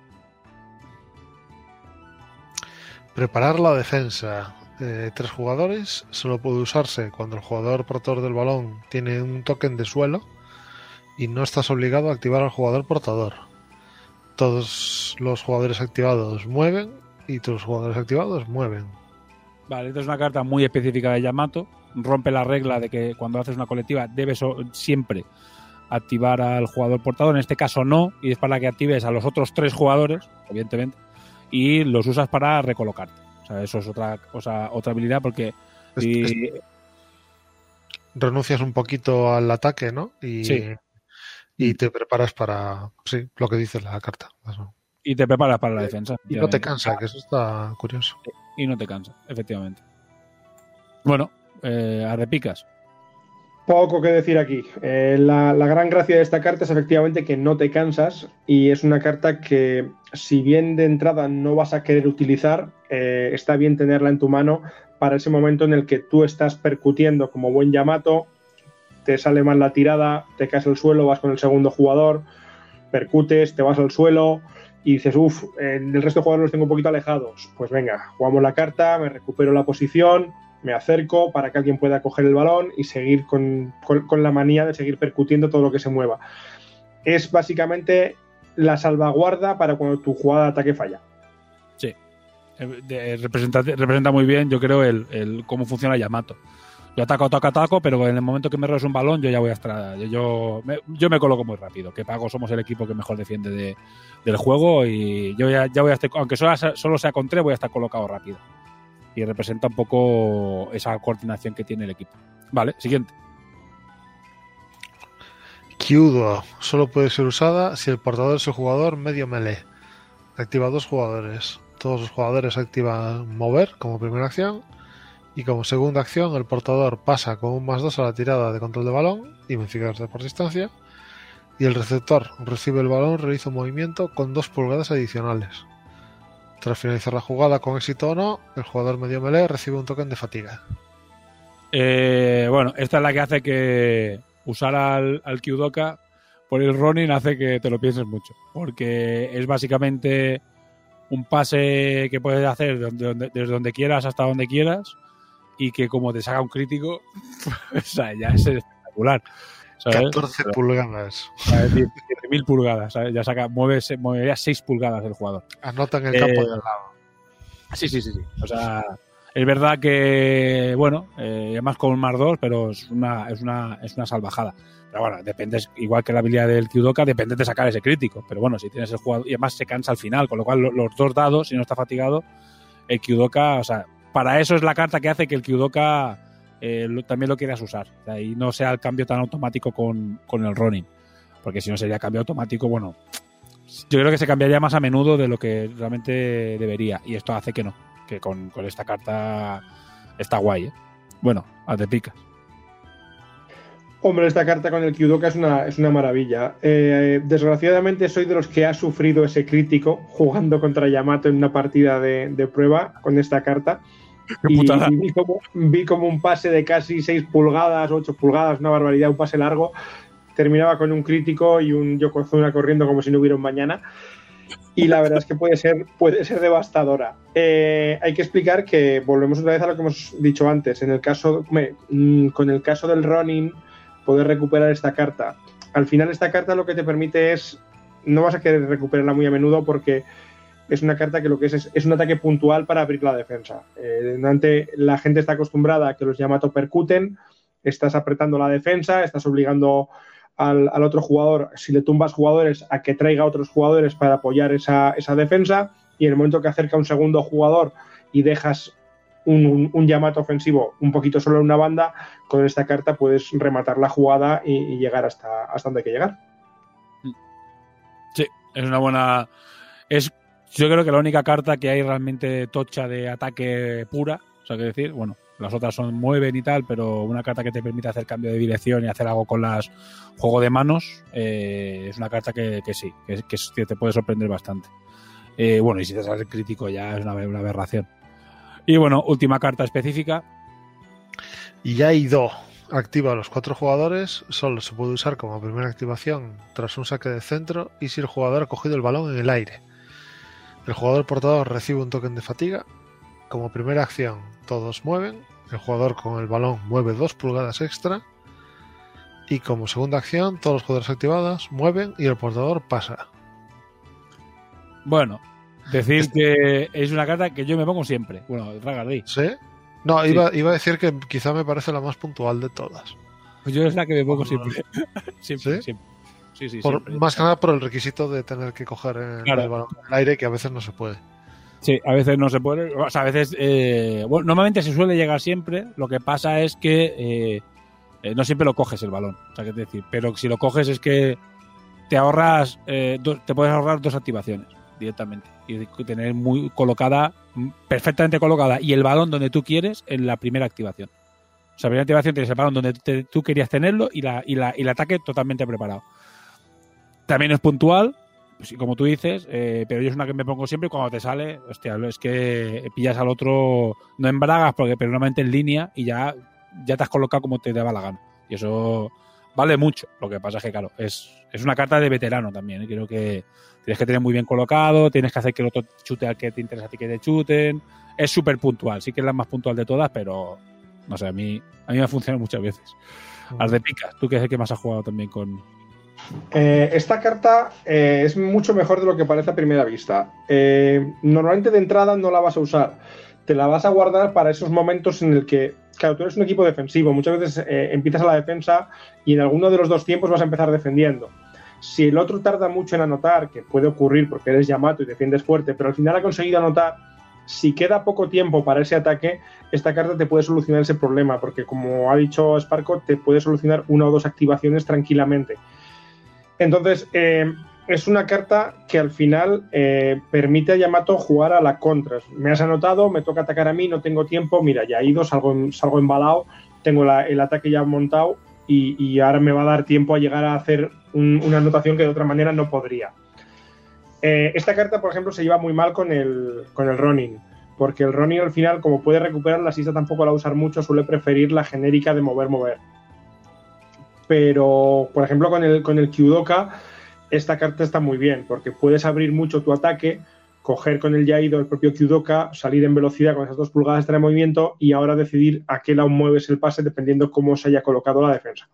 Preparar la defensa. Eh, tres jugadores. Solo puede usarse cuando el jugador portador del balón tiene un token de suelo y no estás obligado a activar al jugador portador. Todos los jugadores activados mueven y los jugadores activados mueven. Vale, esta es una carta muy específica de Yamato. Rompe la regla de que cuando haces una colectiva debes o- siempre activar al jugador portador. En este caso no, y es para que actives a los otros tres jugadores, evidentemente, y los usas para recolocarte. O sea, eso es otra, cosa, otra habilidad porque Es- si- es- renuncias un poquito al ataque, ¿no? Y, Sí. y te preparas para, sí, lo que dice la carta. Eso. Y te preparas para la defensa. Y no te cansa, que eso está curioso. Y no te cansa, efectivamente. Bueno, eh, a repicas. Poco que decir aquí. Eh, la, la gran gracia de esta carta es efectivamente que no te cansas y es una carta que, si bien de entrada no vas a querer utilizar, eh, está bien tenerla en tu mano para ese momento en el que tú estás percutiendo como buen Yamato, te sale mal la tirada, te caes al suelo, vas con el segundo jugador, percutes, te vas al suelo y dices, uff, el resto de jugadores los tengo un poquito alejados. Pues venga, jugamos la carta, me recupero la posición, me acerco para que alguien pueda coger el balón y seguir con, con- con la manía de seguir percutiendo todo lo que se mueva. Es básicamente la salvaguarda para cuando tu jugada de ataque falla. Eh, de- representa, representa muy bien, yo creo, el, el cómo funciona Yamato. Yo ataco, ataco, ataco, pero en el momento que me robes un balón, yo ya voy a estar. Yo, me, yo me coloco muy rápido. Que Pago somos el equipo que mejor defiende de- del juego y yo ya, voy a estar. Aunque solo, solo sea con tres, voy a estar colocado rápido. Y representa un poco esa coordinación que tiene el equipo. Vale, siguiente. Kyudo solo puede ser usada si el portador es el jugador medio melee. Activa dos jugadores. Todos los jugadores activan mover como primera acción. Y como segunda acción, el portador pasa con un más 2 a la tirada de control de balón y modificadores por distancia. Y el receptor recibe el balón, realiza un movimiento con dos pulgadas adicionales. Tras finalizar la jugada con éxito o no, el jugador medio melee recibe un token de fatiga. Eh, bueno, esta es la que hace que usar al, al Kyudoka por el Ronin hace que te lo pienses mucho. Porque es básicamente un pase que puedes hacer desde donde quieras hasta donde quieras y que como te saca un crítico, o sea, ya es espectacular. ¿sabes? 14 pulgadas. O sea, es decir, 17.000 pulgadas, ¿sabes? Ya saca, mueve, movería 6 pulgadas el jugador. Anota en el Eh, campo de al lado. Sí, sí, sí, sí. O sea, Es verdad que, bueno, eh, además con un más 2, pero es una, es una, es una salvajada. Pero bueno, depende, igual que la habilidad del Kyudoka, depende de sacar ese crítico. Pero bueno, si tienes el jugador, y además se cansa al final, con lo cual lo- los dos dados, si no está fatigado, el Kyudoka, o sea, para eso es la carta que hace que el Kyudoka eh, también lo quieras usar. Y no sea el cambio tan automático con, con el Ronin. Porque si no sería cambio automático, bueno, yo creo que se cambiaría más a menudo de lo que realmente debería. Y esto hace que no, que con, con esta carta está guay. ¿eh? Bueno, a te picas. Hombre, esta carta con el Kyudoka es una, es una maravilla. Eh, desgraciadamente soy de los que ha sufrido ese crítico jugando contra Yamato en una partida de prueba con esta carta. Y, vi, como, vi como un pase de casi 6 pulgadas, 8 pulgadas, una barbaridad, un pase largo, terminaba con un crítico y un Yokozuna corriendo como si no hubiera un mañana. Y la verdad es que puede ser, puede ser devastadora. Eh, hay que explicar que volvemos otra vez a lo que hemos dicho antes. En el caso, mm, con el caso del Ronin, poder recuperar esta carta. Al final, esta carta lo que te permite es. No vas a querer recuperarla muy a menudo porque es una carta que lo que es es, un ataque puntual para abrir la defensa. Eh, la gente está acostumbrada a que los Yamato percuten, estás apretando la defensa, estás obligando al, otro jugador, si le tumbas jugadores, a que traiga otros jugadores para apoyar esa, esa defensa, y en el momento que acerca un segundo jugador y dejas un, un- Yamato ofensivo un poquito solo en una banda, con esta carta puedes rematar la jugada y, y llegar hasta, hasta donde hay que llegar. Es una buena. Es, yo creo que la única carta que hay realmente tocha de ataque pura. O sea, que decir, bueno, las otras son mueven y tal, pero una carta que te permite hacer cambio de dirección y hacer algo con las juego de manos eh, es una carta que, sí, que, te puede sorprender bastante. Eh, bueno, y si te sale crítico ya es una, aberración. Y bueno, última carta específica. Y hay dos. Activa a los cuatro jugadores, solo se puede usar como primera activación tras un saque de centro y si el jugador ha cogido el balón en el aire. El jugador portador recibe un token de fatiga. Como primera acción, todos mueven. El jugador con el balón mueve dos pulgadas extra. Y como segunda acción, todos los jugadores activados mueven y el portador pasa. Bueno, decir que es una carta que yo me pongo siempre. Bueno, Ragardí. ¿Sí? No, Sí. Iba, iba a decir que quizá me parece la más puntual de todas. Pues yo es la que me pongo siempre. siempre, ¿Sí? siempre. Sí, sí, Por- más que nada por el requisito de tener que coger el, Claro. el balón el aire, que a veces no se puede. Sí, a veces no se puede. O sea, a veces. eh, bueno, normalmente se suele llegar siempre. Lo que pasa es que eh, eh, no siempre lo coges el balón. O sea, que decir, pero si lo coges es que te ahorras. eh, do- te puedes ahorrar dos activaciones directamente. Y tener muy colocada, perfectamente colocada, y el balón donde tú quieres en la primera activación. O sea, primera activación tienes el balón donde te- tú querías tenerlo y, la, y, la, y el ataque totalmente preparado. También es puntual, pues, como tú dices, eh, pero yo es una que me pongo siempre y cuando te sale, hostia, es que pillas al otro, no en bragas, porque, pero normalmente en línea y ya, ya te has colocado como te daba la gana. Y eso vale mucho. Lo que pasa es que, claro, es, es una carta de veterano también. ¿eh? Creo que tienes que tener muy bien colocado, tienes que hacer que el otro chute al que te interesa a ti que te chuten. Es súper puntual, sí que es la más puntual de todas, pero no sé, a mí, a mí me ha funcionado muchas veces. Las de picas, tú que es el que más has jugado también con. Eh, esta carta eh, es mucho mejor de lo que parece a primera vista. Eh, normalmente de entrada no la vas a usar. Te la vas a guardar para esos momentos en el que, claro, tú eres un equipo defensivo. Muchas veces empiezas a la defensa y en alguno de los dos tiempos vas a empezar defendiendo. Si el otro tarda mucho en anotar, que puede ocurrir porque eres Yamato y defiendes fuerte, pero al final ha conseguido anotar, si queda poco tiempo para ese ataque, esta carta te puede solucionar ese problema, porque como ha dicho Sparko, te puede solucionar una o dos activaciones tranquilamente. Entonces, eh, es una carta que al final eh, permite a Yamato jugar a la contra. Me has anotado, me toca atacar a mí, no tengo tiempo, mira, ya he ido, salgo, salgo embalado, tengo la- el ataque ya montado y, ahora me va a dar tiempo a llegar a hacer un- una anotación que de otra manera no podría. Eh, esta carta, por ejemplo, se lleva muy mal con el, con el Ronin, porque el Ronin al final, como puede recuperarla, si esta tampoco la usar mucho, suele preferir la genérica de mover-mover. Pero, por ejemplo, con el, con el Kyudoka, esta carta está muy bien, porque puedes abrir mucho tu ataque, coger con el Yaido el propio Kyudoka, salir en velocidad con esas dos pulgadas de movimiento y ahora decidir a qué lado mueves el pase dependiendo cómo se haya colocado la defensa.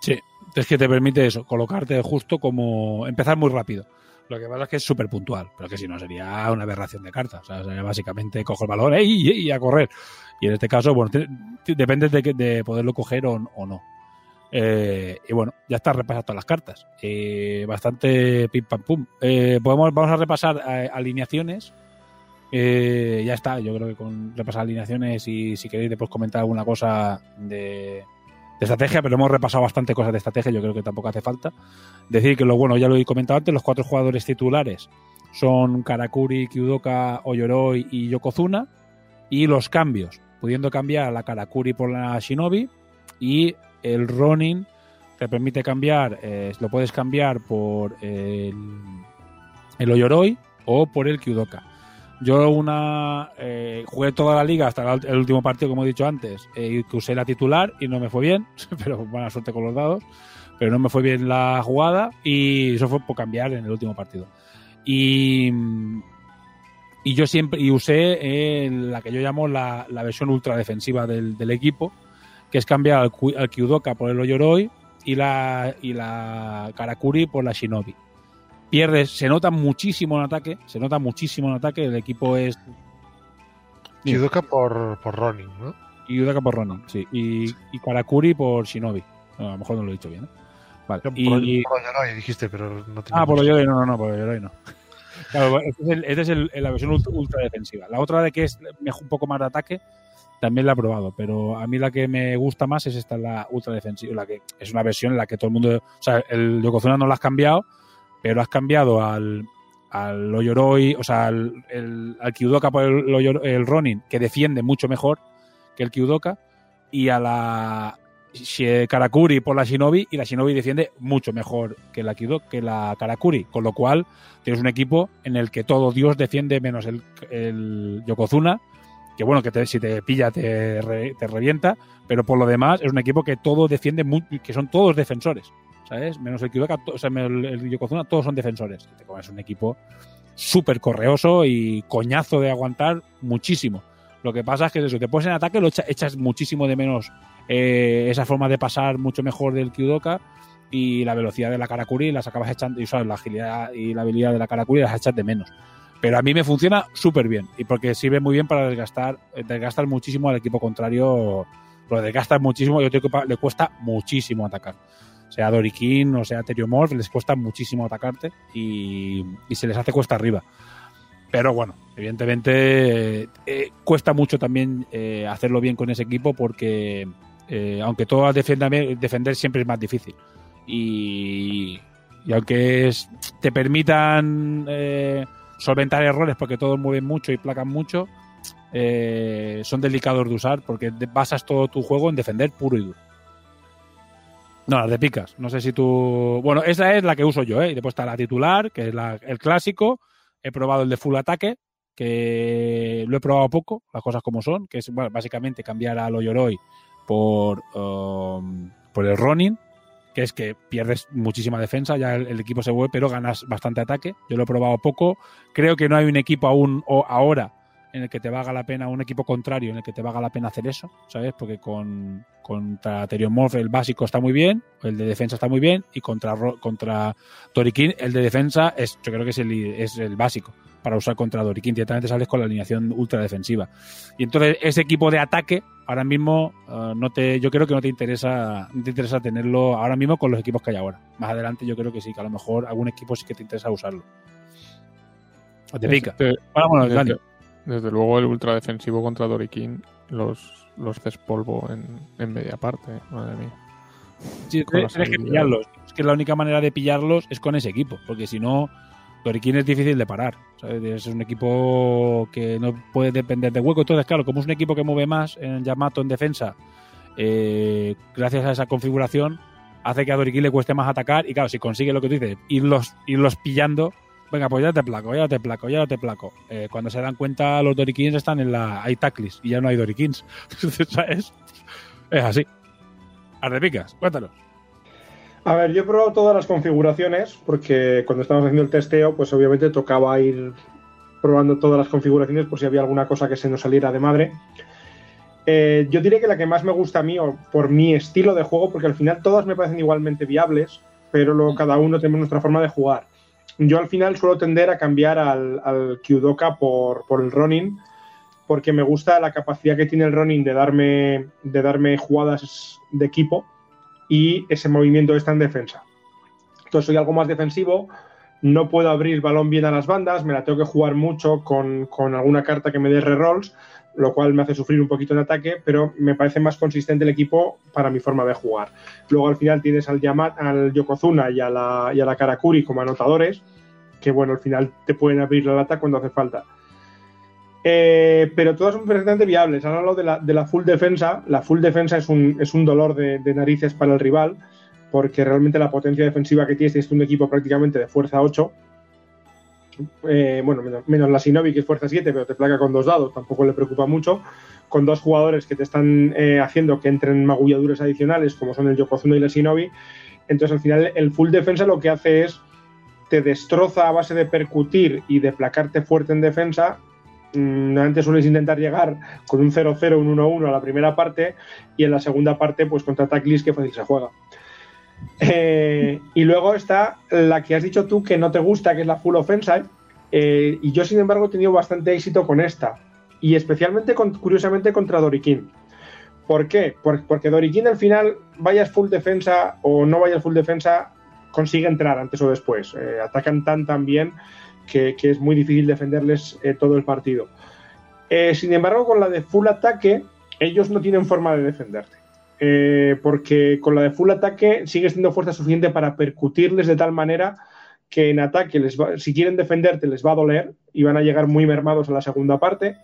Sí, es que te permite eso, colocarte justo como. empezar muy rápido. Lo que pasa es que es súper puntual, pero que si no sería una aberración de cartas. O sea, sería básicamente cojo el balón ¡ey, a correr. Y en este caso, bueno, te- te- depende de, poderlo coger o, no. Eh, y bueno, ya está repasado todas las cartas. Eh, bastante pim pam pum. Eh, podemos, vamos a repasar alineaciones. Ya está, yo creo que con repasar alineaciones y si queréis después comentar alguna cosa de, de estrategia, pero hemos repasado bastante cosas de estrategia, yo creo que tampoco hace falta. Decir que lo bueno, ya lo he comentado antes, los cuatro jugadores titulares son Karakuri, Kyudoka, Oyoroi y Yokozuna. Y los cambios, pudiendo cambiar la Karakuri por la Shinobi y el Ronin te permite cambiar, eh, lo puedes cambiar por el, el Oyoroi o por el Kyudoka. Yo una eh, jugué toda la liga hasta el, último partido, como he dicho antes, eh, que usé la titular y no me fue bien, pero buena suerte con los dados, pero no me fue bien la jugada y eso fue por cambiar en el último partido. Y, y yo siempre y usé eh, la que yo llamo la, la versión ultra defensiva del, equipo, que es cambiar al, al Kyudoka por el Oyoroi y la, y la Karakuri por la Shinobi. Pierdes, se nota muchísimo en ataque, se nota muchísimo en ataque, el equipo es Yudoka por, por Ronin, ¿no? y Udaka por Ronin, sí, y, y Karakuri por Shinobi. No, a lo mejor no lo he dicho bien. ¿eh? Vale. Por, Y, por Oyoroi dijiste, pero no tenía Ah, por. Oyoroi no, no, no, por Oyoroi no. Claro, este es, el- este es el- la versión ultra, ultra defensiva. La otra de que es un poco más de ataque, también la he probado, pero a mí la que me gusta más es esta, la ultra defensiva, la que es una versión en la que todo el mundo, o sea, el Yokozuna no la has cambiado, pero has cambiado al, al Oyoroi, o sea, al, el, al Kyudoka por el, Ronin, que defiende mucho mejor que el Kyudoka, y a la Karakuri por la Shinobi, y la Shinobi defiende mucho mejor que la Kyudoka, que la Karakuri, con lo cual tienes un equipo en el que todo Dios defiende menos el, el Yokozuna, que bueno, que te- si te pilla te, re- te revienta, pero por lo demás es un equipo que todo defiende, que son todos defensores, ¿sabes? Menos el to- o sea, el, el Yokozuna, todos son defensores. Te comes un equipo súper correoso y coñazo de aguantar muchísimo. Lo que pasa es que eso, te pones en ataque, lo echa- echas muchísimo de menos eh, esa forma de pasar mucho mejor del Kyudoka y la velocidad de la Karakuri las acabas echando, y o la agilidad y la habilidad de la Karakuri las echas de menos. Pero a mí me funciona súper bien y porque sirve muy bien para desgastar, eh, desgastar muchísimo al equipo contrario. Lo desgastas muchísimo y otro equipo le cuesta muchísimo atacar. Sea Dorikin o sea Teriomorph, les cuesta muchísimo atacarte y, y se les hace cuesta arriba. Pero bueno, evidentemente eh, eh, cuesta mucho también eh, hacerlo bien con ese equipo porque aunque todo defienda bien, defender siempre es más difícil. Y, y aunque es- te permitan solventar errores porque todos mueven mucho y placan mucho, son delicados de usar porque basas todo tu juego en defender puro y duro. No, las de picas. No sé si tú. Bueno, esa es la que uso yo, ¿eh? Y después está la titular, que es la- el clásico. He probado el de full ataque, que lo he probado poco, las cosas como son, que es básicamente cambiar al Oyoroi por, um, por el Ronin, que es que pierdes muchísima defensa, ya el, el equipo se mueve, pero ganas bastante ataque. Yo lo he probado poco. Creo que no hay un equipo aún o ahora en el que te valga la pena, un equipo contrario en el que te valga la pena hacer eso, ¿sabes? Porque con contra Teriomorph el básico está muy bien, el de defensa está muy bien, y contra, contra Torikin el de defensa es, yo creo que es el, es el básico para usar contra Dorikin. Directamente sales con la alineación ultra defensiva. Y entonces ese equipo de ataque, ahora mismo, eh, no te, yo creo que no te interesa, no te interesa tenerlo ahora mismo con los equipos que hay ahora. Más adelante yo creo que sí, que a lo mejor algún equipo sí que te interesa usarlo. O te pica. Ahora, bueno, Dani. Desde- luego el ultra defensivo contra Dorikin los, los despolvo en, en media parte, madre mía. Sí, tienes que pillarlos. Es que la única manera de pillarlos es con ese equipo, porque si no, Dorikin es difícil de parar. ¿sabes? Es un equipo que no puede depender de hueco. Entonces, claro, como es un equipo que mueve más en Yamato en defensa, eh, gracias a esa configuración, hace que a Dorikin le cueste más atacar. Y claro, si consigue lo que tú dices, irlos, irlos pillando, venga, pues ya te placo, ya te placo, ya te placo. Eh, cuando se dan cuenta, los Dorikins están en la. Hay Taclis y ya no hay Dorikins. ¿Sabes? Es así. Ardepicas, cuéntanos. A ver, yo he probado todas las configuraciones porque cuando estábamos haciendo el testeo, pues obviamente tocaba ir probando todas las configuraciones por si había alguna cosa que se nos saliera de madre. Eh, yo diré que la que más me gusta a mí, o por mi estilo de juego, porque al final todas me parecen igualmente viables, pero luego cada uno tenemos nuestra forma de jugar. Yo al final suelo tender a cambiar al, al Kyudoka por, por el Ronin, porque me gusta la capacidad que tiene el Ronin de darme, de darme jugadas de equipo y ese movimiento está en defensa. Entonces soy algo más defensivo, no puedo abrir balón bien a las bandas, me la tengo que jugar mucho con, con alguna carta que me dé rerolls, lo cual me hace sufrir un poquito en ataque, pero me parece más consistente el equipo para mi forma de jugar. Luego al final tienes al, Yamat, al Yokozuna y a, la, y a la Karakuri como anotadores, que bueno, al final te pueden abrir la lata cuando hace falta. Eh, pero todas son perfectamente viables. Ahora lo de la, de la full defensa. La full defensa es un, es un dolor de, narices para el rival, porque realmente la potencia defensiva que tienes es un equipo prácticamente de fuerza 8. Eh, bueno, menos, la Shinobi que es fuerza 7, pero te placa con dos dados, tampoco le preocupa mucho. Con dos jugadores que te están eh, haciendo que entren magulladuras adicionales, como son el Yokozuna y la Shinobi. Entonces, al final, el full defensa lo que hace es te destroza a base de percutir y de placarte fuerte en defensa. Mm, antes sueles intentar llegar con un 0-0, un 1-1 a la primera parte y en la segunda parte, pues contra Taclis, que fácil se juega. Eh, y luego está la que has dicho tú que no te gusta, que es la full offensive. Eh, y yo, sin embargo, he tenido bastante éxito con esta. Y especialmente, curiosamente, contra Dorikin. ¿Por qué? Porque Dorikin al final, vayas full defensa o no vayas full defensa, consigue entrar antes o después. Eh, atacan tan tan bien que, que, es muy difícil defenderles eh, todo el partido. Sin embargo, con la de full ataque, ellos no tienen forma de defenderte. Eh, porque con la de full ataque sigues teniendo fuerza suficiente para percutirles de tal manera que en ataque, les va, si quieren defenderte, les va a doler y van a llegar muy mermados a la segunda parte.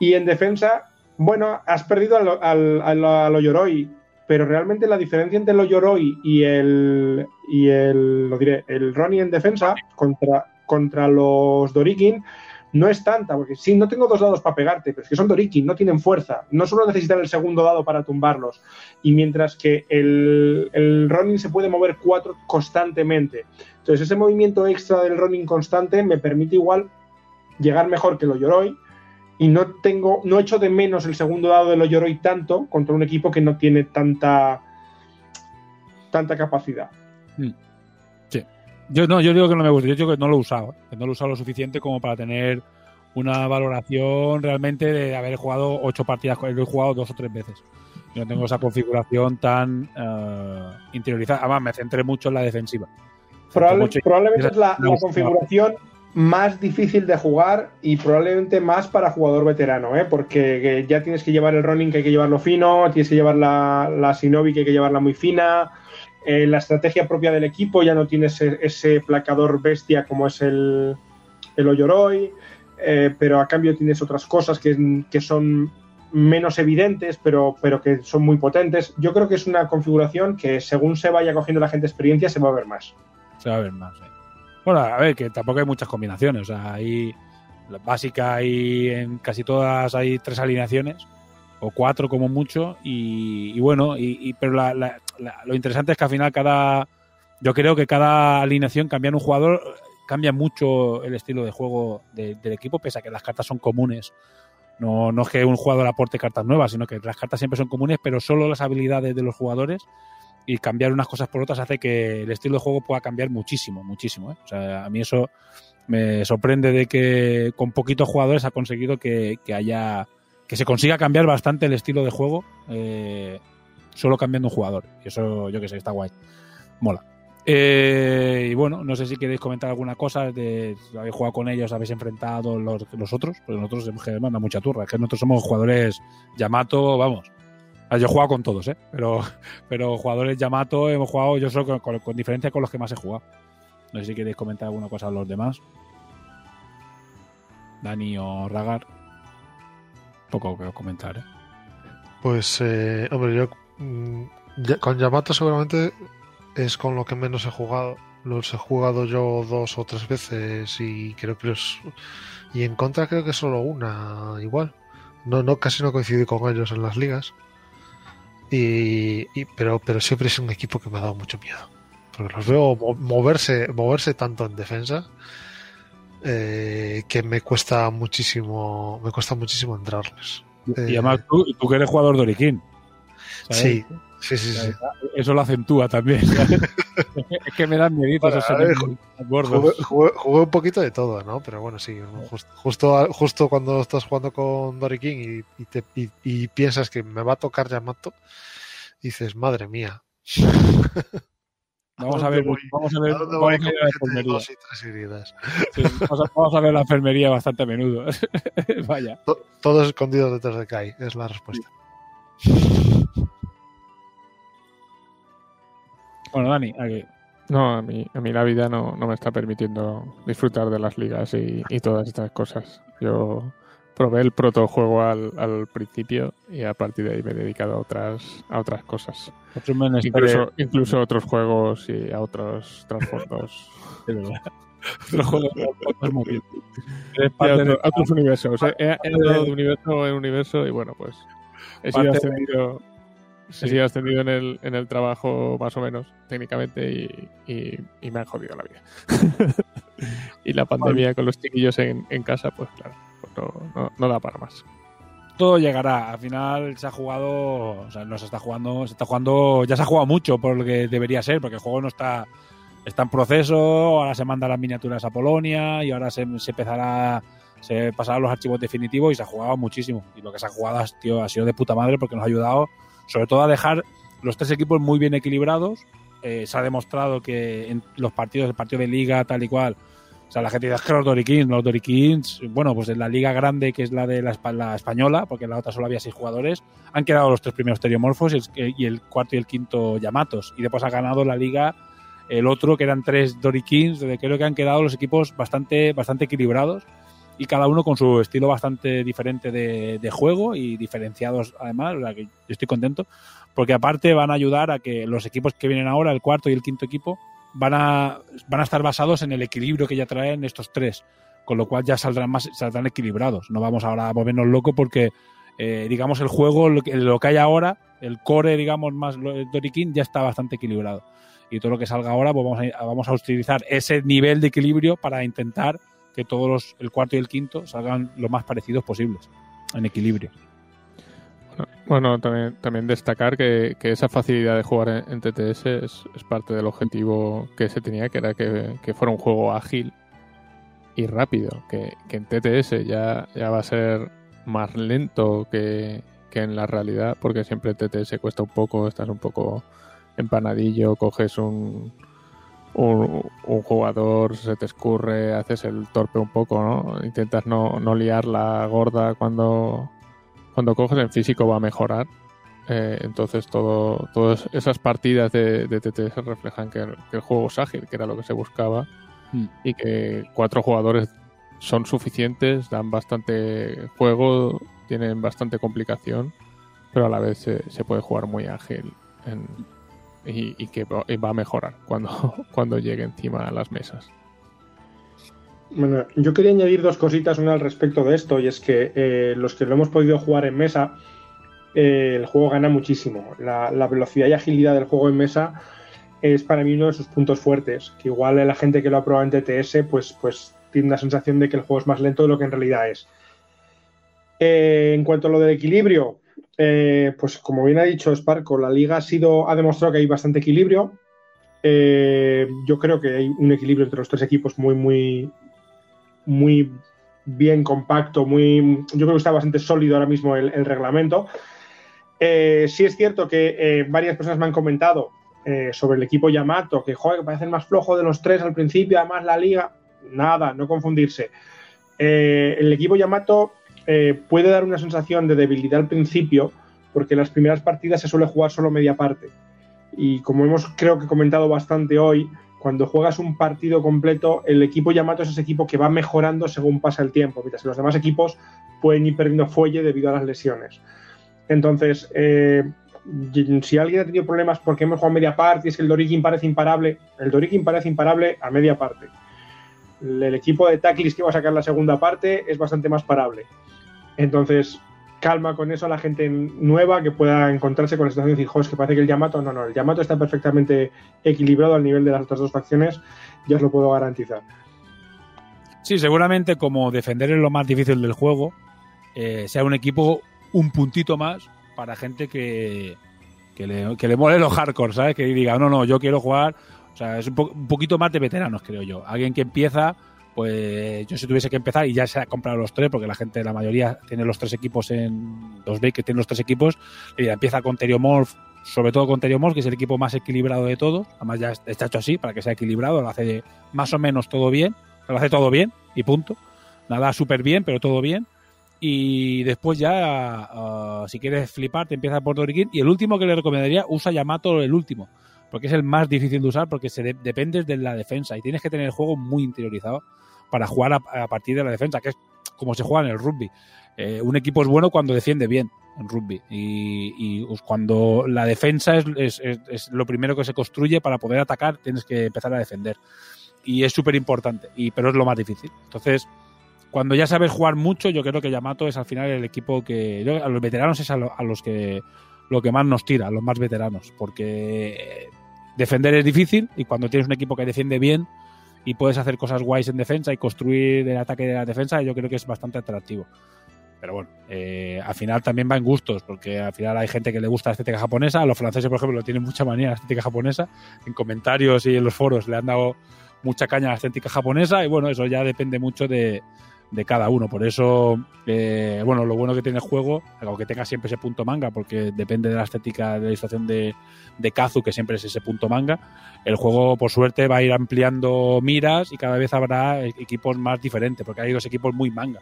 Y en defensa, bueno, has perdido al, al, al, pero realmente la diferencia entre el Oyoroi y el, y el, lo diré, el Ronnie en defensa contra, contra los Dorikin no es tanta, porque sí, no tengo dos dados para pegarte, pero es que son Dorikin, no tienen fuerza, no solo necesitan el segundo dado para tumbarlos, y mientras que el, el Ronin se puede mover cuatro constantemente. Entonces ese movimiento extra del Ronin constante me permite igual llegar mejor que el Oyoroi, y no tengo, no echo de menos el segundo dado del Oyoroi tanto contra un equipo que no tiene tanta, tanta capacidad. Mm. Yo no, yo digo que no me gusta, yo digo que no lo he usado, que no lo he usado lo suficiente como para tener una valoración realmente de haber jugado ocho partidas, lo he jugado dos o tres veces. Yo no tengo esa configuración tan uh, interiorizada. Además, me centré mucho en la defensiva. Probable, probablemente es la, la configuración más difícil de jugar y probablemente más para jugador veterano, ¿eh? porque ya tienes que llevar el running que hay que llevarlo fino, tienes que llevar la, la Shinobi que hay que llevarla muy fina, eh, la estrategia propia del equipo ya no tiene ese, placador bestia como es el, el Oyoroi, eh, pero a cambio tienes otras cosas que, que son menos evidentes, pero, pero que son muy potentes. Yo creo que es una configuración que según se vaya cogiendo la gente experiencia se va a ver más. Se va a ver más, sí. Bueno, a ver, que tampoco hay muchas combinaciones. O sea, hay básica y en casi todas hay tres alineaciones o cuatro como mucho y, bueno, y, pero la, la, lo interesante es que al final cada, yo creo que cada alineación cambiar un jugador cambia mucho el estilo de juego de, del equipo, pese a que las cartas son comunes. No, no es que un jugador aporte cartas nuevas, sino que las cartas siempre son comunes, pero solo las habilidades de los jugadores y cambiar unas cosas por otras hace que el estilo de juego pueda cambiar muchísimo, muchísimo. ¿eh? O sea, a mí eso me sorprende de que con poquitos jugadores ha conseguido que haya que se consiga cambiar bastante el estilo de juego eh, solo cambiando un jugador. Y eso yo que sé, está guay. Mola. Eh, y bueno, no sé si queréis comentar alguna cosa de habéis jugado con ellos, habéis enfrentado los, los otros, pues nosotros hemos que manda mucha turra, es que nosotros somos jugadores Yamato, vamos, yo he jugado con todos, ¿eh? Pero, pero jugadores Yamato hemos jugado yo solo con, con, con, diferencia con los que más he jugado. No sé si queréis comentar alguna cosa a los demás. Dani o Ragar. Comentar, ¿eh? Pues, eh, hombre, yo ya, con Yamato seguramente es con lo que menos he jugado. Los he jugado yo dos o tres veces y creo que los... Y en contra creo que solo una igual. No, no, casi no coincidí con ellos en las ligas. Y, y, pero, pero siempre es un equipo que me ha dado mucho miedo. Porque los veo moverse, moverse tanto en defensa eh, que me cuesta muchísimo, me cuesta muchísimo entrarles. Y además tú, tú que eres jugador de Oriquín. Sí, Sí, sí, sí. Eso lo acentúa también. es que me dan miedo Bueno, esos gordos. Jugué, jugué- jugué un poquito de todo, ¿no? Pero bueno, sí, justo, justo, justo cuando estás jugando con Dory King y, y te, y, y piensas que me va a tocar Yamato, dices, madre mía. Vamos ¿a a ver, voy? vamos a ver, ¿A dónde vamos a ver la enfermería. dos y tres heridas? Sí, vamos, a, vamos a ver la enfermería bastante a menudo. Vaya. To- Todos escondidos detrás de Kai, es la respuesta. Bueno, Dani, aquí. No, a mí, a mí la vida no, no me está permitiendo disfrutar de las ligas y, y todas estas cosas. Yo probé el protojuego al, al principio y a partir de ahí me he dedicado a otras, a otras cosas. Incluso, incluso a otros juegos y a otros trasfondos. verdad. Otros movidos. Eres y a, otro- otros universos. He, he andado de universo en universo y bueno, pues he sido ascendido, Sí. he sido ascendido en el, en el trabajo más o menos, técnicamente, y, y- y me han jodido la vida. y la pandemia con los chiquillos en, en casa, pues claro, no, no- da para más. todo llegará. Al final se ha jugado, o sea, no se está jugando, se está jugando, ya se ha jugado mucho por lo que debería ser, porque el juego no está, en proceso, ahora se mandan las miniaturas a Polonia y ahora se, empezará, se pasarán los archivos definitivos y se ha jugado muchísimo. Y lo que se ha jugado ha sido de puta madre porque nos ha ayudado sobre todo a dejar los tres equipos muy bien equilibrados. Eh, se ha demostrado que en los partidos, el partido de liga, tal y cual, sea, la gente dice "Es que los Dorikins, los Dorikins, bueno, pues en la liga grande, que es la de la, la española, porque en la otra solo había seis jugadores, han quedado los tres primeros Teriomorfos y el, y el cuarto y el quinto Yamatos. Y después ha ganado la liga el otro, que eran tres Dorikins, donde creo que han quedado los equipos bastante, bastante equilibrados y cada uno con su estilo bastante diferente de, de juego y diferenciados además, o sea que yo estoy contento, porque aparte van a ayudar a que los equipos que vienen ahora, el cuarto y el quinto equipo, van a, van a estar basados en el equilibrio que ya traen estos tres, con lo cual ya saldrán más saldrán equilibrados. No vamos ahora a volvernos locos porque, eh, digamos, el juego, lo que, lo que hay ahora, el core, digamos, más Dorikin, ya está bastante equilibrado. Y todo lo que salga ahora, pues vamos a, vamos a utilizar ese nivel de equilibrio para intentar que todos los, el cuarto y el quinto salgan lo más parecidos posibles, en equilibrio. Bueno, también, también destacar que, esa facilidad de jugar en, TTS es, parte del objetivo que se tenía, que era que, fuera un juego ágil y rápido, que, en TTS ya, va a ser más lento que, en la realidad, porque siempre TTS cuesta un poco, estás un poco empanadillo, coges un, un, jugador, se te escurre, haces el torpe un poco, ¿no? Intentas no liar la gorda cuando, cuando coges en físico va a mejorar. Eh, entonces todo, todas esas partidas de, de TTS reflejan que el, que el juego es ágil, que era lo que se buscaba, Mm. y que cuatro jugadores son suficientes, dan bastante juego, tienen bastante complicación, pero a la vez se, se puede jugar muy ágil en- y, y que va a mejorar cuando, cuando llegue encima a las mesas. Bueno, yo quería añadir dos cositas, una al respecto de esto, y es que eh, los que lo hemos podido jugar en mesa, eh, el juego gana muchísimo. La, la velocidad y agilidad del juego en mesa es para mí uno de sus puntos fuertes, que igual la gente que lo ha probado en TTS, pues, pues tiene una sensación de que el juego es más lento de lo que en realidad es. Eh, en cuanto a lo del equilibrio, pues como bien ha dicho Sparco, la liga ha, sido, ha demostrado que hay bastante equilibrio. Yo creo que hay un equilibrio entre los tres equipos muy, muy, muy bien compacto, muy, yo creo que está bastante sólido ahora mismo el, reglamento. Eh, sí es cierto que eh, varias personas me han comentado eh, sobre el equipo Yamato, que joder, parece el más flojo de los tres al principio, además la liga, nada, no confundirse. Eh, el equipo Yamato puede dar una sensación de debilidad al principio, porque las primeras partidas se suele jugar solo media parte. Y como hemos creo que comentado bastante hoy, cuando juegas un partido completo, el equipo Yamato es ese equipo que va mejorando según pasa el tiempo, mientras que los demás equipos pueden ir perdiendo fuelle debido a las lesiones. Entonces, eh, si alguien ha tenido problemas porque hemos jugado media parte y es que el Dorikin parece imparable, el Dorikin parece imparable a media parte. El, equipo de Taklis que va a sacar la segunda parte es bastante más parable. Entonces, calma con eso a la gente nueva que pueda encontrarse con la situación y decir, es que parece que el Yamato, no, no, el Yamato está perfectamente equilibrado al nivel de las otras dos facciones, ya os lo puedo garantizar. Sí, seguramente como defender es lo más difícil del juego, eh, sea un equipo un puntito más para gente que, Que le, que le mole los hardcore, ¿sabes? Que diga, no, no, yo quiero jugar. O sea, es un, un poquito más de veteranos, creo yo. Alguien que empieza, pues yo si tuviese que empezar y ya se ha comprado los tres, porque la gente, la mayoría, tiene los tres equipos en. Los veis que tienen los tres equipos, y empieza con Teriomorph, sobre todo con Teriomorph, que es el equipo más equilibrado de todos. Además, ya está hecho así, para que sea equilibrado, lo hace más o menos todo bien. Lo hace todo bien, y punto. Nada súper bien, pero todo bien. Y después ya, ah, si quieres flipar, te empieza por Dorikin. Y el último que le recomendaría, usa Yamato el último. Porque es el más difícil de usar, porque se de- dependes de la defensa. Y tienes que tener el juego muy interiorizado para jugar a, partir de la defensa, que es como se juega en el rugby. Eh, un equipo es bueno cuando defiende bien en rugby. Y, pues, cuando la defensa es, es- lo primero que se construye para poder atacar, tienes que empezar a defender. Y es súper importante, pero es lo más difícil. Entonces, cuando ya sabes jugar mucho, yo creo que Yamato es al final el equipo que. yo- a los veteranos es a, a los que lo que más nos tira, a los más veteranos, porque defender es difícil y cuando tienes un equipo que defiende bien y puedes hacer cosas guays en defensa y construir el ataque de la defensa, yo creo que es bastante atractivo. Pero bueno, eh, al final también va en gustos, porque al final hay gente que le gusta la estética japonesa. Los franceses, por ejemplo, tienen mucha manía la estética japonesa. En comentarios y en los foros le han dado mucha caña a la estética japonesa y bueno, eso ya depende mucho de, de cada uno. Por eso, eh, bueno, lo bueno que tiene el juego, aunque tenga siempre ese punto manga, porque depende de la estética de la ilustración de, de Kazu, que siempre es ese punto manga, el juego, por suerte, va a ir ampliando miras y cada vez habrá equipos más diferentes, porque hay dos equipos muy manga,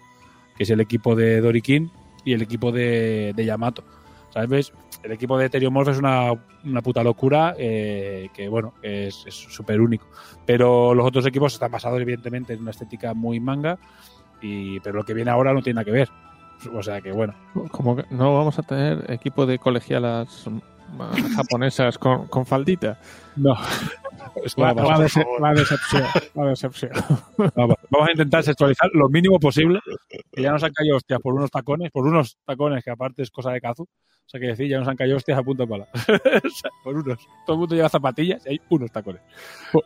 que es el equipo de Dorikin y el equipo de, de Yamato. ¿Sabes? El equipo de Teriomorph es una, una puta locura eh, que, bueno, es súper único. Pero los otros equipos están basados, evidentemente, en una estética muy manga, y, pero lo que viene ahora no tiene nada que ver. O sea que, bueno, Como que no vamos a tener equipo de colegialas japonesas con, con faldita. no. Dece- la decepción. La decepción. Vamos, vamos a intentar sexualizar lo mínimo posible. Que ya nos han caído hostias por unos tacones, por unos tacones que aparte es cosa de Kazu. O sea, que decir, ya nos han caído hostias a punto de pala. O sea, por unos. Todo el mundo lleva zapatillas y hay unos tacones.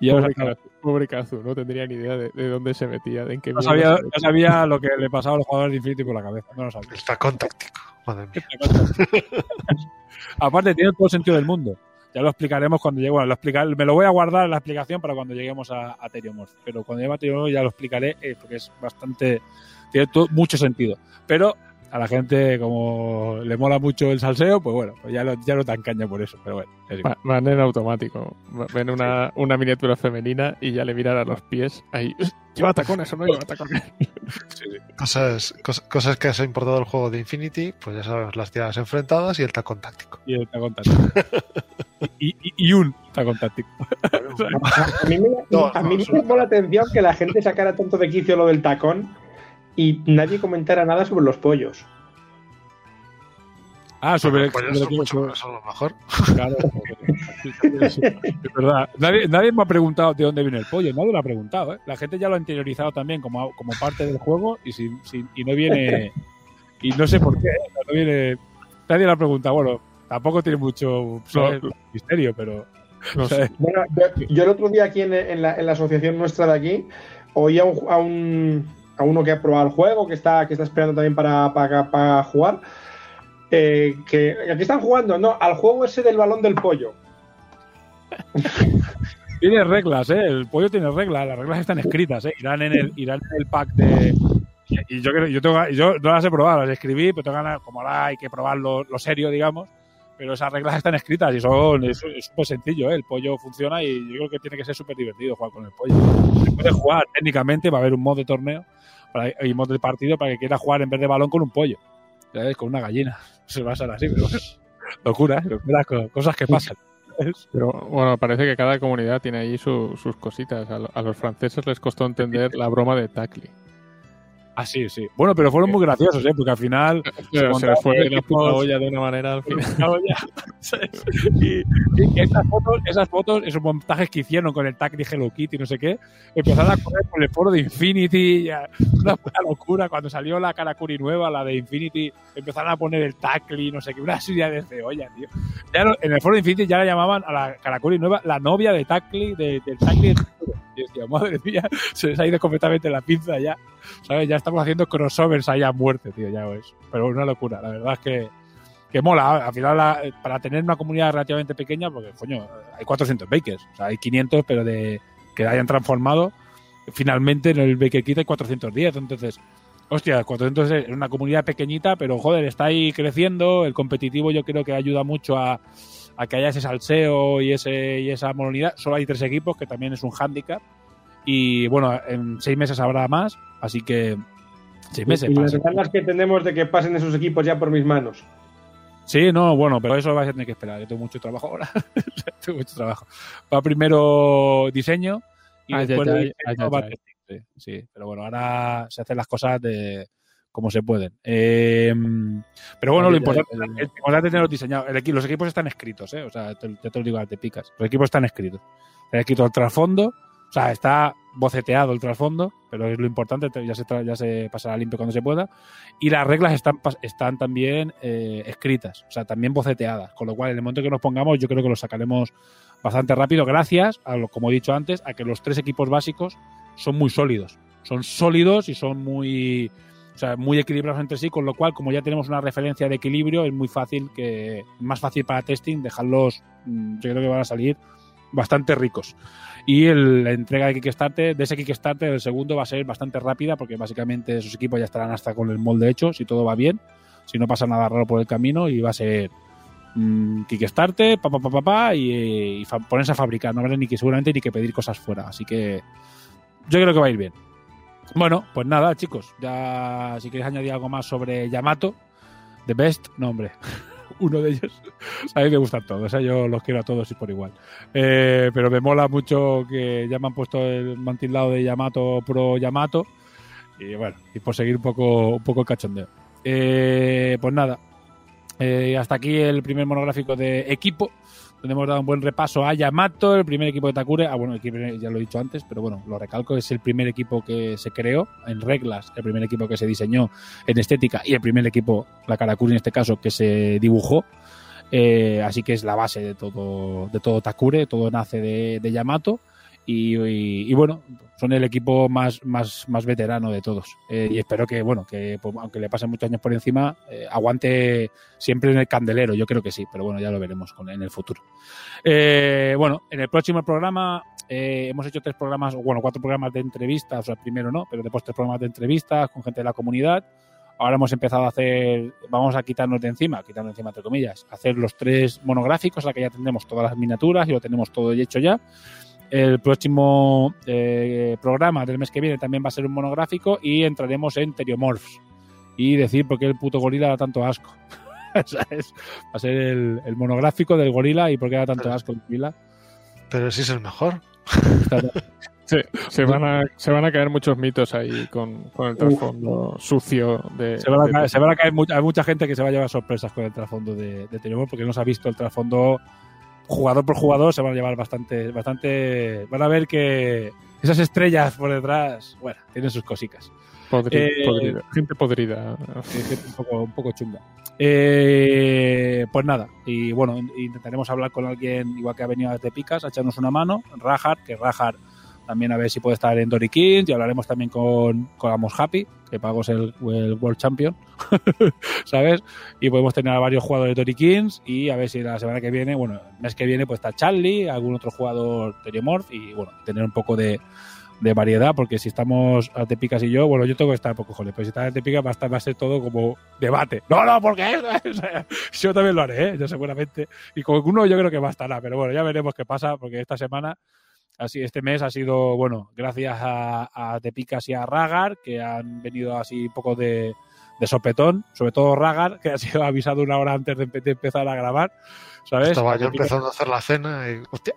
Y Pobre, Kazu, pobre Kazu, no tendría ni idea de, de dónde se metía, de en qué no sabía, se no sabía lo que le pasaba a los jugadores de Infinity por la cabeza. No lo sabía. El tacón táctico. Madre mía. Aparte, tiene todo el sentido del mundo. Ya lo explicaremos cuando llegue. Bueno, lo explicar, me lo voy a guardar en la explicación para cuando lleguemos a, a Teriomorph. Pero cuando llegue a Teriomorph ya lo explicaré eh, porque es bastante. Tiene todo- mucho sentido. Pero a la gente, como le mola mucho el salseo, pues bueno, pues ya, lo, ya no tan caña por eso. Pero bueno, es igual. Va- Van en automático. Ven una, una miniatura femenina y ya le miran a los pies. Ahí, ¿lleva tacones o no lleva tacones? Cosas, cos- cosas que has importado del juego de Infinity, pues ya sabemos, las tiradas enfrentadas y el tacón táctico. Y el tacón táctico. y, y- y un tacón táctico. A mí me, No, a mí no, me llamó la atención que la gente sacara tanto de quicio lo del tacón y nadie comentara nada sobre los pollos. Ah, sobre, Pues sobre- eso, mucho sobre- más, a lo mejor. Claro, es verdad. Nadie, nadie me ha preguntado de dónde viene el pollo, nadie lo ha preguntado. ¿eh? La gente ya lo ha interiorizado también como, como parte del juego y, sin- sin- y no viene. Y no sé por qué, ¿eh? no viene. Nadie lo ha preguntado. Bueno, tampoco tiene mucho ¿sabes? misterio, pero. No sé. Bueno, yo, yo el otro día aquí en, en la, en la asociación nuestra de aquí oí a un, a un- a uno que ha probado el juego, que está, que está esperando también para, para, jugar, eh, que aquí están jugando, no, al juego ese del balón del pollo. Tiene reglas, ¿eh? El pollo tiene reglas, las reglas están escritas, ¿eh? Irán en el, irán en el pack de. Y yo yo, tengo, yo no las he probado, las escribí, pero tengo ganas, como ahora hay que probar lo, lo serio, digamos. Pero esas reglas están escritas y son es súper sencillo, ¿eh? El pollo funciona y yo creo que tiene que ser súper divertido jugar con el pollo. Se puede jugar técnicamente, va a haber un mod de torneo para, y mod de partido para que quiera jugar en vez de balón con un pollo. Con una gallina. Se va a ser así. Locura, ¿eh? Cosas que pasan. Pero bueno, parece que cada comunidad tiene ahí su- sus cositas. A los franceses les costó entender la broma de Tacli. Ah, sí, sí. Bueno, pero fueron muy graciosos, ¿eh? Porque al final Pero se les fue la puta olla de una manera al final. Esas fotos, esas fotos, esos montajes que hicieron con el tag de Hello Kitty, no sé qué, empezaron a correr por el foro de Infinity, ya, una puta locura. Cuando salió la Karakuri nueva, la de Infinity, empezaron a poner el Tacli, no sé qué, una serie de olla, tío. Ya en el foro de Infinity ya la llamaban a la Karakuri nueva la novia de Tacli, de, del futuro. Y decía, madre mía, se les ha ido completamente la pinza ya. ¿Sabes? Ya estamos haciendo crossovers ahí a muerte, tío, ya ves. Pero una locura, la verdad es que, que mola. Al final, la- para tener una comunidad relativamente pequeña, porque, coño, hay 400 bakers. O sea, hay 500, pero de que hayan transformado. Finalmente, en el Baker Kit hay 410. Entonces, hostia, 400 es una comunidad pequeñita, pero, joder, está ahí creciendo. El competitivo yo creo que ayuda mucho a, a que haya ese salseo y, ese, y esa moronidad. Solo hay tres equipos, que también es un hándicap. Y, bueno, en seis meses habrá más. Así que... Seis meses. y para las ganas que tenemos de que pasen esos equipos ya por mis manos. Sí, no, bueno, pero eso vais a tener que esperar. Yo tengo mucho trabajo ahora. tengo mucho trabajo. Va primero diseño y Ay, después va ay. testing. Sí, sí, pero bueno, ahora se hacen las cosas de como se pueden. Eh, pero bueno, lo importante, el importante es tenerlos diseñados. El equi- los equipos están escritos, ¿eh? O sea, te, ya te lo digo, te picas. Los equipos están escritos. Está escrito el trasfondo, o sea, está boceteado el trasfondo, pero es lo importante, te- ya se, ya se pasará limpio cuando se pueda. Y las reglas están, están también eh, escritas, o sea, también boceteadas. Con lo cual, en el momento que nos pongamos, yo creo que lo sacaremos bastante rápido, gracias a lo, como he dicho antes, a que los tres equipos básicos son muy sólidos. Son sólidos y son muy, o sea, muy equilibrados entre sí, con lo cual, como ya tenemos una referencia de equilibrio, es muy fácil que, más fácil para testing dejarlos, mm, yo creo que van a salir bastante ricos. Y el- la entrega de Kickstarter, de ese Kickstarter, el segundo va a ser bastante rápida, porque básicamente esos equipos ya estarán hasta con el molde hecho, si todo va bien, si no pasa nada raro por el camino, y va a ser mm, Kickstarter, pa, pa, pa, pa, y, y ponerse a fabricar, no habrá ni que seguramente ni que pedir cosas fuera, así que yo creo que va a ir bien. Bueno, pues nada, chicos, ya si queréis añadir algo más sobre Yamato, The Best, no hombre, uno de ellos. A mí me gustan todos, ¿eh? yo los quiero a todos y por igual. Eh, pero me mola mucho que ya me han puesto el mantildado de Yamato Pro Yamato. Y bueno, y por seguir un poco, un poco el cachondeo. Eh, pues nada, eh, hasta aquí el primer monográfico de equipo, donde hemos dado un buen repaso a Yamato, el primer equipo de Takure. Ah, bueno, ya lo he dicho antes, pero bueno, lo recalco, es el primer equipo que se creó en reglas, el primer equipo que se diseñó en estética y el primer equipo, la Karakuri en este caso, que se dibujó. Eh, así que es la base de todo, de todo Takure, todo nace de Yamato. Y, bueno, son el equipo más, más, más veterano de todos. Eh, y espero que, bueno, que pues, aunque le pasen muchos años por encima, eh, aguante siempre en el candelero. Yo creo que sí, pero bueno, ya lo veremos con, en el futuro. Eh, bueno, en el próximo programa eh, hemos hecho tres programas, bueno, cuatro programas de entrevistas, o sea, primero no, pero después tres programas de entrevistas con gente de la comunidad. Ahora hemos empezado a hacer, vamos a quitarnos de encima, quitarnos de encima entre comillas, hacer los tres monográficos, a la que ya tendremos todas las miniaturas y lo tenemos todo hecho ya. El próximo eh, programa del mes que viene también va a ser un monográfico y entraremos en Teriomorphs y decir por qué el puto gorila da tanto asco. ¿Sabes? Va a ser el, el monográfico del gorila y por qué da tanto asco el gorila. Pero sí es el mejor. Sí, se, van a, se van a caer muchos mitos ahí con, con el trasfondo sucio de. Se van, a de- caer, se van a caer mucha, hay mucha gente que se va a llevar sorpresas con el trasfondo de, de Teriomorphs porque no se ha visto el trasfondo jugador por jugador, se van a llevar bastante, bastante. Van a ver que esas estrellas por detrás, bueno, tienen sus cositas. podri- eh, podrida, gente podrida. Gente un poco, un poco chunga. Eh, pues nada, y bueno, intentaremos hablar con alguien igual que ha venido desde Picas a echarnos una mano, Rajar, que Rajar también a ver si puede estar en Dory Kings y hablaremos también con, con Amos Happy, que Pago es el, el World Champion, ¿sabes? Y podemos tener a varios jugadores de Dory Kings y a ver si la semana que viene, bueno, el mes que viene pues está Charlie, algún otro jugador Teriomorph y bueno, tener un poco de, de variedad, porque si estamos Artepicas y yo, bueno, yo tengo que estar poco joder, pero si está Artepicas va a, estar, va a ser todo como debate. No, no, porque yo también lo haré, ¿eh? yo seguramente. Y con uno yo creo que bastará, pero bueno, ya veremos qué pasa, porque esta semana, así este mes ha sido, bueno, gracias a, a Artepicas y a Ragar, que han venido así un poco de, de sopetón, sobre todo Ragar, que ha sido avisado una hora antes de, de empezar a grabar, ¿sabes? Estaba yo empezando a hacer la cena y. Hostia.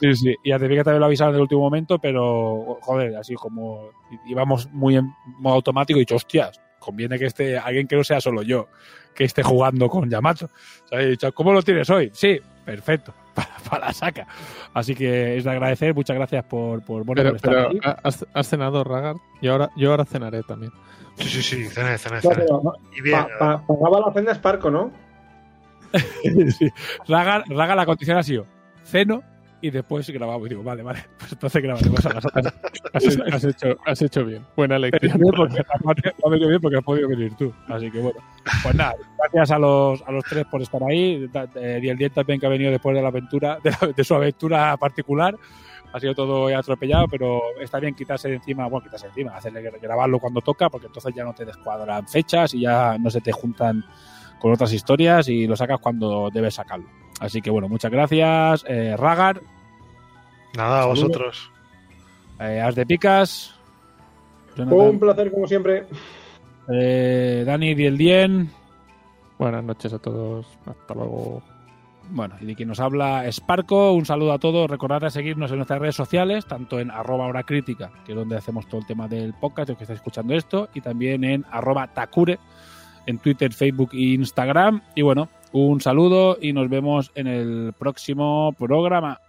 Sí, sí. Y a Tepica también lo avisaron en el último momento, pero, joder, así como íbamos muy en modo automático y dicho, hostias, conviene que esté alguien que no sea solo yo, que esté jugando con Yamato. ¿Sabes? ¿cómo lo tienes hoy? Sí, perfecto, para, para la saca. Así que es de agradecer, muchas gracias por, por, bueno, Pero, por estar pero aquí. ¿has, has cenado, Ragar? Yo ahora, yo ahora cenaré también. Sí, sí, sí, cené, cené, No, cené. Y pa- pagaba la cena Sparco, ¿no? Sí. Raga, Raga la condición ha sido ceno y después grabamos. Y digo, vale, vale, pues entonces grabaremos a las otras. Has, has hecho, has hecho bien. Buena lección. porque me ha venido bien porque has podido venir tú. Así que bueno. Pues nada, gracias a los, a los tres por estar ahí. Y el día también que ha venido después de la aventura, de, la- de su aventura particular. Ha sido todo atropellado, pero está bien quitarse de encima, bueno, quitarse de encima, hacerle grabarlo cuando toca, porque entonces ya no te descuadran fechas y ya no se te juntan con otras historias y lo sacas cuando debes sacarlo. Así que bueno, muchas gracias, eh, Ragar, Nada, a vosotros. eh, As de Picas, Jonathan, Un placer, como siempre. eh, Dani Diel Buenas noches a todos. Hasta luego. Bueno, y de quien nos habla Sparco, un saludo a todos. Recordad de seguirnos en nuestras redes sociales, tanto en arroba hora crítica, que es donde hacemos todo el tema del podcast, los que estáis escuchando esto, y también en arroba Takure, en Twitter, Facebook e Instagram. Y bueno, un saludo y nos vemos en el próximo programa.